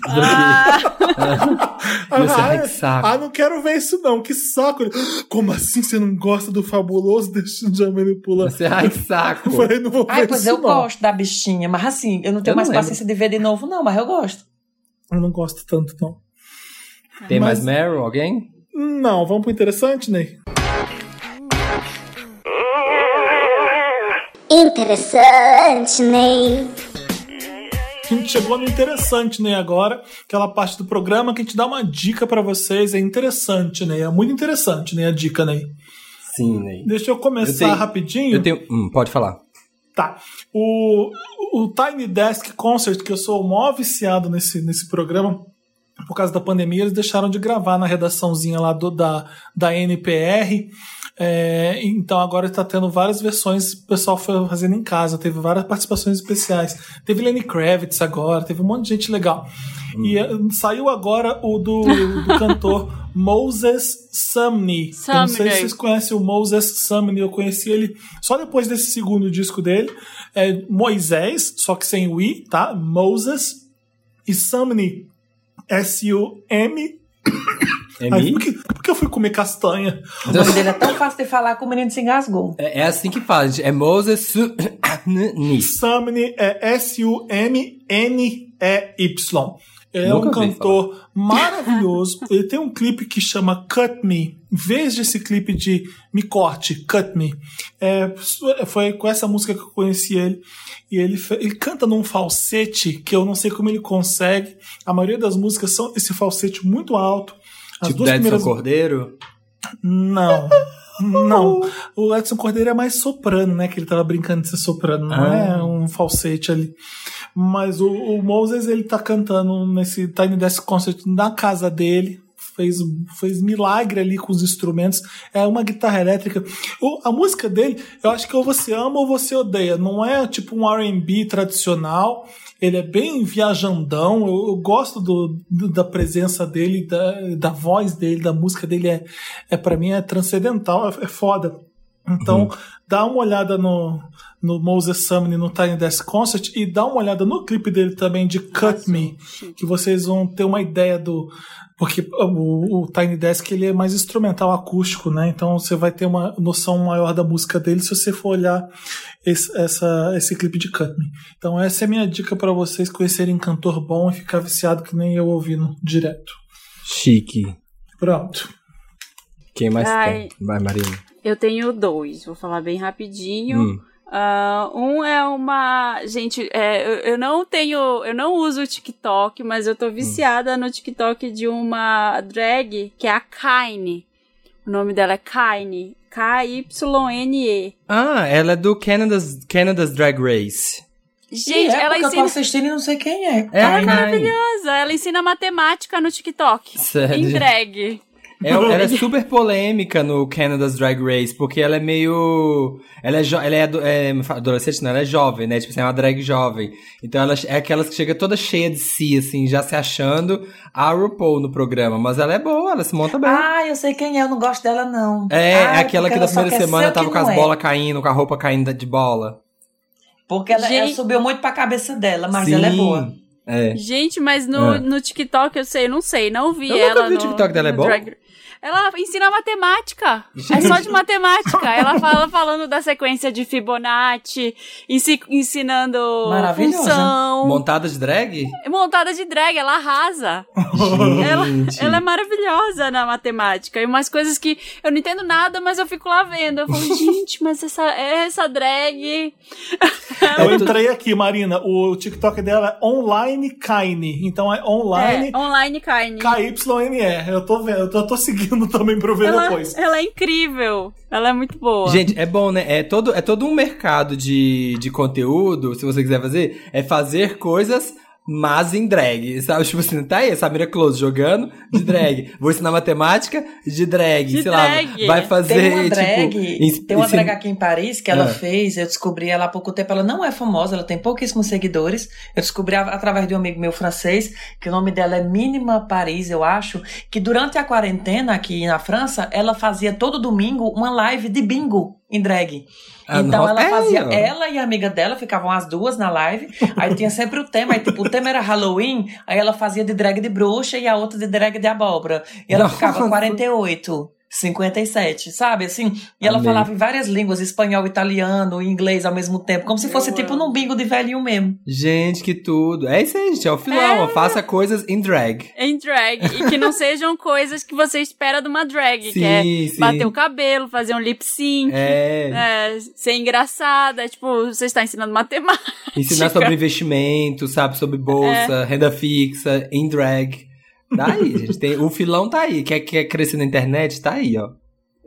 B: Ah,
A: ah,
C: que saco.
A: ah, não quero ver isso não, que saco. Como assim você não gosta do fabuloso destino de Poulain?
C: Você, ai, que saco.
A: Eu falei, não vou ver
D: Ai, pois
A: isso
D: eu
A: não.
D: gosto da bichinha, mas assim, eu não tenho
C: Eu não
D: mais
C: lembro.
D: paciência de ver de novo, não, mas eu gosto.
A: Eu não gosto tanto, não.
C: Tem
A: Mas-
C: mais Meryl, alguém?
A: Não, vamos pro interessante, Ney?
F: Interessante, Ney.
A: A gente chegou no interessante, né? Agora, aquela parte do programa que a gente dá uma dica pra vocês. É interessante, né? É muito interessante, né? A dica, né?
C: Sim, Ney.
A: Deixa eu começar
C: Eu tenho-
A: rapidinho.
C: Eu tenho. Hum, pode falar.
A: Tá. O, o Tiny Desk Concert, que eu sou o maior viciado nesse, nesse programa, por causa da pandemia, eles deixaram de gravar na redaçãozinha lá do, da, da NPR. É, então agora está tendo várias versões, o pessoal foi fazendo em casa, teve várias participações especiais. Teve Lenny Kravitz agora, teve um monte de gente legal. E eh, saiu agora o do, do cantor Moses Sumney. Eu não sei se
B: Sumney.
A: vocês conhecem o Moses Sumney, eu conheci ele só depois desse segundo disco dele. É Moisés, só que sem o I, tá? Moses e Sumney. S-U-M. Ai,
C: M?
A: por, que, por que eu fui comer castanha?
D: O nome dele é tão fácil de falar que o menino se engasgou.
C: É, é assim que fala, gente. É Moses Su- Ni.
A: Sumney é S-U-M-N-E-Y. É
C: Nunca
A: um cantor maravilhoso. Ele tem um clipe que chama Cut Me. Em vez desse clipe de Me Corte, Cut Me. É, foi com essa música que eu conheci ele. E ele, ele canta num falsete que eu não sei como ele consegue. A maioria das músicas são esse falsete muito alto. As
C: Tipo Edson
A: primeiras
C: Cordeiro.
A: não. Não. O Edson Cordeiro é mais soprano, né? Que ele tava brincando de ser soprano, não
C: Ah.
A: é um falsete ali. Mas o, o Moses, ele tá cantando nesse Tiny Desk Concert na casa dele. Fez, fez milagre ali com os instrumentos. É uma guitarra elétrica. O- a música dele, eu acho que ou você ama ou você odeia. Não é tipo um RB tradicional. Ele é bem viajandão. Eu, eu gosto do, do- da presença dele, da, da voz dele, da música dele. É, é para mim é transcendental, é, é foda. Então, dá uma olhada no, no Moses Sumney no Tiny Desk Concert e dá uma olhada no clipe dele também de Cut Me, que vocês vão ter uma ideia do. Porque o, o Tiny Desk ele é mais instrumental acústico, né? Então você vai ter uma noção maior da música dele se você for olhar esse, essa, esse clipe de Cut Me. Então essa é a minha dica para vocês conhecerem cantor bom e ficar viciado que nem eu ouvindo direto.
C: Chique.
A: Pronto.
C: Quem mais
B: Ai.
C: tem? Vai, Marina.
B: Eu tenho dois, vou falar bem rapidinho.
C: Hum.
B: Ah, um é uma. Gente, é, eu, eu não tenho. Eu não uso o TikTok, mas eu tô viciada no TikTok de uma drag que é a Kaine. O nome dela é Kaine. K-Y-N-E.
C: Ah, ela é do Canada's, Canada's Drag Race.
B: Gente,
D: E é
B: ela
D: porque eu tô
B: ensina.
D: assistindo e não sei quem é.
C: É a
D: Ai,
C: Kai.
B: Maravilhosa! Ela ensina matemática no TikTok.
C: Sério?
B: Em drag.
C: É, ela é super polêmica no Canada's Drag Race, porque ela é meio. Ela é, jo- ela é, ado- é adolescente, não, ela é jovem, né? Tipo assim, é uma drag jovem. Então ela é aquelas que chega toda cheia de si, assim, já se achando a RuPaul no programa. Mas ela é boa, ela se monta bem.
D: Ah, eu sei quem é, eu não gosto dela, não.
C: é,
D: Ah,
C: é aquela que na primeira semana tava com as
D: é.
C: bolas caindo, com a roupa caindo de bola.
D: Porque ela, ela subiu muito pra cabeça dela, mas
C: Sim.
D: ela é boa.
C: É.
B: Gente, mas no,
C: É.
B: no TikTok eu sei, não sei, não vi
C: Eu nunca
B: ela.
C: vi o
B: no-
C: TikTok dela, é
B: no
C: bom?
B: Drag- Ela ensina matemática. É só de matemática. Ela fala falando da sequência de Fibonacci, ensi- ensinando
D: Maravilhosa.
B: função.
C: Montada de drag?
B: Montada de drag, ela arrasa. ela,
C: Gente.
B: ela é maravilhosa na matemática. E umas coisas que eu não entendo nada, mas eu fico lá vendo. Eu falo, gente, mas essa, essa drag.
A: Eu entrei aqui, Marina. O TikTok dela é Online Kine. Então é online
B: É, online carne.
A: K-Y-N-E. Eu tô vendo, eu tô, tô seguindo também pra eu ver
B: Ela,
A: depois.
B: ela é incrível. Ela é muito boa.
C: Gente, é bom, né? É todo, é todo um mercado de, de conteúdo, se você quiser fazer, é fazer coisas mas em drag, sabe? Tipo assim, tá aí, Samira Close jogando de drag. Vou ensinar matemática de drag,
B: De
C: sei
B: drag.
C: lá. Vai fazer,
D: Tem uma drag,
C: tipo...
D: tem uma drag aqui em Paris que ela
C: Ah.
D: fez, eu descobri ela há pouco tempo, ela não é famosa, ela tem pouquíssimos seguidores. Eu descobri através de um amigo meu francês, que o nome dela é Mínima Paris, eu acho, que durante a quarentena aqui na França, ela fazia todo domingo uma live de bingo em drag.
C: Ah,
D: então ela fazia, ela e a amiga dela ficavam as duas na live, aí tinha sempre o tema, aí tipo, o tema era Halloween, aí ela fazia de drag de bruxa e a outra de drag de abóbora. E ela
C: Nossa.
D: ficava 48. 57, sabe? Assim, e ela falava em várias línguas, espanhol, italiano, inglês ao mesmo tempo, como se fosse tipo num bingo de velhinho mesmo.
C: Gente, que tudo. É isso aí, gente, é o filão. Faça coisas em drag.
B: Em drag. E que não sejam coisas que você espera de uma drag.
C: Sim,
B: que é
C: sim.
B: bater o cabelo, fazer um lip sync.
C: É,
B: é, ser engraçada, tipo, você está ensinando matemática.
C: ensinar sobre investimento, sabe? Sobre bolsa, renda fixa, em drag. Tá aí, gente. Tem, o filão tá aí. Quer, quer crescer na internet? Tá aí, ó.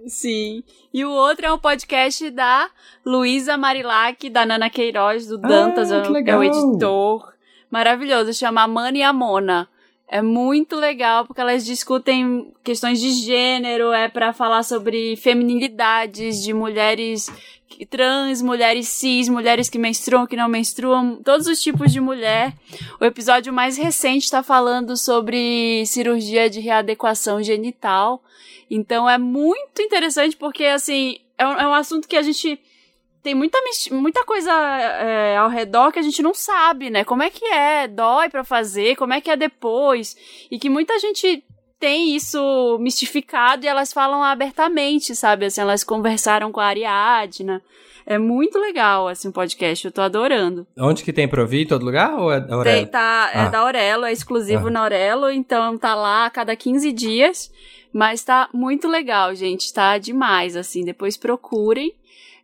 B: Sim. E o outro é um podcast da Luísa Marilac, da Nana Queiroz, do Dantas,
C: Ah,
B: é o- é o editor. Maravilhoso, chama A Mana e a Mona. É muito legal porque elas discutem questões de gênero, é pra falar sobre feminilidades de mulheres trans, mulheres cis, mulheres que menstruam, que não menstruam, todos os tipos de mulher. O episódio mais recente está falando sobre cirurgia de readequação genital. Então é muito interessante porque, assim, é um, é um assunto que a gente tem muita, muita coisa é, ao redor que a gente não sabe, né? Como é que é? Dói pra fazer? Como é que é depois? E que muita gente tem isso mistificado e elas falam abertamente, sabe? Assim, elas conversaram com a Ariadna. É muito legal, assim, o podcast. Eu tô adorando.
C: Onde que tem pra ouvir? Em todo lugar? Ou é da
B: Tem,
C: Aurélio?
B: tá, é
C: Ah.
B: da Aurelo, é exclusivo
C: Ah.
B: na Aurelo, então tá lá a cada 15 dias. Mas tá muito legal, gente. Tá demais, assim. Depois procurem.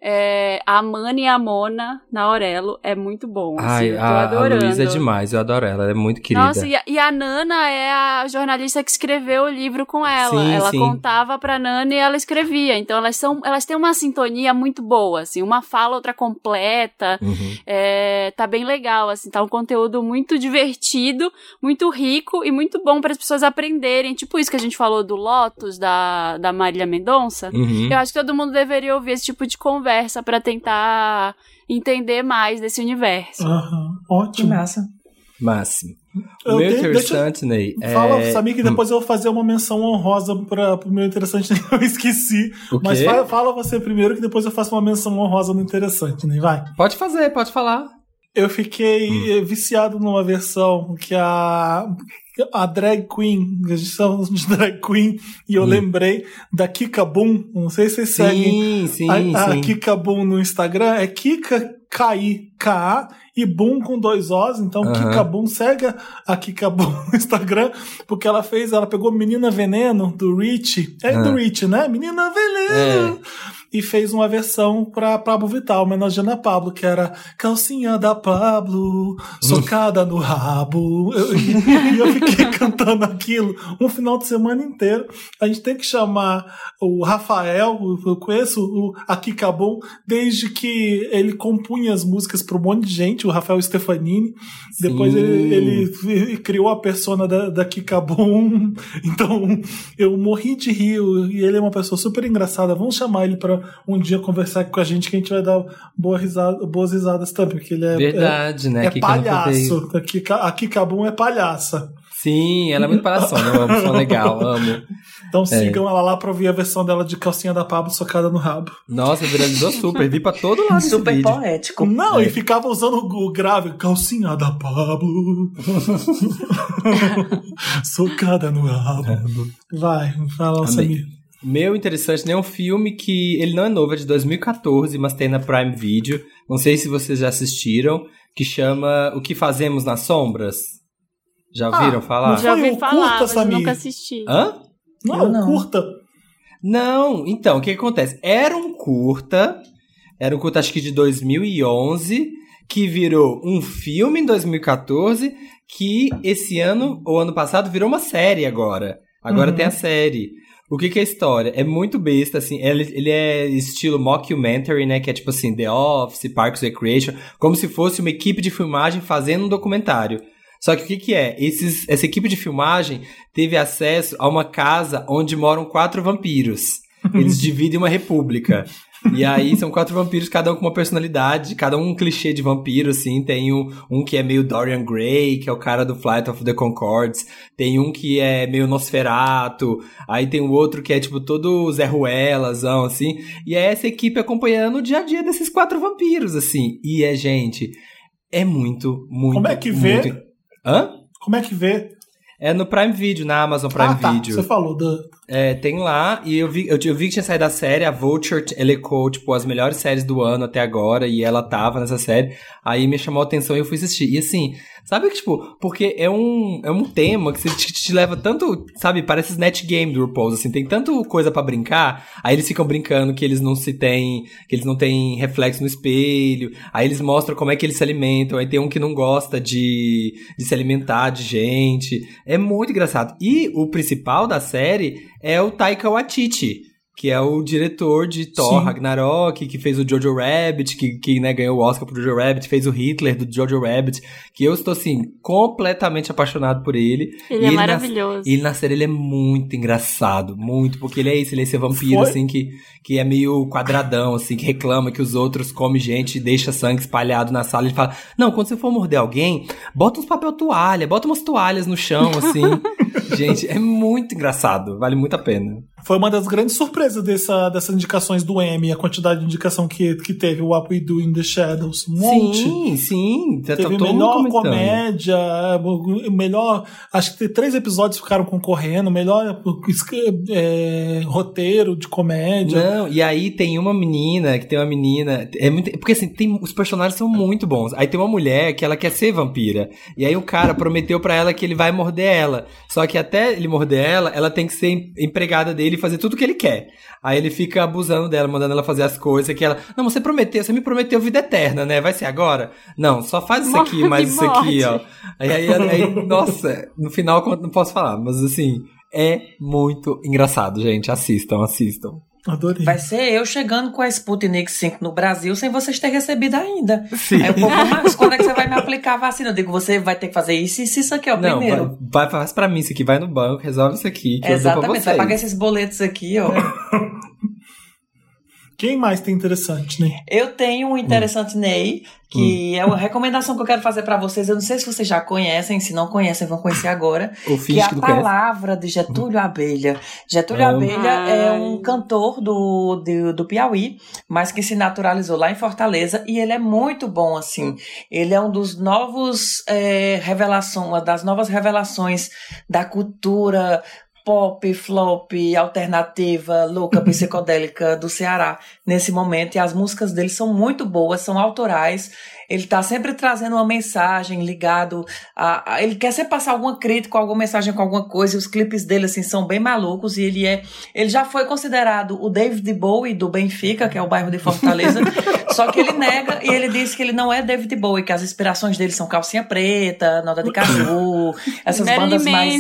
B: É, a Mana e a Mona na Aurelo é muito bom. assim,
C: Ai,
B: eu tô
C: a, a
B: adorando.
C: Luísa é demais, eu adoro ela, ela é muito querida.
B: Nossa, e a, e a Nana é a jornalista que escreveu o livro com ela.
C: Sim,
B: ela
C: sim.
B: contava pra Nana e ela escrevia. Então elas são, elas têm uma sintonia muito boa, assim, uma fala, outra completa.
C: Uhum.
B: É, tá bem legal, assim, tá um conteúdo muito divertido, muito rico e muito bom para as pessoas aprenderem. Tipo isso que a gente falou do Lotus, da, da Marília Mendonça.
C: Uhum.
B: Eu acho que todo mundo deveria ouvir esse tipo de conversa para tentar entender mais desse universo.
D: Que
A: ótimo.
D: massa.
C: Máximo. O meu interessante, Ney, é...
A: Fala, Samir, que depois eu vou fazer uma menção honrosa para o meu interessante, eu esqueci. Mas fala, fala você primeiro, que depois eu faço uma menção honrosa no interessante, né? Vai.
C: Pode fazer, pode falar.
A: Eu fiquei eh, viciado numa versão que a, a drag queen, a gente chama de drag queen, e eu
C: Hum.
A: lembrei da Kika Boom. Não sei se vocês seguem
C: Sim, sim,
A: a, a
C: sim.
A: Kika Boom no Instagram. É Kika K-I-K-A e Boom com dois Os. Então. Kika Boom, segue a Kika Boom no Instagram, porque ela fez, ela pegou Menina Veneno do Rich. É do. Rich, né? Menina Veneno! E fez uma versão pra Pablo Vittar, homenageando a Pablo, que era calcinha da Pablo, socada no rabo. Eu- e eu fiquei cantando aquilo um final de semana inteiro. A gente tem que chamar o Rafael, eu conheço o Aqui Cabum, desde que ele compunha as músicas para um monte de gente, o Rafael Stefanini. Depois ele, ele criou a persona da, da Kikabum. Então eu morri de rir. E ele é uma pessoa super engraçada. Vamos chamar ele para um dia conversar com a gente, que a gente vai dar boa risada, boas risadas também, porque ele é,
C: Verdade,
A: é,
C: né?
A: é palhaço. A Kika- A Kikabum é palhaça.
C: Sim, ela é muito palhaçona, eu amo, sou legal, amo.
A: Então sigam ela lá pra ouvir a versão dela de calcinha da Pablo socada no rabo.
C: Nossa, viralizou super, vi pra todo lado
D: Super
C: vídeo.
D: poético.
A: Não,
C: É.
A: e ficava usando o grave, calcinha da Pablo. socada no rabo. Vai, fala. Samir.
C: Meu interessante né, é um filme que ele não é novo, é de 2014, mas tem na Prime Video. Não sei se vocês já assistiram, que chama O que Fazemos nas Sombras. Já ouviram
A: Ah,
C: falar?
A: não
B: Já ouvi falar,
A: curta,
B: mas eu
A: Samir?
B: nunca assisti.
C: Hã?
A: Não,
D: Eu não.
A: curta.
C: Não, então, o que, que acontece? Era um curta, era um curta acho que de 2011, que virou um filme em 2014, que esse ano, ou ano passado, virou uma série agora. Agora
A: Uhum.
C: tem a série. O que, que é a história? É muito besta, assim, ele, ele é estilo mockumentary, né, que é tipo assim, The Office, Parks Recreation, como se fosse uma equipe de filmagem fazendo um documentário. Só que o que, que é? Esses, essa equipe de filmagem teve acesso a uma casa onde moram quatro vampiros. Eles dividem uma república. E aí são quatro vampiros, cada um com uma personalidade, cada um um clichê de vampiro, assim. Tem um, um que é meio Dorian Gray, que é o cara do Flight of the Concords. Tem um que é meio Nosferato. Aí tem o outro que é tipo todo Zé Ruelazão, assim. E é essa equipe acompanhando o dia a dia desses quatro vampiros, assim. E é, gente, é muito, muito.
A: Como é que vê?
C: muito- Hã?
A: Como é que vê?
C: É no Prime Video, na Amazon Prime
A: ah, tá.
C: Video.
A: Você falou da.
C: É, tem lá, e eu vi, eu, eu vi que tinha saído a série, a Vulture elecou, tipo, as melhores séries do ano até agora, e ela tava nessa série, aí me chamou a atenção e eu fui assistir. E assim, sabe que, tipo, porque é um, é um tema que te, te leva tanto, sabe, parece net game do RuPaul's, assim, tem tanto coisa pra brincar, aí eles ficam brincando que eles não se têm, que eles não têm reflexo no espelho, aí eles mostram como é que eles se alimentam, aí tem um que não gosta de, de se alimentar de gente, é muito engraçado. E o principal da série é o Taika Waititi, que é o diretor de Thor
A: Sim.
C: Ragnarok, que fez o Jojo Rabbit, que, que né, ganhou o Oscar pro Jojo Rabbit, fez o Hitler do Jojo Rabbit, que eu estou, assim, completamente apaixonado por ele.
B: Ele
C: E
B: é
C: na-
B: maravilhoso.
C: E ele na série ele é muito engraçado, muito, porque ele é isso, ele é esse vampiro,
A: Foi?
C: assim, que, que é meio quadradão, assim, que reclama que os outros comem gente e deixa sangue espalhado na sala. Ele fala, não, quando você for morder alguém, bota uns papel toalha, bota umas toalhas no chão, assim. gente, é muito engraçado, vale muito a pena.
A: Foi uma das grandes surpresas dessa, dessas indicações do Emmy, a quantidade de indicação que, que teve. O What We Do in the Shadows. Um monte.
C: Sim, sim, tá, tá
A: Teve
C: mundo
A: melhor comédia, o melhor. Acho que três episódios ficaram concorrendo, melhor é, roteiro de comédia.
C: Não, e aí tem uma menina, que tem uma menina. É muito, porque assim, tem, os personagens são muito bons. Aí tem uma mulher que ela quer ser vampira. E aí o cara prometeu pra ela que ele vai morder ela. Só que até ele morder ela, ela tem que ser em- empregada dele e fazer tudo que ele quer. Aí ele fica abusando dela, mandando ela fazer as coisas que ela. Não, você prometeu, você me prometeu vida eterna, né? Vai ser agora? Não, só faz isso aqui, mais isso aqui, ó. Aí, aí, aí, nossa, no final não posso falar, mas assim, é muito engraçado, gente. Assistam, assistam.
A: Adorei.
D: Vai ser eu chegando com a Sputnik 5 no Brasil sem vocês terem recebido ainda.
C: Sim.
D: Aí o povo, mas quando é que você vai me aplicar a vacina? Eu digo, você vai ter que fazer isso, isso, isso aqui, ó,
C: Não,
D: primeiro.
C: vai, vai, faz pra mim isso aqui, vai no banco, resolve isso aqui,
D: Exatamente, vai pagar esses boletos aqui, ó.
A: Quem mais tem interessante, né?
D: Eu tenho um interessante Ney, que
C: Hum.
D: é uma recomendação que eu quero fazer pra vocês. Eu não sei se vocês já conhecem, se não conhecem, vão conhecer agora.
C: O
D: Que é a
C: que não conhece.
D: palavra de Getúlio Abelha. Getúlio
C: Amo.
D: Abelha é um cantor do, do, do Piauí, mas que se naturalizou lá em Fortaleza e ele é muito bom, assim. Ele é um dos novos é, revelações, uma das novas revelações da cultura pop, flop, alternativa, louca, psicodélica do Ceará nesse momento. E as músicas dele são muito boas, são autorais. Ele tá sempre trazendo uma mensagem ligado a, a- ele quer sempre passar alguma crítica, alguma mensagem com alguma coisa. E os clipes dele assim são bem malucos e ele é, ele já foi considerado o David Bowie do Benfica, que é o bairro de Fortaleza. só que ele nega e ele diz que ele não é David Bowie, que as inspirações dele são calcinha preta, nota de caju, essas
B: Marilyn
D: bandas mais.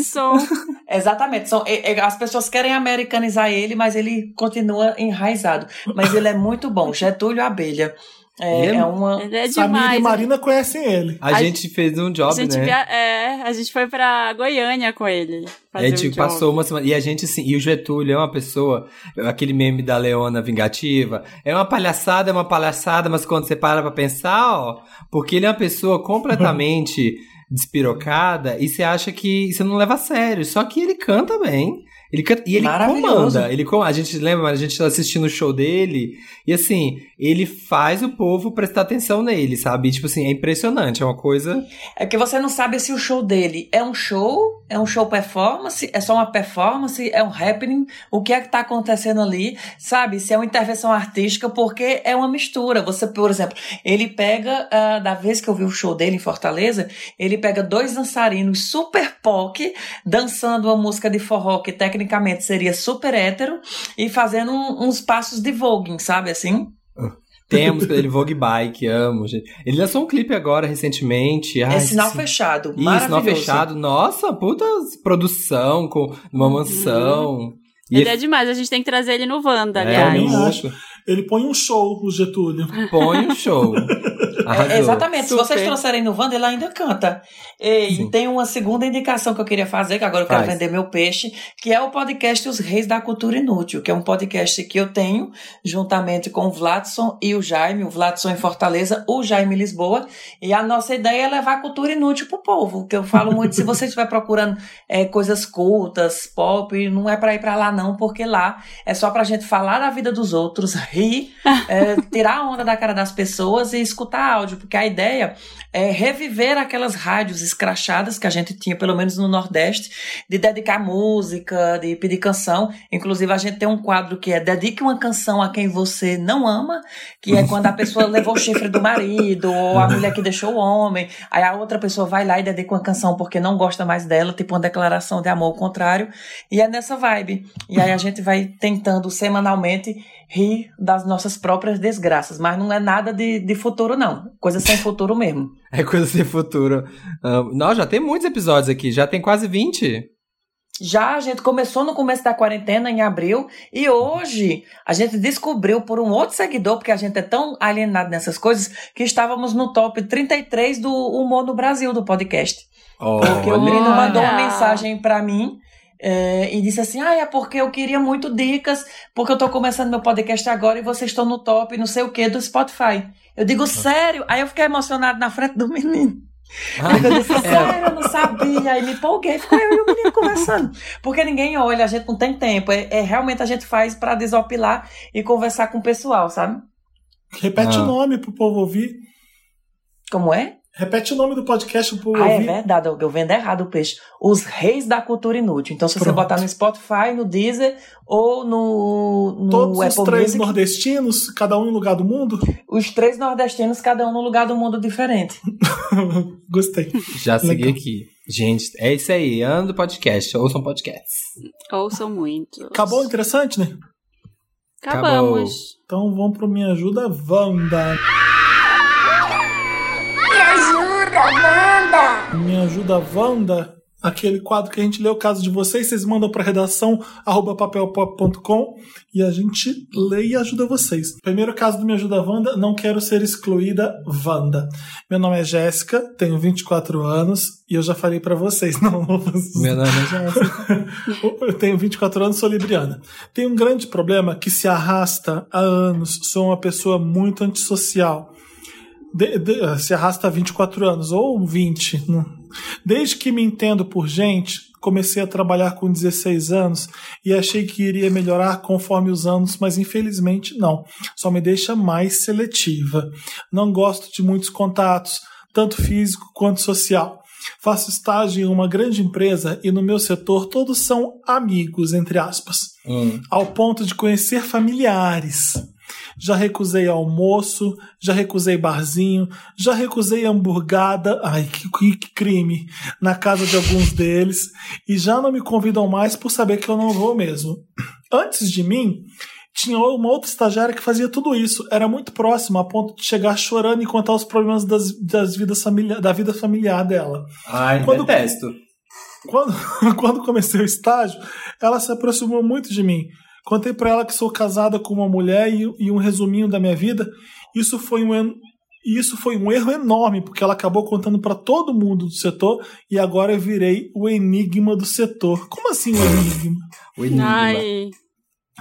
D: Exatamente. São, as pessoas querem americanizar ele, mas ele continua enraizado. Mas ele é muito bom. Getúlio Abelha. É,
C: Ele é-
D: é uma.
B: Ele é
A: Samir
B: demais.
A: e Marina conhecem ele.
C: A,
B: A
C: gente fez um
B: A
C: job,
B: gente,
C: né?
B: via- é, a gente foi pra Goiânia com ele.
C: A
B: fazer
C: gente
B: um job.
C: passou uma semana. E a gente, assim, e o Getúlio é uma pessoa, aquele meme da Leona vingativa, é uma palhaçada, é uma palhaçada, mas quando você para pra pensar, ó, porque ele é uma pessoa completamente despirocada e você acha que você não leva a sério. Só que ele canta bem. Ele canta, e ele comanda. Ele, com- a gente lembra, a gente assistindo o show dele, e assim, ele faz o povo prestar atenção nele, sabe? E, tipo assim, é impressionante, é uma coisa.
D: É que você não sabe se o show dele é um show, é um show performance, é só uma performance, é um happening, o que é que tá acontecendo ali, sabe? Se é uma intervenção artística, porque é uma mistura. Você, por exemplo, ele pega, ah, da vez que eu vi o show dele em Fortaleza, ele pega dois dançarinos super POC, dançando uma música de forró que tecnicamente seria super hétero, e fazendo um- uns passos de voguing, sabe assim?
C: Tem a música dele, Vogue Bike, amo, gente. Ele lançou um clipe agora, recentemente. Ai,
D: é sinal
C: sim.
D: fechado,
C: Isso, sinal
D: maravilhoso.
C: fechado. Nossa, puta produção, com uma mansão. E
B: Ele é demais, a gente tem que trazer ele no Wanda,
C: é,
B: aliás.
A: Ele põe um show, o Getúlio.
C: Põe o show. Arrasou.
D: É, exatamente. Se
B: Super.
D: vocês trouxerem no Wanda, ele ainda canta. E
C: Sim.
D: tem uma segunda indicação que eu queria fazer, que agora eu quero
C: Faz.
D: vender meu peixe, que é o podcast Os Reis da Cultura Inútil, que é um podcast que eu tenho, juntamente com o Vladson e o Jaime, o Vladson em Fortaleza, o Jaime em Lisboa. E a nossa ideia é levar a cultura inútil pro povo, que eu falo muito, se você estiver procurando é, coisas cultas, pop, não é pra ir pra lá não, porque lá é só pra gente falar da vida dos outros, rir, é, tirar a onda da cara das pessoas e escutar áudio, porque a ideia é reviver aquelas rádios escrachadas que a gente tinha, pelo menos no Nordeste, de dedicar música, de pedir canção. Inclusive, a gente tem um quadro que é Dedique uma canção a quem você não ama, que é quando a pessoa levou o chifre do marido, ou a mulher que deixou o homem, aí a outra pessoa vai lá e dedica uma canção porque não gosta mais dela, tipo uma declaração de amor ao contrário, e é nessa vibe. E aí a gente vai tentando semanalmente rir das nossas próprias desgraças, mas não é nada de, de futuro, não. Coisa sem futuro mesmo.
C: É coisa sem futuro. Ah, não, já tem muitos episódios aqui, já tem quase 20.
D: Já a gente começou no começo da quarentena, em abril, e hoje a gente descobriu por um outro seguidor, porque a gente é tão alienado nessas coisas, que estávamos no top 33 do Humor no Brasil, do podcast. Porque o menino
B: Olha.
D: mandou uma mensagem pra mim é, e disse assim: Ah, é porque eu queria muito dicas, porque eu tô começando meu podcast agora e vocês estão no top, não sei o que, do Spotify. Eu digo, sério? Aí eu fiquei emocionado na frente do menino. Porque eu disse, sério, eu não sabia. Aí me empolguei, ficou eu e o menino conversando. Porque ninguém olha, a gente não tem tempo. É, é realmente a gente faz pra desopilar e conversar com o pessoal, sabe?
A: Repete
C: Ah.
A: o nome pro povo ouvir.
D: Como é?
A: Repete o nome do podcast pro
D: Ah, é
A: ouvir.
D: verdade, eu, eu vendo errado o peixe. Os Reis da Cultura Inútil. Então, se você
A: Pronto.
D: botar no Spotify, no Deezer ou no, no
A: Todos os
D: Apple
A: três
D: Music,
A: nordestinos, cada um em lugar do mundo.
D: os três nordestinos, cada um no lugar do mundo diferente.
A: Gostei.
C: Já segui
A: Legal.
C: aqui. Gente, é isso aí. Ano do podcast. Ouçam podcasts.
B: Ouçam muito.
A: Acabou interessante, né?
B: Acabamos.
A: Então vamos pro Me Ajuda Wanda.
F: Me ajuda, Wanda!
A: Me Ajuda Wanda, aquele quadro que a gente lê o caso de vocês, vocês mandam para redação arroba papelpop.com e a gente lê e ajuda vocês. Primeiro caso do Me Ajuda Wanda, não quero ser excluída, Wanda. Meu nome é Jéssica, tenho 24 anos e eu já falei para vocês, não, não
C: Meu nome é Jéssica.
A: Eu tenho 24 anos, sou libriana. Tem um grande problema que se arrasta há anos. Sou uma pessoa muito antissocial. De- de- se arrasta há 24 anos, ou 20. né? Desde que me entendo por gente, comecei a trabalhar com 16 anos e achei que iria melhorar conforme os anos, mas infelizmente não. Só me deixa mais seletiva. Não gosto de muitos contatos, tanto físico quanto social. Faço estágio em uma grande empresa e no meu setor todos são amigos, entre aspas,
C: Hum.
A: ao ponto de conhecer familiares. Já recusei almoço, já recusei barzinho, já recusei hamburgada, ai que, que- crime, na casa de alguns deles, e já não me convidam mais por saber que eu não vou mesmo. Antes de mim, tinha uma outra estagiária que fazia tudo isso, era muito próxima, a ponto de chegar chorando e contar os problemas das, das vidas familia- da vida familiar dela.
C: Ai,
A: Quando-
C: detesto.
A: Quando, quando comecei o estágio, ela se aproximou muito de mim. Contei pra ela que sou casada com uma mulher e, e um resuminho da minha vida. Isso foi um en- isso foi um erro enorme, porque ela acabou contando pra todo mundo do setor e agora eu virei o enigma do setor. Como assim o enigma?
C: O enigma.
B: Ai.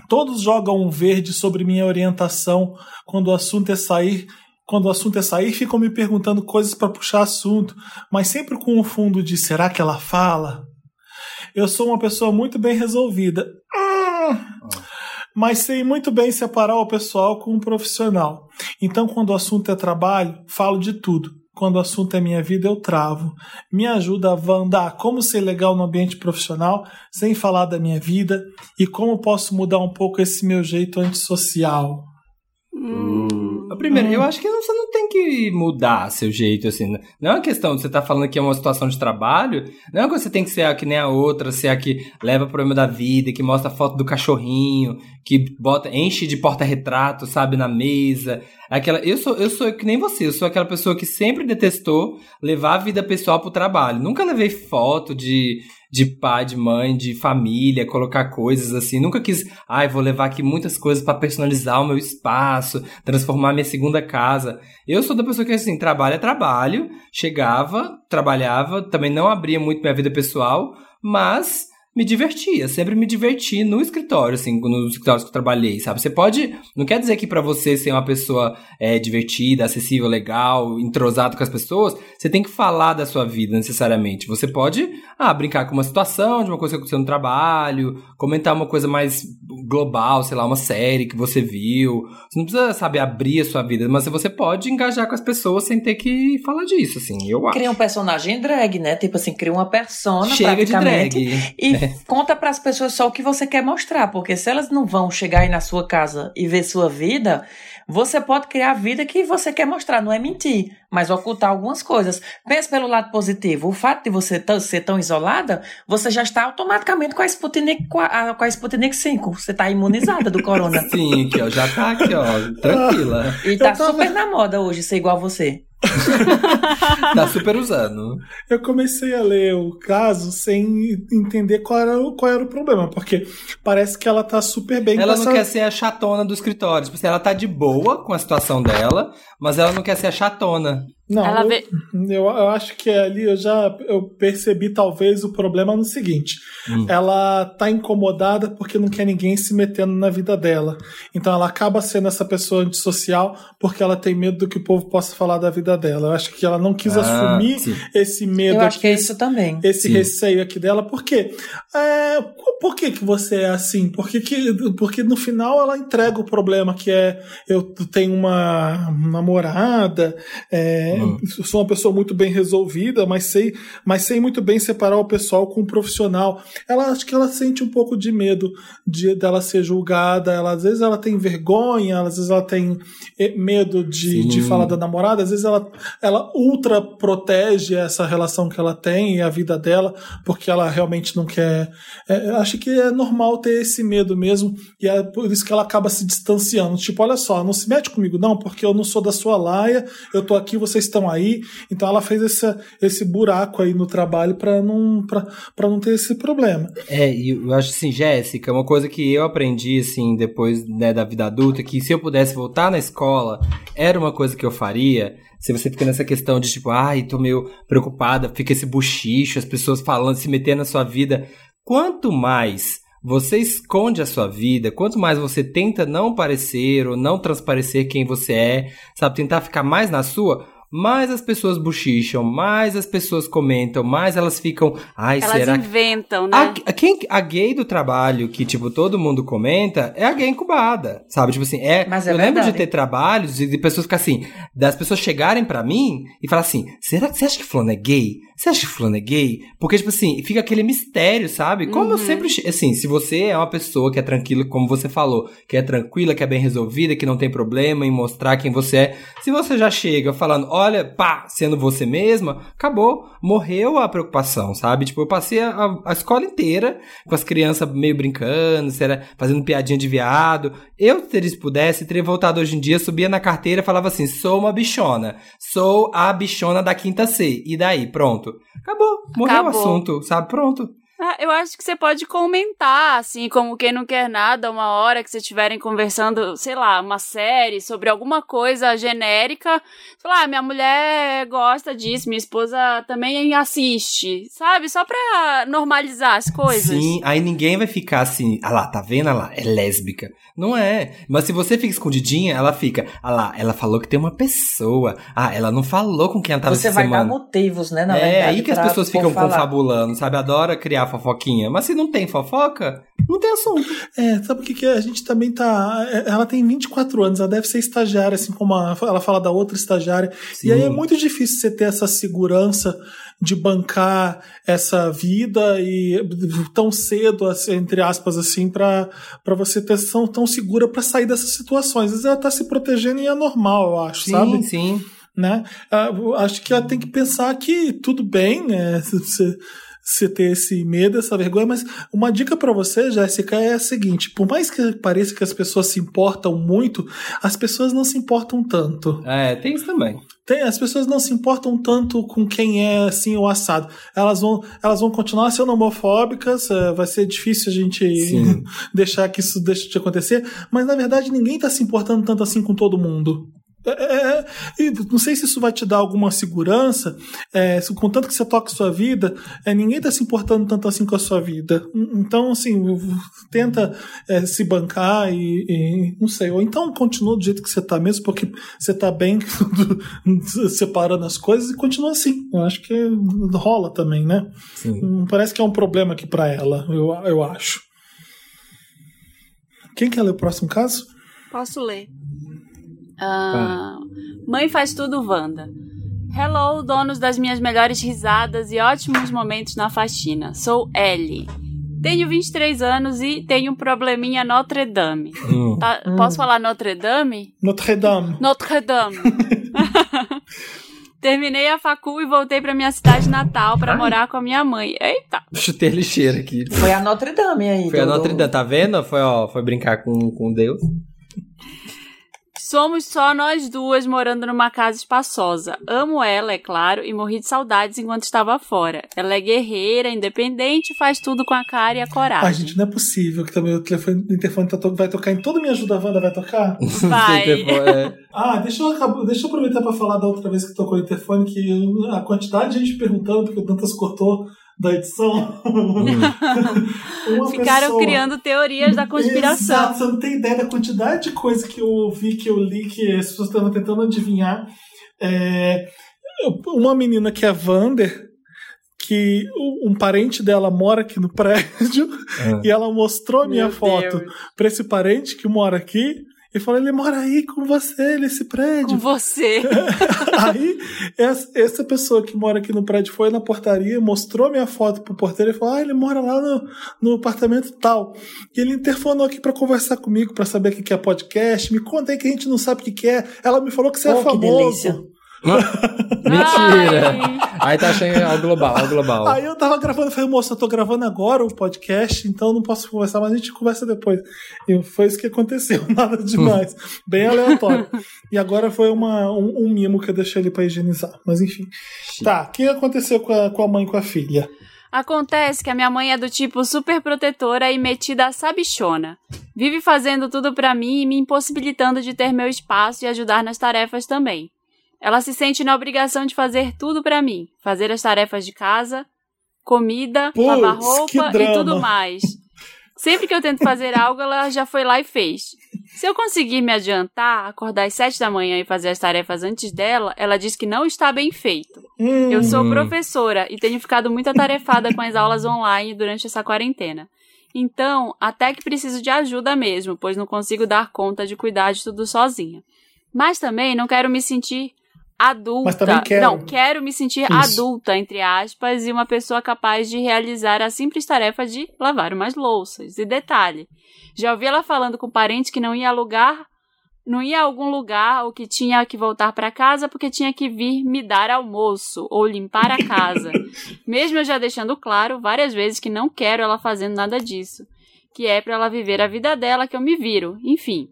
A: Todos jogam um verde sobre minha orientação quando o assunto é sair. Quando o assunto é sair, ficam me perguntando coisas para puxar assunto, mas sempre com o fundo de será que ela fala? Eu sou uma pessoa muito bem resolvida. Mas sei muito bem separar o pessoal com o profissional. Então, quando o assunto é trabalho, falo de tudo. Quando o assunto é minha vida, eu travo. Me ajuda, Wanda, como ser legal no ambiente profissional, sem falar da minha vida, e como posso mudar um pouco esse meu jeito antissocial.
B: Hum.
C: Primeiro, eu acho que você não tem que mudar seu jeito, assim. Não é uma questão de você estar falando que é uma situação de trabalho, não é que você tem que ser a que nem a outra, ser a que leva o problema da vida, que mostra a foto do cachorrinho, que bota, enche de porta-retrato, sabe, na mesa. Aquela, eu sou, eu sou que nem você, eu sou aquela pessoa que sempre detestou levar a vida pessoal pro trabalho. Nunca levei foto de, de pai, de mãe, de família, colocar coisas assim. Nunca quis, ai, vou levar aqui muitas coisas pra personalizar o meu espaço, transformar minha segunda casa. Eu sou da pessoa que assim, trabalho é trabalho, chegava, trabalhava, também não abria muito minha vida pessoal, mas me divertia, sempre me diverti no escritório, assim, nos escritórios que eu trabalhei, sabe? Você pode, não quer dizer que pra você ser uma pessoa é, divertida, acessível, legal, entrosado com as pessoas, você tem que falar da sua vida necessariamente. Você pode, ah, brincar com uma situação, de uma coisa que aconteceu no trabalho, comentar uma coisa mais global, sei lá, uma série que você viu. Você não precisa, sabe, abrir a sua vida, mas você pode engajar com as pessoas sem ter que falar disso, assim, eu acho.
D: Cria um personagem drag, né? Tipo assim, cria uma persona
C: Chega de drag.
D: E conta para as pessoas só o que você quer mostrar, porque se elas não vão chegar aí na sua casa e ver sua vida, você pode criar a vida que você quer mostrar, não é mentir. Mas ocultar algumas coisas. Pense pelo lado positivo. O fato de você ser tão isolada, você já está automaticamente com a Sputnik, com a, com a Sputnik 5. Você está imunizada do corona.
C: Sim, aqui, ó. Já tá aqui, ó. Tranquila.
D: E tá
A: Eu tava-
D: super na moda hoje ser igual a você.
C: Tá super usando.
A: Eu comecei a ler o caso sem entender qual era, o- qual era o problema, porque parece que ela tá super bem
C: Ela
A: com
C: não
A: essa...
C: quer ser a chatona do escritório. Tipo assim, ela tá de boa com a situação dela, mas ela não quer ser a chatona.
A: Não,
B: Ela
A: eu,
B: vê-
A: eu, eu acho que ali eu já eu percebi talvez o problema no seguinte.
C: Hum.
A: Ela tá incomodada porque não quer ninguém se metendo na vida dela. Então ela acaba sendo essa pessoa antissocial porque ela tem medo do que o povo possa falar da vida dela. Eu acho que ela não quis
C: Ah,
A: assumir
C: sim.
A: esse medo
D: Eu acho
A: aqui,
D: que é isso também.
A: esse
C: Sim.
A: receio aqui dela. Por quê? É, por que, que você é assim? Porque, que, porque no final ela entrega o problema que é eu tenho uma namorada, é,
C: Hum.
A: sou uma pessoa muito bem resolvida, mas sei, mas sei muito bem separar o pessoal com o profissional. Ela acho que ela sente um pouco de medo de dela ser julgada. Ela, às vezes ela tem vergonha, às vezes ela tem eh, medo de,
C: Sim.
A: de falar da namorada, às vezes ela, ela ultra protege essa relação que ela tem e a vida dela, porque ela realmente não quer. é, eu acho que é normal ter esse medo mesmo, e é por isso que ela acaba se distanciando. Tipo, olha só, não se mete comigo, não, porque eu não sou da sua laia, eu tô aqui, vocês estão aí. Então ela fez esse, esse buraco aí no trabalho para não, pra, não ter esse problema.
C: É, e eu acho assim, Jéssica, uma coisa que eu aprendi, assim, depois né, da vida adulta, que se eu pudesse voltar na escola, era uma coisa que eu faria. Se você fica nessa questão de tipo, ai, tô meio preocupada, fica esse buchicho, as pessoas falando, se metendo na sua vida. Quanto mais você esconde a sua vida, quanto mais você tenta não parecer ou não transparecer quem você é, sabe, tentar ficar mais na sua, mais as pessoas buchicham, mais as pessoas comentam, mais elas ficam, ai,
B: Elas
C: será que
B: inventam, né?
C: a, a- quem, a gay do trabalho que, tipo, todo mundo comenta é a gay incubada, sabe? Tipo assim, é.
D: Mas é
C: eu lembro de
D: verdade.
C: ter trabalhos de, de pessoas ficar assim, das pessoas chegarem pra mim e falar assim: será que você acha que fulano é gay? Você acha que fulano é gay? Porque, tipo assim, fica aquele mistério, sabe? Como eu sempre. Assim, se você é uma pessoa que é tranquila, como você falou, que é tranquila, que é bem resolvida, que não tem problema em mostrar quem você é, se você já chega falando, olha, pá, sendo você mesma, acabou. Morreu a preocupação, sabe? Tipo, eu passei a, a escola inteira com as crianças meio brincando, será, fazendo piadinha de viado. Eu, se pudesse, teria voltado hoje em dia, subia na carteira e falava assim: sou uma bichona. Sou a bichona da quinta C. E daí, pronto. Acabou. Morreu
B: Acabou.
C: o assunto, sabe? Pronto.
B: Ah, eu acho que você pode comentar, assim, como quem não quer nada, uma hora que vocês estiverem conversando, sei lá, uma série sobre alguma coisa genérica. Sei lá, minha mulher gosta disso, minha esposa também assiste, sabe? Só pra normalizar as coisas.
C: Sim, aí ninguém vai ficar assim, ah lá, tá vendo? Ah lá, é lésbica. Não é. Mas se você fica escondidinha, ela fica, ah lá, ela falou que tem uma pessoa. Ah, ela não falou com quem ela tava
D: Você
C: essa
D: vai
C: semana.
D: dar motivos, né? Na
C: é
D: verdade,
C: aí que as pessoas ficam
D: falar.
C: confabulando, sabe? Adora criar fofoquinha. Mas se não tem fofoca, não tem assunto.
A: É, sabe o que, que é? a gente também tá. é, Ela tem 24 anos, ela deve ser estagiária, assim como a- ela fala da outra estagiária. E aí é muito difícil você ter essa segurança de bancar essa vida e tão cedo, assim, entre aspas, assim, pra pra você ter tão, tão segura pra sair dessas situações. Às vezes ela tá se protegendo e é normal, eu acho,
C: Sim,
A: sabe?
C: sim.
A: né? Ah, eu acho que ela tem que pensar que tudo bem, né? Você, você ter esse medo, essa vergonha, mas uma dica pra você, Jéssica, é a seguinte: por mais que pareça que as pessoas se importam muito, as pessoas não se importam tanto.
C: É, tem isso também.
A: Tem, as pessoas não se importam tanto com quem é assim o assado. Elas vão, elas vão continuar sendo homofóbicas, eh, vai ser difícil a gente
C: Sim.
A: deixar que isso deixe de acontecer, mas na verdade ninguém tá se importando tanto assim com todo mundo. É, é, é, e não sei se isso vai te dar alguma segurança, é, se- contanto que você toca a sua vida, é, ninguém tá se importando tanto assim com a sua vida. Então, assim, tenta é, se bancar e, e não sei, ou então continua do jeito que você tá mesmo, porque você tá bem separando as coisas e continua assim. Eu acho que rola também, né?
C: Sim.
A: Não parece que é um problema aqui pra ela, eu, eu acho. Quem quer ler o próximo caso?
B: Posso ler. Ah, Mãe faz tudo, Wanda. Hello, donos das minhas melhores risadas e ótimos momentos na faxina. Sou Ellie. Tenho 23 anos e tenho um probleminha Notre Dame.
C: Hum.
B: Tá- Posso falar Notre Dame?
A: Notre Dame.
B: Notre Dame. Terminei a facu e voltei pra minha cidade natal pra morar com a minha mãe. Eita!
C: Chutei a lixeira aqui.
D: Foi a Notre Dame aí.
C: Foi a Notre Dame, tá vendo? Foi, ó, foi brincar com, com Deus.
B: Somos só nós duas morando numa casa espaçosa. Amo ela, é claro, e morri de saudades enquanto estava fora. Ela é guerreira, independente, faz tudo com a cara e a coragem.
A: Ai, gente, não é possível que também o telefone, o interfone tá to- vai tocar em toda minha ajuda, Wanda vai tocar?
B: Vai.
C: É,
A: Ah, deixa eu, deixa eu aproveitar pra falar da outra vez que tocou o interfone, que a quantidade de gente perguntando, porque o Dantas cortou da edição. Uma
B: Ficaram
A: pessoa-
B: criando teorias da conspiração.
A: Exato, você não tem ideia da quantidade de coisa que eu ouvi, que eu li, que as pessoas estavam tentando adivinhar. É, uma menina que é Vander, que um parente dela mora aqui no prédio,
C: Ah.
A: e ela mostrou a minha
B: Meu
A: foto pra esse parente que mora aqui. E falou, ele mora aí com você, nesse
B: Com
A: prédio.
B: você.
A: Aí, essa, essa pessoa que mora aqui no prédio foi na portaria, mostrou minha foto pro porteiro e falou: Ah, ele mora lá no, no apartamento tal. E ele interfonou aqui pra conversar comigo, pra saber o que é podcast. Me conta aí que a gente não sabe o que é. Ela me falou que você é
D: Oh, que
A: famoso.
C: Mentira!
B: Ai.
C: Aí tá achando ao global, ao global.
A: Aí eu tava gravando, falei, moça, eu tô gravando agora o podcast, então não posso conversar, mas a gente conversa depois. E foi isso que aconteceu, nada demais. Bem aleatório. E agora foi uma, um, um mimo que eu deixei ali pra higienizar. Mas enfim. Tá, o que aconteceu com a, com a mãe e com a filha?
B: Acontece que a minha mãe é do tipo super protetora e metida a sabichona. Vive fazendo tudo pra mim e me impossibilitando de ter meu espaço e ajudar nas tarefas também. Ela se sente na obrigação de fazer tudo pra mim, fazer as tarefas de casa, comida,
A: Puts,
B: lavar roupa e tudo mais. Sempre que eu tento fazer algo, ela já foi lá e fez. Se eu conseguir me adiantar, acordar às sete da manhã e fazer as tarefas antes dela, ela diz que não está bem feito.
A: Hum,
B: Eu sou professora e tenho ficado muito atarefada com as aulas online durante essa quarentena. Então, até que preciso de ajuda mesmo, pois não consigo dar conta de cuidar de tudo sozinha. Mas também não quero me sentir adulta.
A: Mas também quero.
B: Não, quero me sentir
A: Isso.
B: adulta, entre aspas, e uma pessoa capaz de realizar a simples tarefa de lavar umas louças. E detalhe, já ouvi ela falando com parentes que não ia alugar não ia a algum lugar ou que tinha que voltar para casa porque tinha que vir me dar almoço ou limpar a casa. Mesmo eu já deixando claro várias vezes que não quero ela fazendo nada disso, que é para ela viver a vida dela que eu me viro. Enfim,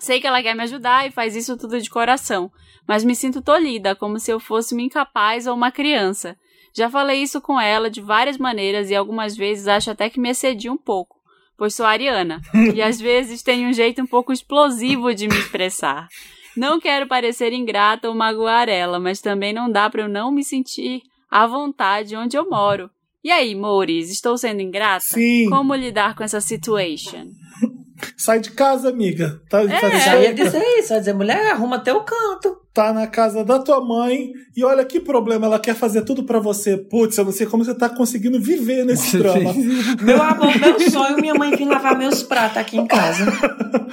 B: sei que ela quer me ajudar e faz isso tudo de coração, mas me sinto tolhida, como se eu fosse uma incapaz ou uma criança. Já falei isso com ela de várias maneiras e algumas vezes acho até que me excedi um pouco pois sou ariana, e às vezes tenho um jeito um pouco explosivo de me expressar. Não quero parecer ingrata ou magoar ela, mas também não dá para eu não me sentir à vontade onde eu moro. E aí, Mouris, estou sendo ingrata?
A: Sim.
B: Como lidar com essa situation?
A: Sai de casa, amiga. Tá,
B: É.
A: tá,
D: Já ia dizer isso, ia dizer, mulher, arruma teu canto.
A: tá na casa da tua mãe e olha que problema, ela quer fazer tudo pra você. Putz, eu não sei como você tá conseguindo viver nesse drama.
D: Meu amor, meu sonho, minha mãe vir lavar meus pratos aqui em casa.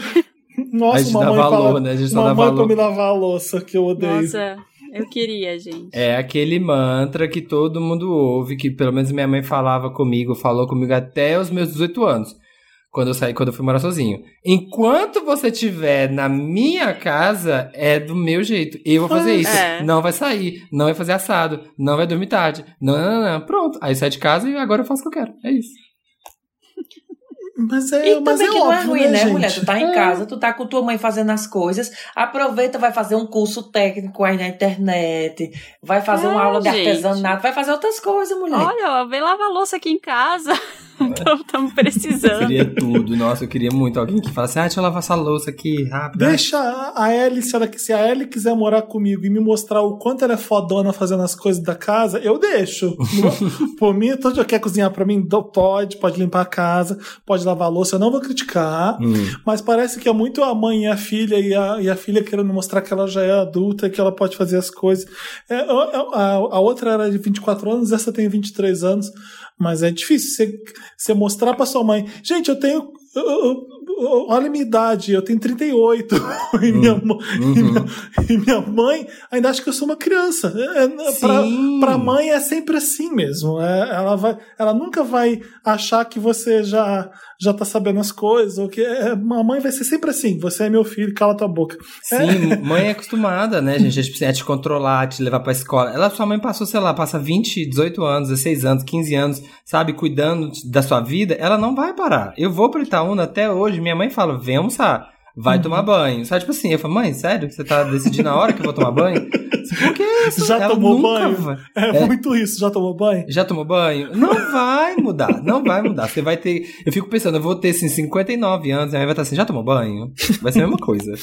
A: Nossa,
C: A gente
A: uma
C: dá
A: mãe
C: valor,
A: fala,
C: né? A gente
A: mamãe pra
C: valor.
A: me lavar a louça, que eu odeio.
B: Nossa, eu queria, gente.
C: É aquele mantra que todo mundo ouve, que pelo menos minha mãe falava comigo, falou comigo até os meus 18 anos. Quando eu saí, quando eu fui morar sozinho. Enquanto você estiver na minha casa, é do meu jeito. Eu vou fazer isso.
B: É.
C: Não vai sair, não vai fazer assado, não vai dormir tarde. Não, não, não, não. Pronto. Aí sai de casa e agora eu faço o que eu quero. É isso.
A: Mas é,
D: E
A: mas
D: também
A: é
D: que não é
A: óbvio,
D: ruim,
A: né,
D: né,
A: gente?
D: mulher? Tu tá em
A: É.
D: casa, tu tá com tua mãe fazendo as coisas, aproveita, vai fazer um curso técnico aí na internet, vai fazer uma
B: É,
D: aula de
B: gente.
D: artesanato, vai fazer outras coisas, mulher.
B: Olha, vem lavar louça aqui em casa. Estamos precisando.
C: Eu queria tudo. Nossa, eu queria muito alguém que falasse, ah, deixa eu lavar essa louça aqui rápido.
A: Deixa a a Ellie, se, ela, se a Ellie quiser morar comigo e me mostrar o quanto ela é fodona fazendo as coisas da casa, eu deixo. Por mim, todo dia quer cozinhar pra mim, pode, pode limpar a casa, pode lavar a louça, eu não vou criticar.
C: Hum.
A: Mas parece que é muito a mãe e a filha, e a, e a filha querendo mostrar que ela já é adulta, que ela pode fazer as coisas. É, a, a- a outra era de 24 anos, essa tem 23 anos. Mas é difícil você, você mostrar pra sua mãe. Gente, eu tenho. eu- eu- olha a minha idade, eu tenho 38. e, minha, mo- e,
C: Uhum.
A: minha, e minha mãe ainda acha que eu sou uma criança. É, é, pra mãe é sempre assim mesmo. É, ela, vai, ela nunca vai achar que você já, já tá sabendo as coisas. Ou que é, a mãe vai ser sempre assim: você é meu filho, cala tua boca.
C: Sim, mãe é acostumada, né, gente? A gente precisa te controlar, te levar pra escola. Ela, sua mãe passou, sei lá, passa 20, 18 anos, 16 anos, 15 anos, sabe, cuidando da sua vida. Ela não vai parar. Eu vou pro Itaúna até hoje, minha mãe fala, vem almoçar. Vai
A: Uhum.
C: tomar banho. Sabe, tipo assim, eu falo, mãe, sério? Você tá decidindo a hora que eu vou tomar banho? Por que isso?
A: Já
C: Ela
A: tomou
C: nunca
A: banho?
C: vai-
A: É, muito isso. Já tomou banho?
C: Já tomou banho? Não vai mudar, não vai mudar. Você vai ter. Eu fico pensando, eu vou ter assim, 59 anos, e a minha mãe vai estar assim, já tomou banho? Vai ser a mesma coisa.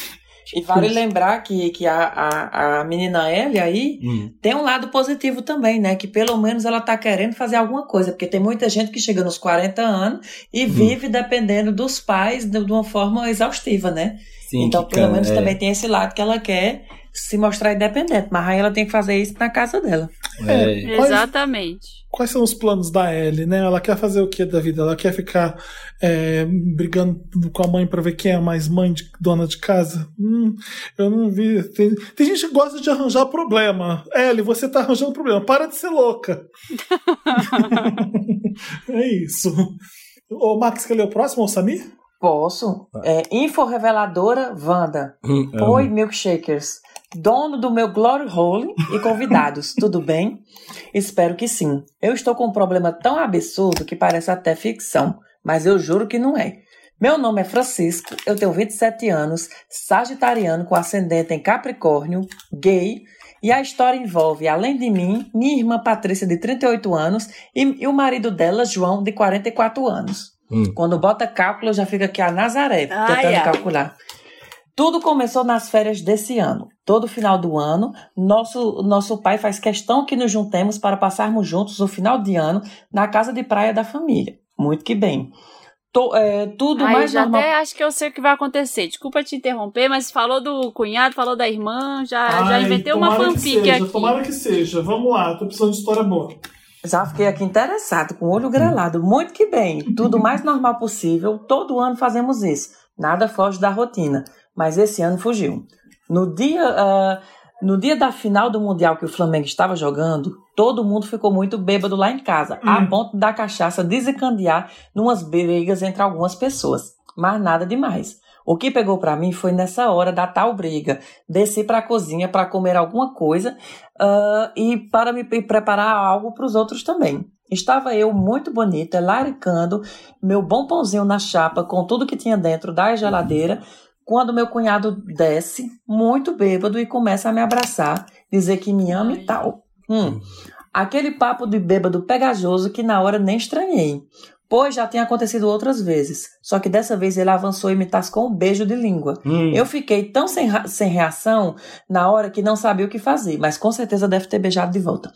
D: E vale lembrar que, que a, a, a menina Ellie aí
C: Hum.
D: tem um lado positivo também, né? Que pelo menos ela tá querendo fazer alguma coisa. Porque tem muita gente que chega nos 40 anos e vive dependendo dos pais de, de uma forma exaustiva, né?
C: Sim,
D: então, pelo
C: can-
D: menos
C: é,
D: também tem esse lado que ela quer se mostrar independente. Mas aí ela tem que fazer isso na casa dela.
C: é.
A: Quais-
B: Exatamente.
A: Quais são os planos da Ellie, né? Ela quer fazer o que da vida? Ela quer ficar é, brigando com a mãe pra ver quem é mais mãe de dona de casa? Hum, eu não vi. Tem, tem gente que gosta de arranjar problema. Ellie, você tá arranjando problema. Para de ser louca. é isso. Ô, Max, quer ler o próximo, ou Samir?
D: Posso? É, info reveladora Wanda.
C: Hum, amo.
D: Oi, milkshakers. Dono do meu Glory Hole e convidados, tudo bem? Espero que sim. Eu estou com um problema tão absurdo que parece até ficção, mas eu juro que não é. Meu nome é Francisco, eu tenho 27 anos, sagitariano com ascendente em Capricórnio, gay, e a história envolve, além de mim, minha irmã Patrícia, de 38 anos, e, e o marido dela, João, de 44 anos.
C: Hum.
D: Quando bota cálculo, eu já fica aqui a Nazaré,
B: Ai,
D: tentando
B: ai.
D: calcular. Tudo começou nas férias desse ano. Todo final do ano, nosso, nosso pai faz questão que nos juntemos para passarmos juntos o final de ano na casa de praia da família. Muito que bem. To- é, tudo
B: Ai, eu
D: mais
B: já
D: normal.
B: até acho que eu sei o que vai acontecer. Desculpa te interromper, mas falou do cunhado, falou da irmã, já, já
A: Ai,
B: inventei uma fanfic
A: seja,
B: aqui.
A: Tomara que seja. Vamos lá, tô precisando de história boa.
D: Já fiquei aqui interessado, com o olho grelado. Muito que bem. Tudo o mais normal possível. Todo ano fazemos isso. Nada foge da rotina. Mas esse ano fugiu. No dia, ah, no dia da final do Mundial que o Flamengo estava jogando, todo mundo ficou muito bêbado lá em casa, a ponto da cachaça desencandear numas brigas entre algumas pessoas. Mas nada demais. O que pegou pra mim foi nessa hora da tal briga. Desci pra cozinha para comer alguma coisa ah, e para me pre- preparar algo para os outros também. Estava eu muito bonita, laricando meu bom pãozinho na chapa com tudo que tinha dentro da geladeira, quando meu cunhado desce, muito bêbado, e começa a me abraçar, dizer que me ama e tal. Hum, aquele papo de bêbado pegajoso que na hora nem estranhei. Pois já tinha acontecido outras vezes. Só que dessa vez ele avançou e me tascou um beijo de língua.
C: Hum.
D: Eu fiquei tão sem, sem reação na hora que não sabia o que fazer, mas com certeza deve ter beijado de volta.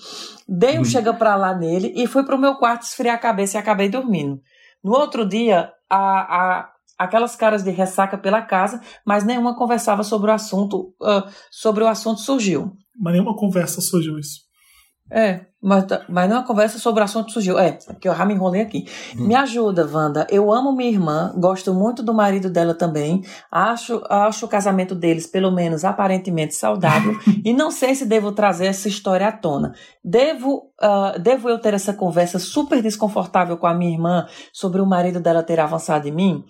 D: Dei um chega pra lá nele e fui pro meu quarto esfriar a cabeça e acabei dormindo. No outro dia, a, a, aquelas caras de ressaca pela casa, mas nenhuma conversava sobre o assunto, ah, sobre o assunto surgiu.
A: Mas nenhuma conversa surgiu isso.
D: É, mas, tá- mas não é uma conversa sobre o assunto surgiu. É, porque eu já me enrolei aqui. Me ajuda, Wanda. Eu amo minha irmã, gosto muito do marido dela também. Acho, acho o casamento deles, pelo menos aparentemente, saudável. e não sei se devo trazer essa história à tona. Devo, ah, devo eu ter essa conversa super desconfortável com a minha irmã sobre o marido dela ter avançado em mim?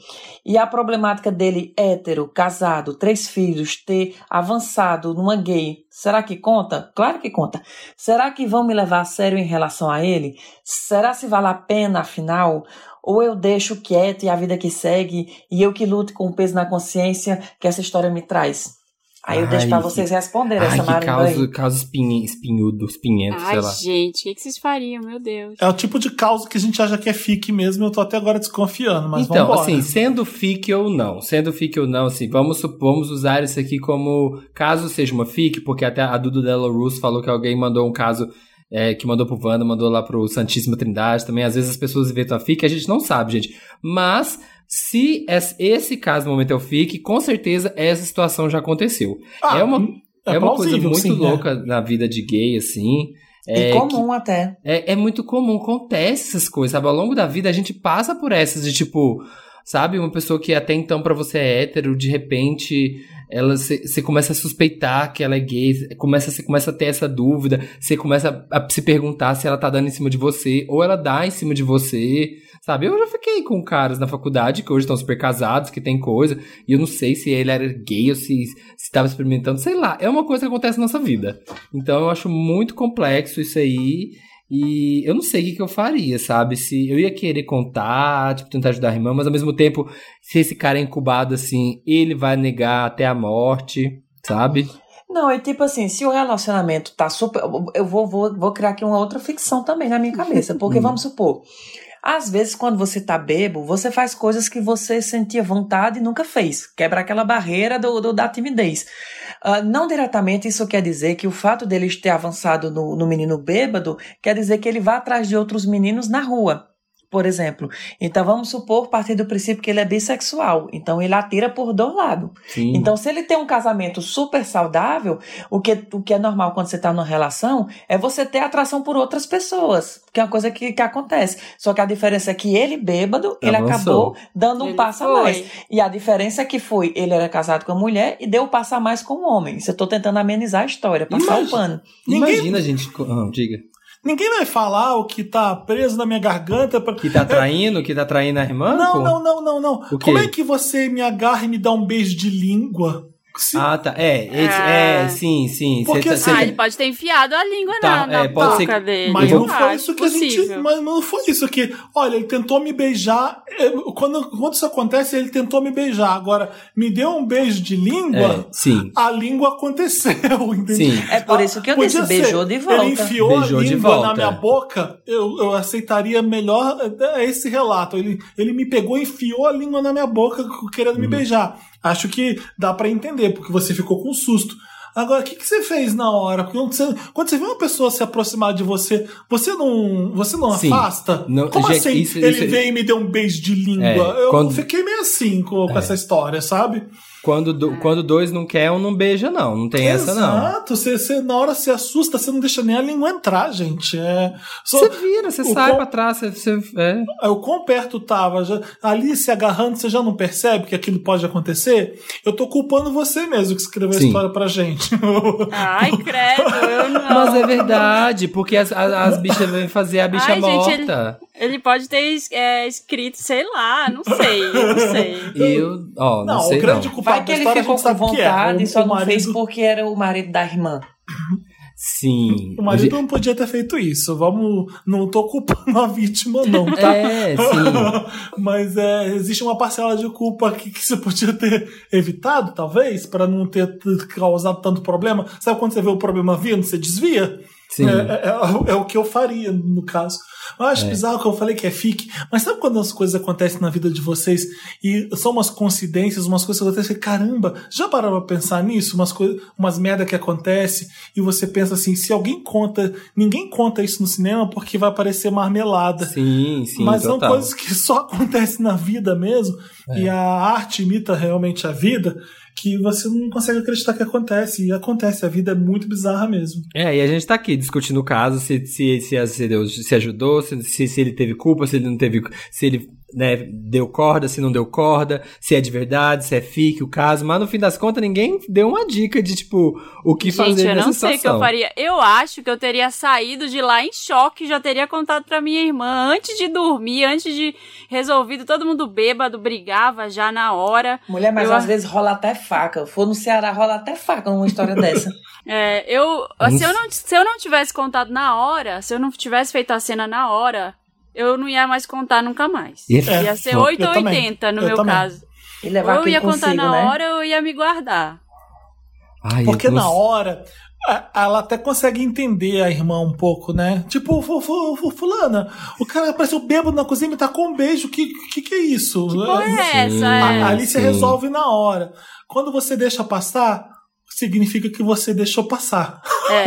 D: E a problemática dele, hétero, casado, três filhos, ter avançado numa gay, será que conta? Claro que conta. Será que vão me levar a sério em relação a ele? Será se vale a pena, afinal? Ou eu deixo quieto e a vida que segue e eu que luto com o peso na consciência que essa história me traz? Aí eu deixo
C: Ai,
D: pra
C: que-
D: vocês responderem
C: Ai,
D: essa
C: que
D: marimba aí.
C: causa, espinhe, espinhudo, espinhento,
B: Ai,
C: sei lá.
B: gente, o que, que vocês fariam, meu Deus?
A: É o tipo de causa que a gente acha que é fique mesmo. Eu tô até agora desconfiando, mas
C: então,
A: vambora.
C: assim, sendo fic ou não, sendo fic ou não, assim, vamos, vamos usar isso aqui como caso seja uma fic, porque até a Dudu Della Russo falou que alguém mandou um caso é, que mandou pro Wanda, mandou lá pro Santíssima Trindade também. Às vezes as pessoas inventam a fic, a gente não sabe, gente. Mas, se es- esse caso no momento é o fic, com certeza essa situação já aconteceu.
A: Ah,
C: é uma,
A: é
C: é uma coisa muito
A: sim, né?
C: louca na vida de gay, assim. É,
D: E
C: que-
D: comum até.
C: é, é muito comum, acontece essas coisas, sabe? Ao longo da vida a gente passa por essas de tipo, sabe? Uma pessoa que até então pra você é hétero, de repente ela você começa a suspeitar que ela é gay, começa, você começa a ter essa dúvida, você começa a, a se perguntar se ela tá dando em cima de você, ou ela dá em cima de você, sabe? Eu já fiquei com caras na faculdade que hoje estão super casados, que tem coisa, e eu não sei se ele era gay ou se estava experimentando, sei lá. É uma coisa que acontece na nossa vida. Então eu acho muito complexo isso aí. E eu não sei o que, que eu faria, sabe? Se eu ia querer contar, tipo, tentar ajudar a irmã, mas ao mesmo tempo, se esse cara é incubado assim, ele vai negar até a morte, sabe?
D: Não, é tipo assim, se o relacionamento tá super. Eu vou, vou, vou criar aqui uma outra ficção também na minha cabeça. Porque vamos supor, às vezes, quando você tá bebo, você faz coisas que você sentia vontade e nunca fez. Quebra aquela barreira do, do da timidez. Uh, não diretamente isso quer dizer que o fato dele ter avançado no, no menino bêbado quer dizer que ele vá atrás de outros meninos na rua por exemplo. Então vamos supor, partir do princípio que ele é bissexual. Então ele atira por dois lados. Então, se ele tem um casamento super saudável, o que, o que é normal quando você está numa relação é você ter atração por outras pessoas. Que é uma coisa que, que acontece. Só que a diferença é que ele, bêbado, ele
C: Avançou.
D: acabou dando um
B: Ele
D: passo a
B: foi.
D: mais. E a diferença é que foi, ele era casado com a mulher e deu um passo a mais com o homem. Isso eu tô tentando amenizar a história, passar
C: Imagina-
D: o pano.
A: Ninguém-
C: Imagina, gente. Ah, diga.
A: Ninguém vai falar o que tá preso na minha garganta. Pra...
C: Que tá traindo, que tá traindo a irmã?
A: Não,
C: pô?
A: não, não, não, não. Como é que você me agarra e me dá um beijo de língua? Se-
C: Ah, tá. É, esse-
B: Ah.
C: é, sim, sim.
A: Porque
C: tá-
A: assim-
C: cê-
B: Ah, ele pode ter enfiado a língua
C: Tá,
B: na, na
C: é, pode
B: boca
C: ser-
B: dele.
A: Mas não
C: vou-
A: foi
B: Ah,
A: isso que a gente.
B: possível.
A: Mas não foi isso que. Olha, ele tentou me beijar. eu- Quando, quando isso acontece, ele tentou me beijar. Agora, me deu um beijo de língua.
C: É, sim.
A: A língua aconteceu, entendeu?
C: Sim.
D: É por isso que eu disse,
A: ser.
D: beijou de volta.
A: Ele enfiou
C: Beijou
A: a
C: de
A: língua
C: volta.
A: na minha boca, eu, eu aceitaria melhor eh, esse relato. Ele, ele me pegou e enfiou a língua na minha boca querendo
C: Uhum.
A: me beijar. Acho que dá pra entender, porque você ficou com susto. Agora, o que, que você fez na hora? Quando você, quando você vê uma pessoa se aproximar de você, você não, você não
C: Sim.
A: afasta?
C: Não,
A: Como
C: gente,
A: assim?
C: isso-
A: ele
C: isso-
A: veio e me deu um beijo de língua.
C: É,
A: eu
C: quando-
A: fiquei meio assim com, com essa história, sabe?
C: Quando, do- quando dois não quer, um não beija, não. Não tem essa, não.
A: Exato. Você, na hora se assusta, você não deixa nem a língua entrar, gente. É, só-
C: Você vira, você sai
A: com-
C: pra trás, você. você é.
A: Aí, O quão perto tava, já, ali se agarrando, você já não percebe que aquilo pode acontecer? Eu tô culpando você mesmo que escreveu a
C: Sim.
A: história pra gente.
B: Ai, credo, eu não.
C: Mas é verdade, porque as, as, as bichas vêm fazer a bicha
B: Ai, gente,
C: morta.
B: Ele pode ter é, escrito, sei lá, não sei, não sei.
C: Eu, ó, não,
A: não,
C: sei
A: o grande
C: não.
A: culpado
D: Vai que ele
A: história
D: ficou com
A: é.
D: vontade
A: O-
D: e só
A: o
D: não
A: marido,
D: fez porque era o marido da irmã.
C: Sim.
A: O marido não podia ter feito isso. Vamos, não tô culpando a vítima, não, tá?
C: É, sim.
A: Mas é, existe uma parcela de culpa que, que você podia ter evitado, talvez, para não ter causado tanto problema. Sabe quando você vê o problema vindo, você desvia?
C: Sim.
A: É, é- é- é o que eu faria, no caso. Eu acho bizarro que eu falei que é fique, mas sabe quando as coisas acontecem na vida de vocês e são umas coincidências, umas coisas que acontecem, caramba, já pararam pra pensar nisso? Umas, coisas, umas merda que acontece e você pensa assim, se alguém conta, ninguém conta isso no cinema porque vai parecer marmelada.
C: Sim, sim.
A: Mas são
C: total.
A: coisas que só acontecem na vida mesmo,
C: É.
A: e a arte imita realmente a vida, que você não consegue acreditar que acontece. E acontece, a vida é muito bizarra mesmo.
C: É, e a gente tá aqui discutindo o caso, se, se, se, se Deus se ajudou, se, se, se ele teve culpa, se ele não teve. Se ele né, deu corda, se não deu corda, se é de verdade, se é fique o caso, mas no fim das contas ninguém deu uma dica de, tipo, o que fazer
B: Gente, eu
C: nessa
B: não sei o que eu
C: situação.
B: faria. Eu acho que eu teria saído de lá em choque, já teria contado pra minha irmã antes de dormir, antes de resolvido, todo mundo bêbado, brigava já na hora.
D: Mulher, mas
B: Eu
D: às vezes rola até faca. For no Ceará, rola até faca numa história dessa.
B: É, eu, se eu, não, se eu não tivesse contado na hora, se eu não tivesse feito a cena na hora, eu não ia mais contar nunca mais.
C: E-
B: Ia ser
A: eu
B: 8 ou
A: também.
B: 80 no
A: Eu
B: meu
A: também.
B: caso.
D: E
B: Ou
D: levar
B: eu
D: aquilo
B: ia contar
D: consigo,
B: na
D: né?
B: hora ou eu ia me guardar.
C: Ai,
A: Porque
C: eu
A: na hora, a- ela até consegue entender a irmã um pouco, né? Tipo, fu- fu- fu- fulana, o cara apareceu bêbado na cozinha e me tacou um beijo, que que, que é isso?
B: Porra, é essa?
A: A-
B: É.
A: Ali você
C: sim.
A: resolve na hora. Quando você deixa passar, significa que você deixou passar.
B: É.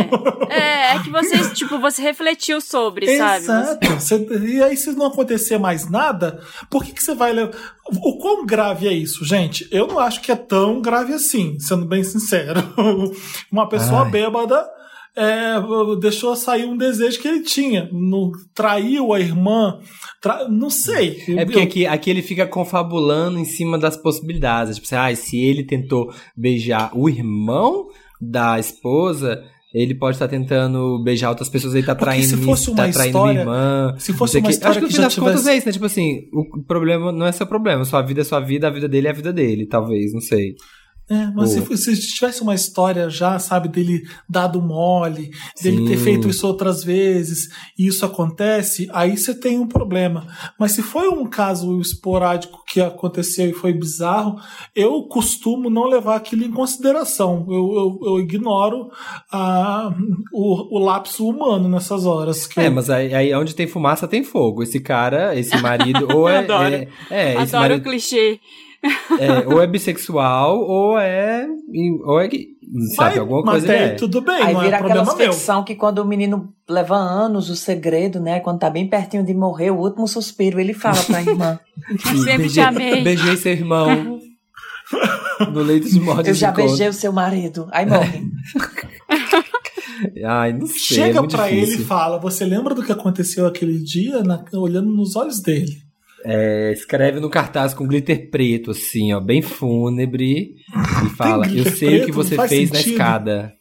B: é, é que você, tipo, você refletiu sobre, sabe? Você-
A: Exato. Você- e aí, se não acontecer mais nada, por que, que você vai. O quão grave é isso, gente? Eu não acho que é tão grave assim, sendo bem sincero. Uma pessoa
C: Ai.
A: bêbada é, deixou sair um desejo que ele tinha. Não, traiu a irmã. tra- não sei.
C: É porque
A: Eu-
C: aqui, aqui ele fica confabulando em cima das possibilidades. Tipo assim, ah, se ele tentou beijar o irmão da esposa, ele pode estar tentando beijar outras pessoas, ele tá
A: Porque
C: traindo,
A: se fosse uma
C: tá traindo
A: história-
C: minha irmã.
A: se fosse uma
C: o quê.
A: história
C: Acho que no
A: que
C: fim das contas
A: tivesse-
C: é isso, né? Tipo assim, o problema não é seu problema, sua vida é sua vida, a vida dele é a vida dele, talvez, não sei.
A: É, mas
C: Boa.
A: se, se tivesse uma história já, sabe, dele dado mole, dele ter
C: Sim.
A: feito isso outras vezes, e isso acontece, aí você tem um problema. Mas se foi um caso esporádico que aconteceu e foi bizarro, eu costumo não levar aquilo em consideração. Eu, eu, eu ignoro a, o, o lapso humano nessas horas. Que
C: É,
A: eu-
C: mas aí, aí onde tem fumaça tem fogo. Esse cara, esse marido, ou é.
B: Adoro.
C: é, é, esse
B: Adoro o
C: marido
B: clichê.
C: É, ou é bissexual, ou é. Ou é. Sabe,
A: Mas-
C: alguma
A: mas
C: coisa ele é.
A: tudo bem,
D: Aí
A: não
D: vira
A: é problema
D: aquela ficção que quando o menino leva anos o segredo, né? Quando tá bem pertinho de morrer, o último suspiro, ele fala pra irmã.
B: Sempre
C: beijei-
B: te amei.
C: Beijei seu irmão. no leito de morte
D: Eu já
C: encontro.
D: beijei o seu marido. Aí morre.
C: Ai, não sei. é
A: Chega
C: muito
A: pra ele
C: difícil.
A: e fala: Você lembra do que aconteceu aquele dia? Na- olhando nos olhos dele.
C: É, escreve no cartaz com glitter preto, assim, ó, bem fúnebre. E fala: Eu sei o que
A: preto?
C: você fez na
A: sentido.
C: escada.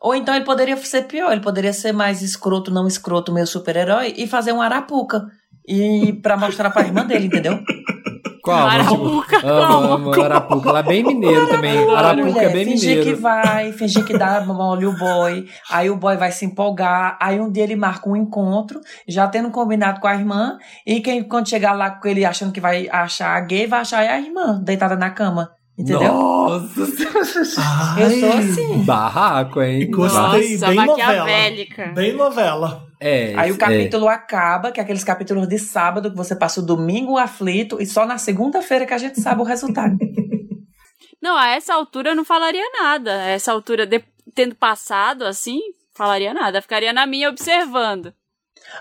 D: Ou então ele poderia ser pior, ele poderia ser mais escroto, não escroto, meu super-herói, e fazer um arapuca. E pra mostrar pra irmã dele, entendeu?
C: Qual?
B: Arapuca,
C: Tipo, amo, amo Arapuca. Lá é bem mineiro também. Arapuca é
D: Mulher,
C: bem
D: fingir
C: mineiro.
D: que vai, fingir que dá mole o boy, aí o boy vai se empolgar, aí um dia ele marca um encontro, já tendo combinado com a irmã, e quem quando chegar lá com ele achando que vai achar a gay, vai achar a irmã deitada na cama. Entendeu?
C: Nossa,
D: Eu sou
A: Ai,
D: assim.
C: barraco, hein?
A: Gostei.
B: Nossa,
A: bem
B: maquiavélica.
A: Bem novela.
C: É,
D: Aí o
C: é.
D: capítulo acaba, que é aqueles capítulos de sábado que você passa o domingo aflito e só na segunda-feira que a gente sabe o resultado.
B: Não, a essa altura eu não falaria nada. A essa altura, de- tendo passado assim, falaria nada. Ficaria na minha observando.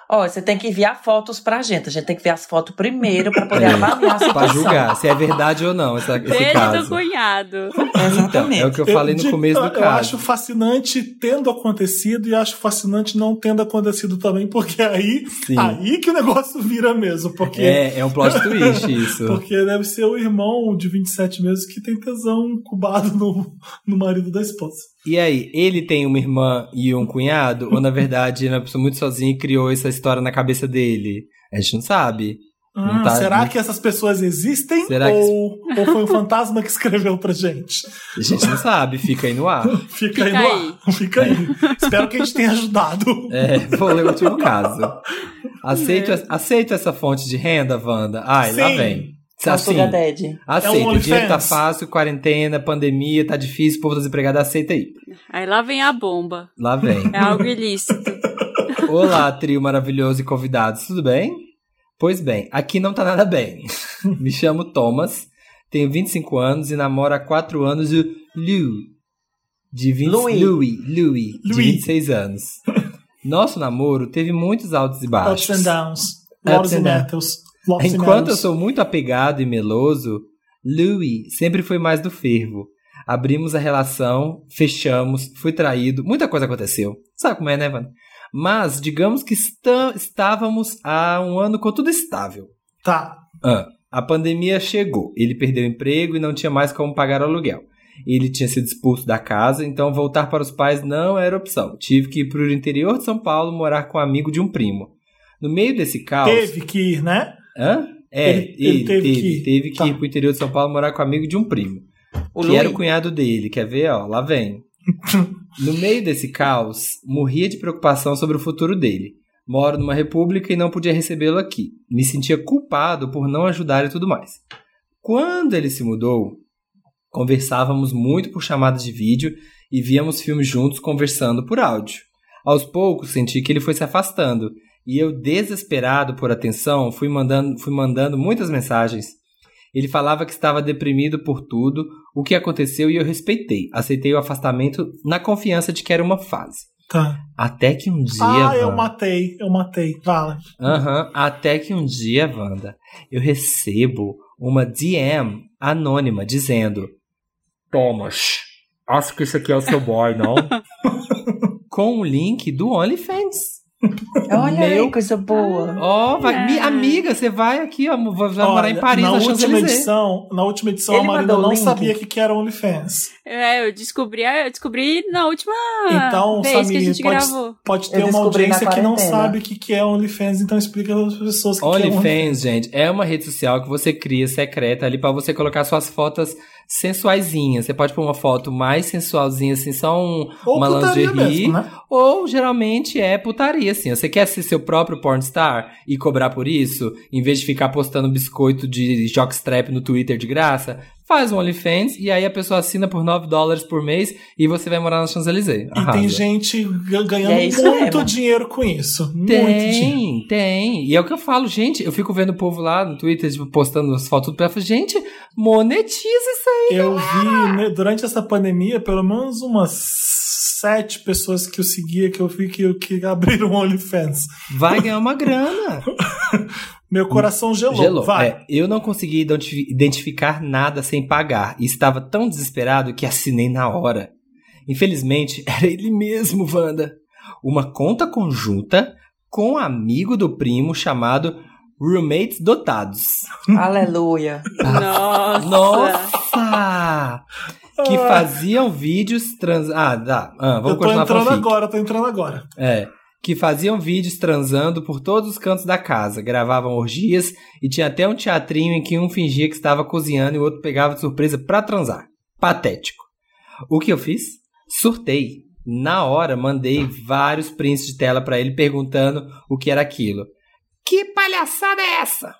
D: Ó, você tem que enviar fotos pra gente. A gente tem que ver as fotos primeiro pra poder avaliar a
C: Pra
D: situação.
C: julgar se é verdade ou não essa, esse
B: Desde do
C: caso.
B: cunhado.
C: Então,
D: Exatamente.
C: é o que eu falei no começo do
A: eu,
C: caso.
A: Eu acho fascinante tendo acontecido e acho fascinante não tendo acontecido também, porque aí,
C: Sim.
A: aí que o negócio vira mesmo. Porque,
C: É, é um plot twist isso.
A: porque deve ser o irmão de 27 meses que tem tesão incubado no, no marido da esposa.
C: E aí, ele tem uma irmã e um cunhado? ou na verdade ele é uma pessoa muito sozinha e criou essa história na cabeça dele? A gente não sabe. Não
A: Ah,
C: tá-
A: será
C: não-
A: que essas pessoas existem?
C: Será que-
A: ou, ou foi um fantasma que escreveu pra gente?
C: A gente não sabe, fica aí no ar.
A: Fica, aí
B: Fica
A: no
B: aí.
A: ar. Fica aí. Espero que a gente tenha ajudado.
C: É, vou ler o último caso. Aceito, aceito essa fonte de renda, Wanda? Ai, lá
A: Sim.
C: vem.
D: O
C: Assim, aceito.
A: É um
C: o dinheiro tá fácil, quarentena, pandemia, tá difícil, o povo desempregado, aceita aí.
B: Aí lá vem a bomba.
C: Lá vem.
B: É algo ilícito.
C: Olá, trio maravilhoso e convidados, tudo bem? Pois bem, aqui não tá nada bem. Me chamo Thomas, tenho 25 anos e namoro há 4 anos o Lou, de 20,
D: Louis.
C: Louis, Louis, de
A: Louis.
C: 26 anos. Nosso namoro teve muitos altos e
A: Ups
C: baixos.
A: and downs.
C: Ups and
A: and and
C: Enquanto eu sou muito apegado e meloso, Louis sempre foi mais do fervo. Abrimos a relação, fechamos, fui traído, muita coisa aconteceu. Sabe como é, né, Van? Mas digamos que está- estávamos há um ano com tudo estável.
A: Tá.
C: Ah, a pandemia chegou, ele perdeu o emprego e não tinha mais como pagar o aluguel. Ele tinha sido expulso da casa, então voltar para os pais não era opção. Tive que ir para o interior de São Paulo morar com um amigo de um primo. No meio desse caos.
A: Teve que ir, né?
C: Hã? É,
A: Ele-
C: ele,
A: ele teve
C: teve,
A: que ir.
C: teve que
A: Tá.
C: ir pro interior de São Paulo morar com um amigo de um primo.
D: O
C: que
D: Louis.
C: era o cunhado dele. Quer ver? Ó, lá vem. no meio desse caos, morria de preocupação sobre o futuro dele. Moro numa república e não podia recebê-lo aqui. Me sentia culpado por não ajudar e tudo mais. Quando ele se mudou, conversávamos muito por chamadas de vídeo e víamos filmes juntos conversando por áudio. Aos poucos senti que ele foi se afastando e eu, desesperado por atenção, fui mandando, fui mandando muitas mensagens. Ele falava que estava deprimido por tudo, o que aconteceu e eu respeitei. Aceitei o afastamento na confiança de que era uma fase.
A: Tá.
C: Até que um dia.
A: Ah, eu
C: Wanda-
A: matei, eu matei. Fala.
C: Aham, até que um dia, Wanda, eu recebo uma DM anônima dizendo: Thomas, acho que esse aqui é o seu boy, não? com o link do OnlyFans.
D: Olha
C: Meu-
D: aí, coisa boa.
C: Ó, vai,
B: Ah.
C: amiga, você vai aqui, ó, vai vai morar em
A: Olha,
C: Paris,
A: na última edição, na última edição
D: Ele
A: a Marina não
D: link?
A: sabia o que, que era OnlyFans.
B: É, eu descobri, eu descobri na última
A: Então,
B: vez que a
A: Samir,
B: gente
A: pode,
B: gravou.
A: pode ter uma audiência que não sabe o que, que é OnlyFans, então explica às pessoas o que, que é OnlyFans.
C: OnlyFans, gente, é uma rede social que você cria secreta ali pra você colocar suas fotos sensuaisinhas. Você pode pôr uma foto mais sensualzinha, assim, só um,
A: Ou
C: uma lingerie.
A: mesmo, né?
C: Ou geralmente é putaria, assim. Você quer ser seu próprio pornstar e cobrar por isso, em vez de ficar postando biscoito de jockstrap no Twitter de graça? Faz um OnlyFans e aí a pessoa assina por 9 dólares por mês e você vai morar na Champs-Élysées.
A: E tem gente ga- ganhando
D: é
A: muito
D: mesmo.
A: dinheiro com isso. Muito dinheiro.
C: Tem, tem. E é o que eu falo, gente. Eu fico vendo o povo lá no Twitter, tipo, postando as fotos. Eu falo, gente, monetiza isso aí.
A: Eu vi, né, durante essa pandemia, pelo menos umas sete pessoas que eu seguia, que eu vi que, que abriram OnlyFans.
C: Vai ganhar uma grana.
A: Meu coração gelou.
C: Gelou.
A: Vai.
C: É, eu não consegui identi- identificar nada sem pagar. E estava tão desesperado que assinei na hora. Infelizmente, era ele mesmo, Wanda. Uma conta conjunta com um amigo do primo chamado Roommates Dotados.
D: Aleluia.
B: Nossa.
C: Nossa! Que faziam vídeos trans... Ah, dá. Ah, vamos
A: eu tô
C: continuar
A: entrando agora, tô entrando agora.
C: É. Que faziam vídeos transando por todos os cantos da casa, gravavam orgias e tinha até um teatrinho em que um fingia que estava cozinhando e o outro pegava de surpresa pra transar. Patético. O que eu fiz? Surtei. Na hora, mandei vários prints de tela pra ele perguntando o que era aquilo. Que palhaçada é essa?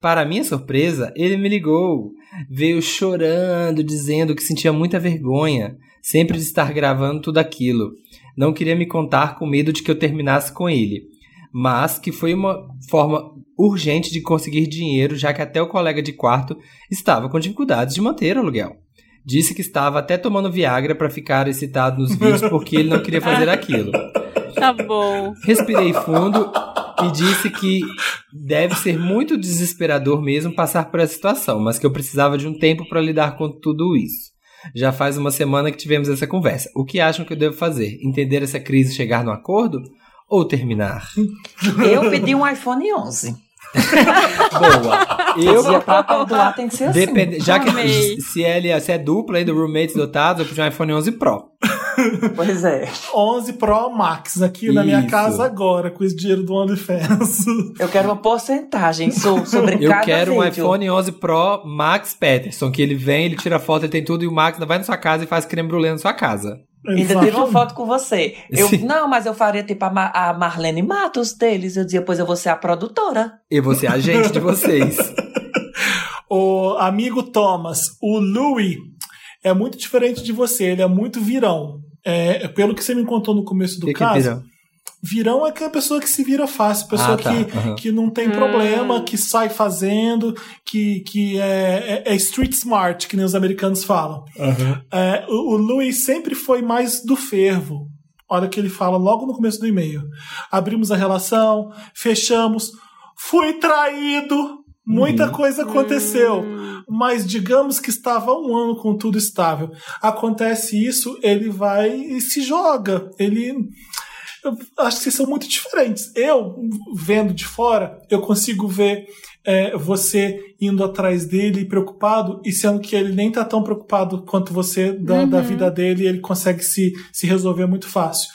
C: Para minha surpresa, ele me ligou. Veio chorando, dizendo que sentia muita vergonha, sempre de estar gravando tudo aquilo. Não queria me contar com medo de que eu terminasse com ele, mas que foi uma forma urgente de conseguir dinheiro, já que até o colega de quarto estava com dificuldades de manter o aluguel. Disse que estava até tomando Viagra para ficar excitado nos vídeos porque ele não queria fazer aquilo.
B: Tá bom.
C: Respirei fundo e disse que deve ser muito desesperador mesmo passar por essa situação, mas que eu precisava de um tempo para lidar com tudo isso. Já faz uma semana que tivemos essa conversa. O que acham que eu devo fazer? Entender essa crise e chegar no acordo? Ou terminar?
D: Eu pedi um iPhone 11.
C: Boa.
D: Eu,
C: Eu
D: pra perdoar tem que ser assim.
C: Depende, já que se, é- se é dupla aí do roommates dotado, eu pedi um iPhone 11 Pro.
D: Pois é.
A: 11 Pro Max aqui na minha
C: Isso.
A: casa agora, com esse dinheiro do OnlyFans.
D: Eu quero uma porcentagem so- sobre
C: Eu
D: cada
C: quero um
D: vídeo.
C: iPhone 11 Pro Max Peterson, que ele vem, ele tira foto, ele tem tudo, e o Max ainda vai na sua casa e faz creme brulee na sua casa.
D: Ainda tira uma foto com você. Eu,
C: Sim.
D: não, mas eu faria tipo a, Ma- a Marlene Matos deles. Eu dizia, pois eu vou ser a produtora.
C: E você é agente de vocês.
A: O amigo Thomas, o Louis, é muito diferente de você, ele é muito virão. É, pelo que você me contou no começo do
C: Que que
A: caso,
C: virão?
A: virão é aquela pessoa que se vira fácil, pessoa
C: Ah, tá.
A: que,
C: Aham.
A: que não tem problema, que sai fazendo, que, que é, é- é street smart, que nem os americanos falam. É, o, o Louis sempre foi mais do fervo. Olha o que ele fala logo no começo do e-mail. Abrimos a relação, fechamos, fui traído, muita coisa aconteceu. Mas digamos que estava um ano com tudo estável. Acontece isso, ele vai e se joga. Ele. Eu acho que vocês são muito diferentes. Eu, vendo de fora, eu consigo ver é, você indo atrás dele preocupado, e sendo que ele nem tá tão preocupado quanto você da, da vida dele, ele consegue se, se resolver muito fácil.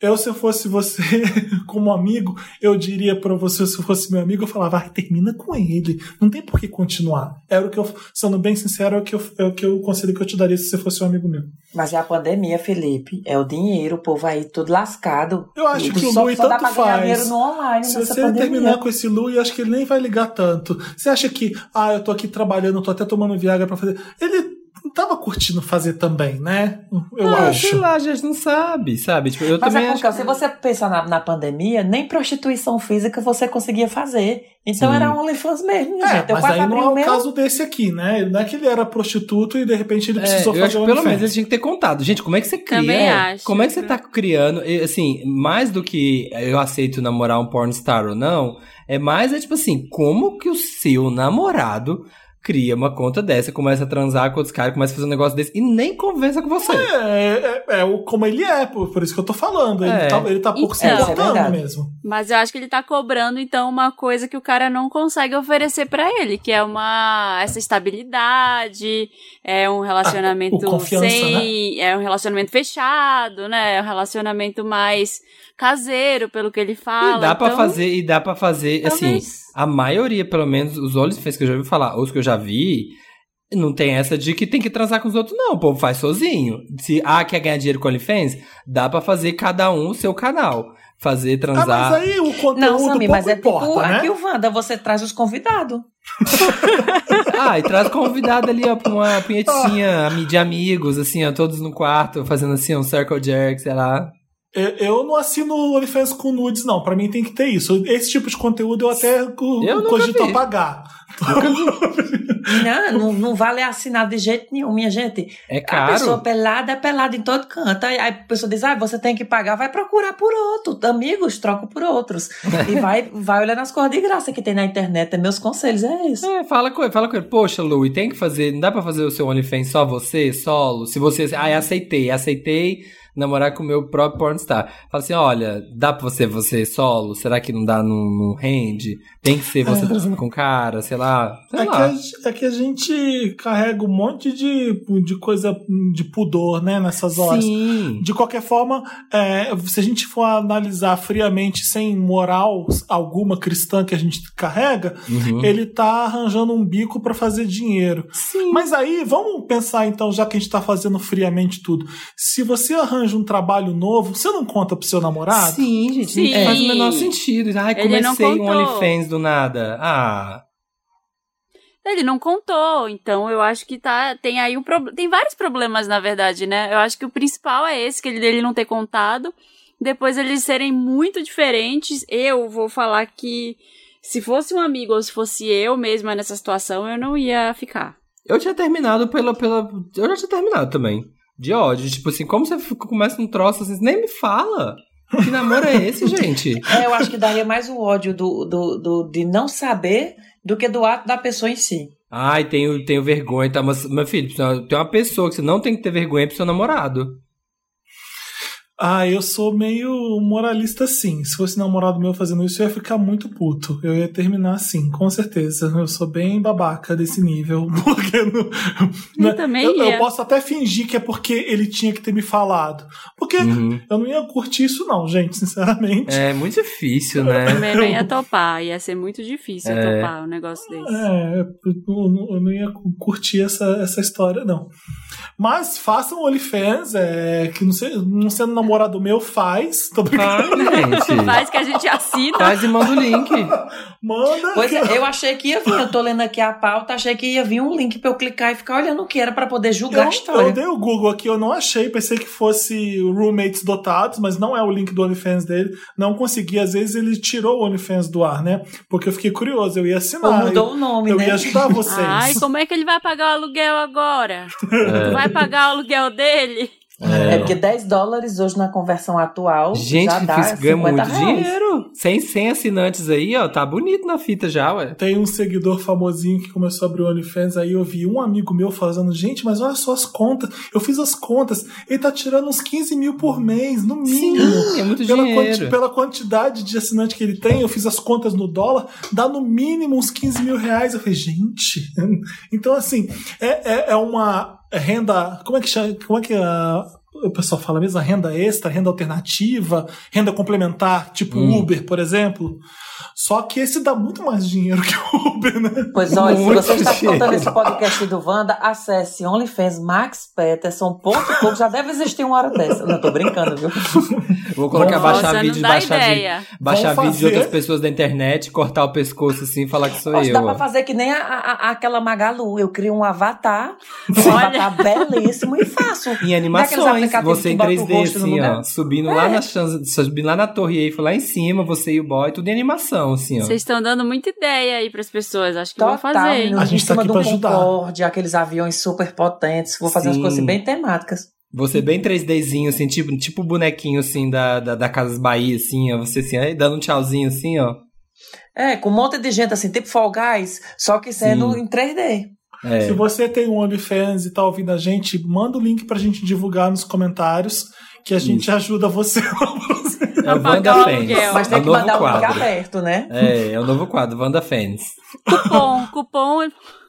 A: Eu, se eu fosse você, como amigo, eu diria pra você, se eu fosse meu amigo, eu falava, vai, termina com ele. Não tem por que continuar. Era o que eu, sendo bem sincero, é o que eu, é o que eu conselho que eu te daria se você fosse um amigo meu.
D: Mas é a pandemia, Felipe. É o dinheiro, o povo aí tudo lascado.
A: Eu acho que o
D: só,
A: Louis
D: só
A: tanto faz.
D: online
A: Se você
D: pandemia.
A: terminar com esse Lu, eu acho que ele nem vai ligar tanto. Você acha que, ah, eu tô aqui trabalhando, tô até tomando Viagra pra fazer. Ele tava curtindo fazer também, né? Eu
C: Ah,
A: acho.
C: Sei lá, a gente não sabe, sabe? Tipo, eu
D: Mas
C: também
D: é
C: acho
D: porque, se você pensar na, na pandemia, nem prostituição física você conseguia fazer. Então
C: Sim.
D: era OnlyFans mesmo,
A: É,
D: gente. Eu
A: mas aí não é
D: o meu.
A: caso desse aqui, né? Não é que ele era prostituto e de repente ele
C: É,
A: precisou
C: eu
A: fazer
C: acho que
A: o
C: pelo
A: OnlyFans.
C: menos eles tinham que ter contado. Gente, como é que você cria?
B: Também
C: É,
B: acho.
C: Como é que você tá criando? E, Assim, mais do que eu aceito namorar um pornstar ou não, é mais, é tipo assim, como que o seu namorado cria uma conta dessa, começa a transar com outros caras, começa a fazer um negócio desse e nem conversa com você.
A: É, é, é o como ele é, por, por isso que eu tô falando. Ele,
C: É.
A: tá, ele tá pouco se
B: Então.
D: Isso é
A: importando
D: verdade.
A: mesmo.
B: Mas eu acho que ele tá cobrando, então, uma coisa que o cara não consegue oferecer pra ele, que é uma essa estabilidade, é um relacionamento
A: o confiança, né?
B: sem. É um relacionamento fechado, né? É um relacionamento mais caseiro, pelo que ele fala.
C: E dá pra
B: então,
C: fazer, e dá pra fazer, assim,
B: talvez-
C: a maioria, pelo menos, os OnlyFans que eu já ouvi falar, os que eu já vi, não tem essa de que tem que transar com os outros, não. O povo faz sozinho. Se ah, quer ganhar dinheiro com OnlyFans, dá pra fazer cada um o seu canal. Fazer,
A: Ah,
C: transar.
A: mas aí o conteúdo
D: Não, Samir,
A: pouco
D: mas é tipo
A: importa, né?
D: aqui o Wanda, você traz os convidados.
C: Ah, e traz convidado ali, ó, pra uma punhetinha de amigos, assim, ó, todos no quarto, fazendo assim, um circle jerk, sei lá.
A: Eu, eu não assino OnlyFans com nudes, não. Pra mim tem que ter isso. Esse tipo de conteúdo eu até
C: Eu
A: cogito apagar.
D: Não, não, não vale assinar de jeito nenhum, minha gente.
C: É
D: A pessoa
C: caro.
D: pelada é pelada em todo canto. Aí a pessoa diz, ah, você tem que pagar, vai procurar por outro. Amigos, troco por outros. e vai, vai olhando as coisas de graça que tem na internet. É meus conselhos, é isso.
C: É, fala com ele, fala com ele. Poxa, Lu, e tem que fazer, não dá pra fazer o seu OnlyFans só você, solo? Se você, ah, aceitei, aceitei namorar com o meu próprio pornstar. Fala assim, olha, dá pra você, você solo? Será que não dá, não, não rende? Tem que ser você
A: É.
C: transando com cara, sei lá, sei
A: É que,
C: lá.
A: a, é que a gente carrega um monte de, de coisa de pudor, né, nessas horas.
C: Sim.
A: De qualquer forma, é, se a gente for analisar friamente, sem moral alguma cristã que a gente carrega,
C: Uhum.
A: ele tá arranjando um bico pra fazer dinheiro.
C: Sim.
A: Mas aí, vamos pensar então, já que a gente tá fazendo friamente tudo. Se você arranja um trabalho novo, você não conta pro seu namorado?
C: Sim, gente,
B: Sim.
C: não faz o menor sentido. Ai,
B: Ele não
C: comecei um
B: contou.
C: OnlyFans do nada. Ah,
B: Ele não contou, então eu acho que tá tem aí um problema, tem vários problemas na verdade, né? Eu acho que o principal é esse que ele dele não ter contado, depois eles serem muito diferentes. Eu vou falar que se fosse um amigo ou se fosse eu mesma nessa situação, eu não ia ficar.
C: eu tinha terminado pela, pela. Eu já tinha terminado também. De ódio. Tipo assim, como você começa um troço assim, nem me fala. Que namoro é esse, gente?
D: É, eu acho que daria mais o ódio do, do, do- de não saber do que do ato da pessoa em si.
C: Ai, tenho, tenho vergonha, tá? Mas, meu filho, tem uma pessoa que você não tem que ter vergonha pro seu namorado.
A: Ah, eu sou meio moralista sim. Se fosse namorado meu fazendo isso, eu ia ficar muito puto. Eu ia terminar assim, com certeza. Eu sou bem babaca desse nível. Porque não, né?
B: também
A: eu, eu posso até fingir que é porque ele tinha que ter me falado. Porque
C: Uhum.
A: eu não ia curtir isso, não, gente, sinceramente.
C: É muito difícil, né?
B: Também não ia topar, ia ser muito difícil
C: É.
B: topar um negócio desse.
A: É, eu não, eu não ia curtir essa, essa história, não. Mas façam OnlyFans, é, que não, sei, não sendo namorado meu, faz. Tô brincando.
C: Gente.
B: Faz que a gente assina.
C: Faz e manda o link.
A: Manda.
D: Pois é, eu achei que ia vir. Eu tô lendo aqui a pauta, achei que ia vir um link pra eu clicar e ficar olhando o que era pra poder julgar a
A: Eu,
D: história.
A: eu dei o Google aqui, eu não achei, pensei que fosse roommates dotados, mas não é o link do OnlyFans dele. Não consegui, às vezes ele tirou o OnlyFans do ar, né? Porque eu fiquei curioso, eu ia
D: Ou
A: assinar.
D: mudou
A: eu,
D: o nome,
A: eu
D: né?
A: ia ajudar vocês.
B: Ai, como é que ele vai pagar o aluguel agora?
C: É.
B: Vai pagar o aluguel dele?
D: É porque 10 dólares hoje na conversão atual
C: Gente,
D: já dá
C: fiz, ganha
D: 50
C: muito
D: reais.
C: dinheiro. Sem, sem assinantes aí, ó. Tá bonito na fita já, ué.
A: Tem um seguidor famosinho que começou a abrir o OnlyFans, aí eu vi um amigo meu falando, gente, mas olha só as contas, eu fiz as contas, ele tá tirando uns 15 mil por mês, no mínimo.
C: Sim, é muito
A: Pela,
C: dinheiro.
A: quanti- pela quantidade de assinante que ele tem, eu fiz as contas no dólar, dá no mínimo uns 15 mil reais. Eu falei, gente. Então, assim, é, é, é uma renda. Como é que chama? Como é que a- o pessoal fala mesmo? A renda extra, renda alternativa, renda complementar, tipo
C: Hum.
A: Uber, por exemplo. Só que esse dá muito mais dinheiro que o Uber, né?
D: Pois olha, se você está escutando esse podcast do Wanda, acesse OnlyFans Max Peterson.com. Já deve existir uma hora dessa. Não, tô brincando, viu?
C: Vou colocar,
B: Nossa,
C: baixar
B: não
C: vídeo,
B: dá
C: baixar baixar
A: Vamos
C: vídeo de outras pessoas da internet, cortar o pescoço assim e falar que sou
D: Poxa,
C: eu.
D: dá pra fazer que nem a, a- a- aquela Magalu. Eu crio um avatar, um
B: Olha.
D: avatar belíssimo e faço.
C: Em animações, você em
D: bota o
C: 3D,
D: rosto no
C: assim, ó. Subindo lá, na, subindo lá na torre Eiffel, lá em cima, você e o boy, tudo em animação, assim, ó.
B: Vocês estão dando muita ideia aí pras pessoas. Acho que vão
D: Total,
B: fazer. hein?
D: menino,
A: A
D: em
A: gente tá
D: cima
A: aqui
D: do
A: pra ajudar.
D: Concorde, aqueles aviões super potentes. Vou fazer umas
C: Sim.
D: coisas bem temáticas.
C: Você bem 3Dzinho, assim, tipo, tipo bonequinho, assim, da, da, da Casas Bahia, assim, ó. Você, assim, aí, dando um tchauzinho, assim, ó.
D: É, com um monte de gente assim, tipo Fall Guys, só que sendo
C: Sim.
D: em 3D.
C: É.
A: Se você tem um OnlyFans e tá ouvindo a gente, manda o link pra gente divulgar nos comentários, que a gente ajuda você.
C: É o Wanda
B: o
C: Fans.
D: Mas
C: é
D: tem
C: o
D: que
C: novo
D: mandar um link
C: quadro.
D: aberto, né?
C: É, é o novo quadro, Wanda Fans.
B: Cupom, cupom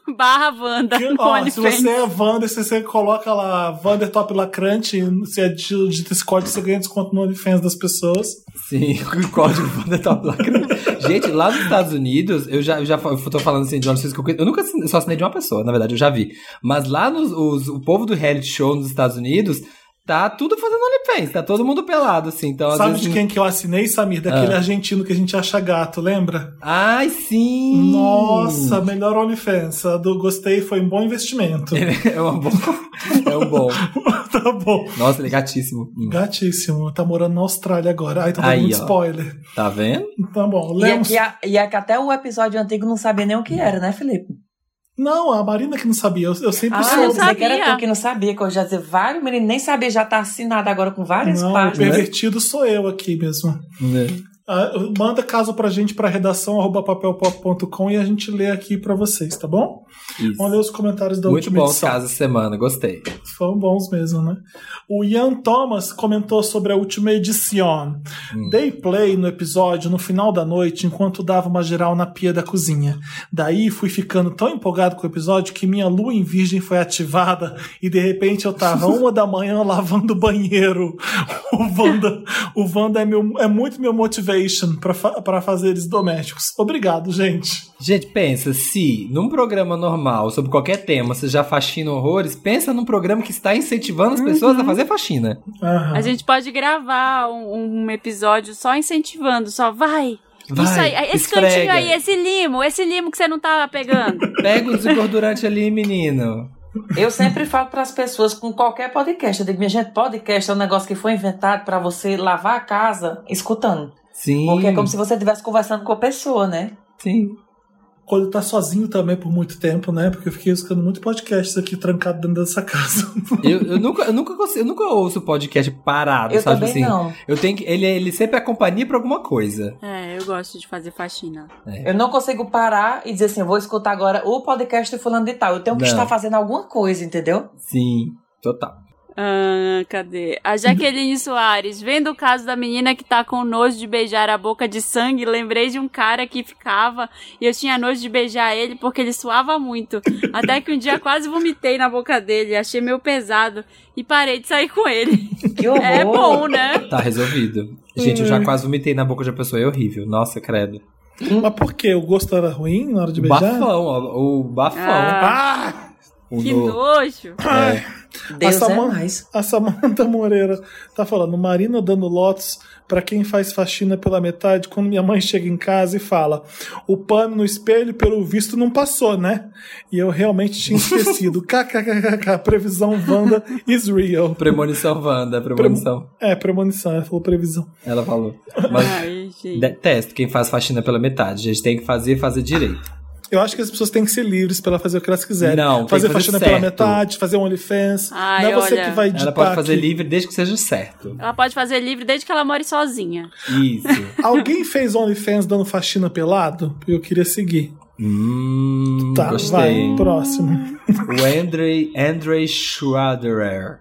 B: barra Wanda
A: Que, ó, se você é Wander, se você coloca lá Wander Top Lacrante, se é de, de esse código, você ganha desconto no OnlyFans das pessoas.
C: Sim, o código Wanda Top Lacrante. Gente, lá nos Estados Unidos, eu já, eu já eu tô falando assim de OnlyFans que eu conheço. Eu nunca assinei, só assinei de uma pessoa, na verdade, eu já vi. Mas lá nos, os- o povo do reality show nos Estados Unidos tá tudo fazendo OnlyFans, tá todo mundo pelado, assim. Então,
A: Sabe
C: vezes.
A: de quem que eu assinei, Samir? Daquele
C: Ah.
A: argentino que a gente acha gato, lembra?
C: Ai, sim!
A: Nossa, melhor OnlyFans. A do gostei, foi um bom investimento.
C: É um bom. É um bom.
A: tá bom.
C: Nossa, ele é gatíssimo. Hum.
A: Gatíssimo. Tá morando na Austrália agora. Ai, tá dando
C: Aí,
A: muito
C: ó.
A: spoiler.
C: Tá vendo?
A: Tá bom.
D: E
A: Lemos.
D: a- e aqui até o episódio antigo não sabia nem o que era, né, Felipe?
A: Não, a Marina que não sabia. Eu, eu sempre
D: Ah,
A: soube.
D: eu pensei que era
B: sabia.
D: tu que não sabia, que eu já dizer vários meninos nem sabia, já tá assinado agora com várias
A: Não, o
D: páginas.
A: pervertido sou eu aqui mesmo. Ah, manda caso pra gente pra redação arroba papelpop.com e a gente lê aqui pra vocês, tá bom?
C: Isso.
A: Vamos ler os comentários da
C: Muito
A: última
C: bons
A: edição.
C: casos semana, gostei.
A: Foram bons mesmo, né? O Ian Thomas comentou sobre a última edição.
C: Hum.
A: Dei play no episódio no final da noite enquanto dava uma geral na pia da cozinha. Daí fui ficando tão empolgado com o episódio que minha lua em virgem foi ativada e de repente eu tava uma da manhã lavando o banheiro. O Wanda, o Wanda é, meu, é muito meu fa pra fazeres domésticos. Obrigado, gente.
C: Gente, pensa, se num programa normal, sobre qualquer tema, você já faxina horrores, pensa num programa que está incentivando as pessoas
A: Uhum.
C: a fazer faxina.
A: Aham.
B: A gente pode gravar um, um episódio só incentivando, só vai.
C: Vai,
B: Isso aí, esse
C: esfrega.
B: cantinho aí, esse limo, esse limo que você não tava pegando.
C: Pega o desengordurante ali, menino.
D: Eu sempre falo para as pessoas com qualquer podcast, eu digo, minha gente, podcast é um negócio que foi inventado para você lavar a casa escutando.
C: Sim.
D: Porque é como se você estivesse conversando com a pessoa, né?
C: Sim.
A: Quando tá sozinho também por muito tempo, né? Porque eu fiquei escutando muito podcasts aqui trancado dentro dessa casa.
C: Eu, eu nunca, eu, nunca consigo, eu nunca ouço podcast parado,
D: Eu
C: sabe?
D: também
C: assim,
D: não.
C: Eu tenho que, ele, ele sempre é companhia pra alguma coisa.
B: É, eu gosto de fazer faxina.
D: Eu não consigo parar e dizer assim, eu vou escutar agora o podcast de fulano de tal. Eu tenho que
C: Não.
D: estar fazendo alguma coisa, entendeu?
C: Sim, total.
B: Ah, cadê? A Jaqueline Soares. Vendo o caso da menina que tá com nojo de beijar a boca de sangue, lembrei de um cara que ficava e eu tinha nojo de beijar ele porque ele suava muito. Até que um dia quase vomitei na boca dele, achei meio pesado e parei de sair com ele.
D: Que horror.
B: É bom, né?
C: Tá resolvido. Gente, eu já quase vomitei na boca de uma pessoa, é horrível. Nossa, credo.
A: Mas por quê? O gosto era ruim na hora de
C: O
A: beijar?
C: bafão, ó, o bafão.
B: Ah,
A: Ah!
C: O
B: que
C: no-
B: nojo.
C: é.
D: Deus
A: a,
D: é
A: Saman-
D: mais.
A: a Samanta Moreira tá falando, Marina dando lotes pra quem faz faxina pela metade quando minha mãe chega em casa e fala o pano no espelho, pelo visto, não passou, né? E eu realmente tinha esquecido. KKKK, previsão Wanda is real.
C: Premonição Wanda, premonição.
A: É, premonição, ela falou previsão.
C: Ela falou. Mas
B: Ai, gente.
C: detesto quem faz faxina pela metade. A gente tem que fazer fazer direito.
A: Eu acho que as pessoas têm que ser livres pra fazer o que elas quiserem.
C: Não,
A: fazer
C: fazer
A: faxina pela
C: certo.
A: metade, fazer um OnlyFans.
B: Ai,
A: não é você
B: olha.
A: que vai editar
C: Ela pode fazer
A: aqui.
C: livre desde que seja certo.
B: Ela pode fazer livre desde que ela more sozinha.
C: Isso.
A: Alguém fez OnlyFans dando faxina pelado? Eu queria seguir.
C: hum,
A: Tá,
C: gostei.
A: vai, próximo.
C: O Andrei, Andrei Schraderer.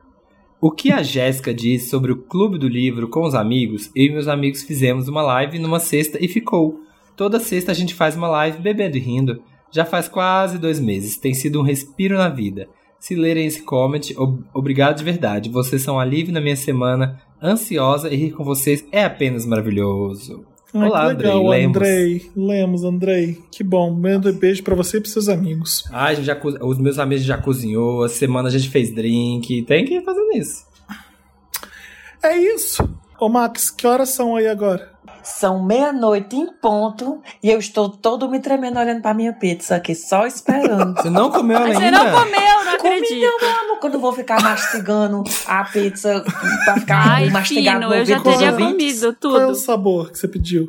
C: O que a Jéssica diz sobre o clube do livro com os amigos? Eu e meus amigos fizemos uma live numa sexta e ficou. Toda sexta a gente faz uma live bebendo e rindo. Já faz quase dois meses. Tem sido um respiro na vida. Se lerem esse comment, ob- obrigado de verdade. Vocês são um alívio na minha semana ansiosa e rir com vocês é apenas maravilhoso.
A: Ai,
C: Olá,
A: legal,
C: Andrei. Lemos.
A: Andrei. Lemos, Andrei. Que bom. Manda um beijo pra você e pros seus amigos.
C: Ah, já, os meus amigos já cozinhou, a semana a gente fez drink. Tem que ir fazendo isso.
A: É isso. Ô, Max, que horas são aí agora?
D: São meia-noite em ponto e eu estou todo me tremendo olhando pra minha pizza aqui, só esperando.
C: Você não comeu
B: Mas você
C: ainda?
B: não comeu, não
D: Comi
B: acredito.
D: não, amo quando eu vou ficar mastigando a pizza pra ficar
B: Ai,
D: mastigado
B: fino,
D: no
B: eu já teria comido
A: Qual é o
B: tudo.
A: sabor que você pediu?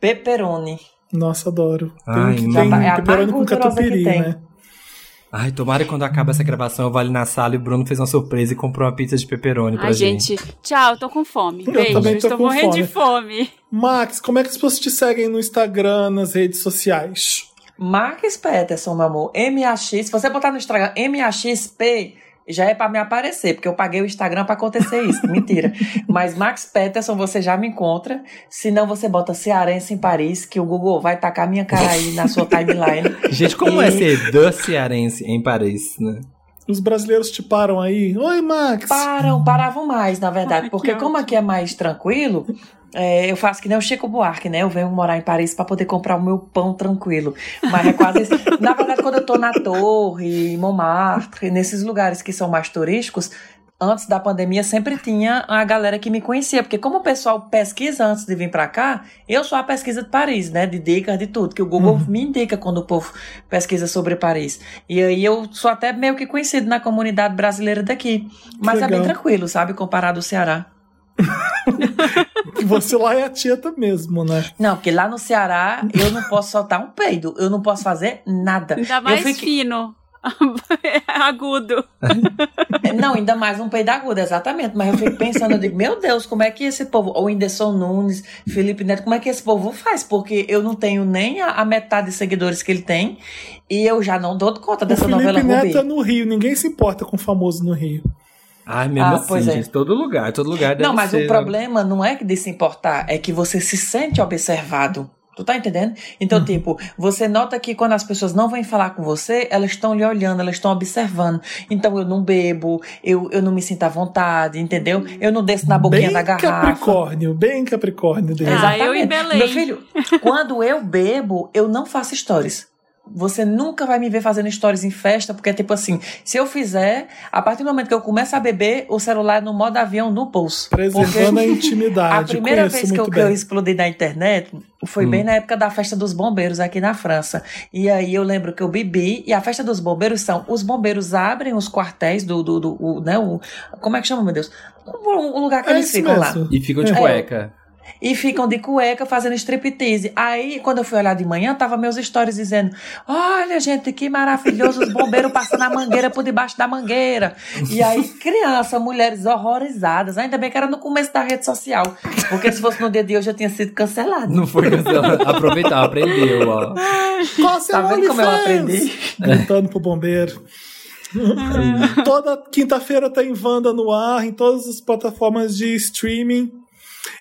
D: Pepperoni.
A: Nossa, adoro.
C: Ai,
A: tem tem
D: é a
A: pepperoni
D: mais
A: com catupiry,
D: tem.
A: né?
C: Ai, tomara que quando acaba essa gravação eu vá ali na sala e o Bruno fez uma surpresa e comprou uma pizza de pepperoni pra
B: Ai,
C: gente.
B: gente, tchau, tô com fome.
A: Eu
B: Beijo,
A: também tô com
B: morrendo
A: fome.
B: de fome.
A: Max, como é que as pessoas te seguem no Instagram, nas redes sociais?
D: Marques Peterson, meu amor. MAX. Se você botar no Instagram MAXP, já é pra me aparecer, porque eu paguei o Instagram pra acontecer isso. Mentira. Mas Max Peterson, você já me encontra. Se não, você bota Cearense em Paris, que o Google vai tacar minha cara aí na sua timeline.
C: Gente, como é
D: E-
C: ser The Cearense em Paris, né?
A: Os brasileiros te param aí. Oi, Max.
D: Param, paravam mais, na verdade.
B: Ai,
D: porque
B: que
D: como aqui é mais tranquilo, é, eu faço que nem o Chico Buarque, né? Eu venho morar em Paris para poder comprar o meu pão tranquilo. Mas é quase isso. Na verdade, quando eu tô na Torre, Montmartre, nesses lugares que são mais turísticos, antes da pandemia sempre tinha a galera que me conhecia. Porque como o pessoal pesquisa antes de vir para cá, eu sou a pesquisa de Paris, né? De dicas, de tudo. Que o Google me indica quando o povo pesquisa sobre Paris. E aí eu sou até meio que conhecido na comunidade brasileira daqui. Mas é bem
A: legal.
D: tranquilo, sabe? Comparado ao Ceará.
A: Que você lá é a tieta mesmo, né?
D: Não, porque lá no Ceará eu não posso soltar um peido, eu não posso fazer nada.
B: Ainda
D: Eu
B: mais
D: fico-
B: fino. Agudo.
D: Não, ainda mais um peido agudo, exatamente. Mas eu fico pensando, eu digo, meu Deus, como é que esse povo, ou Whindersson Nunes, Felipe Neto, como é que esse povo faz? Porque eu não tenho nem a, a metade de seguidores que ele tem e eu já não dou conta
A: O
D: dessa
A: Felipe
D: novela
A: Neto
D: Rubi.
A: é no Rio. Ninguém se importa com famoso no Rio.
C: Ai, mesmo
D: Ah,
C: assim,
D: é.
C: gente. Todo lugar, todo lugar deve
D: Não, mas
C: ser...
D: o problema não é que de se importar, é que você se sente observado. Tu tá entendendo? Então, tipo, você nota que quando as pessoas não vêm falar com você, elas estão lhe olhando, elas estão observando. Então, eu não bebo, eu, eu não me sinto à vontade, entendeu? Eu não desço na boquinha
A: Bem
D: da garrafa.
A: Capricórnio, bem Capricórnio dele.
B: Ah, eu em Belém.
D: Meu filho, quando eu bebo, eu não faço stories. Você nunca vai me ver fazendo stories em festa, porque é tipo assim, se eu fizer, a partir do momento que eu começo a beber, o celular é no modo avião no bolso.
A: Preservando a intimidade.
D: a primeira vez que eu, que eu explodi na internet foi bem na época da festa dos bombeiros aqui na França. E aí eu lembro que eu bebi, e a festa dos bombeiros são, os bombeiros abrem os quartéis do, do, do o, né, o, como é que chama, meu Deus? O, o lugar que
A: É
D: eles ficam lá.
A: mesmo.
C: E ficam de
A: É.
C: cueca.
D: E ficam de cueca fazendo striptease. Aí, quando eu fui olhar de manhã, tava meus stories dizendo: Olha, gente, que maravilhoso, os bombeiros passando a mangueira por debaixo da mangueira. E aí, criança, mulheres horrorizadas. Ainda bem que era no começo da rede social. Porque se fosse no dia de hoje, eu tinha sido cancelado.
C: Não foi cancelado. Aproveitar, aprendeu, ó.
A: Qual seu
D: Tá vendo como eu
A: OnlyFans?
D: aprendi?
A: Gritando pro bombeiro. Toda quinta-feira tem Wanda no ar, em todas as plataformas de streaming.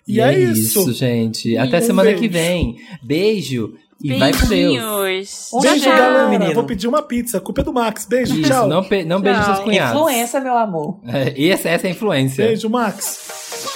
A: E, é, isso.
C: gente. Até
A: Um
C: semana
A: beijo.
C: que vem. Beijo. E vai pro Deus.
B: Beijinhos.
D: Um
A: Beijo,
D: Tchau,
A: galera.
D: menino.
A: Vou pedir uma pizza. Culpa é do Max. Beijo,
C: Isso,
A: tchau.
C: não, não
B: Tchau.
C: seus cunhados.
D: Influência, meu amor.
C: É, essa, essa é a influência.
A: Beijo, Max.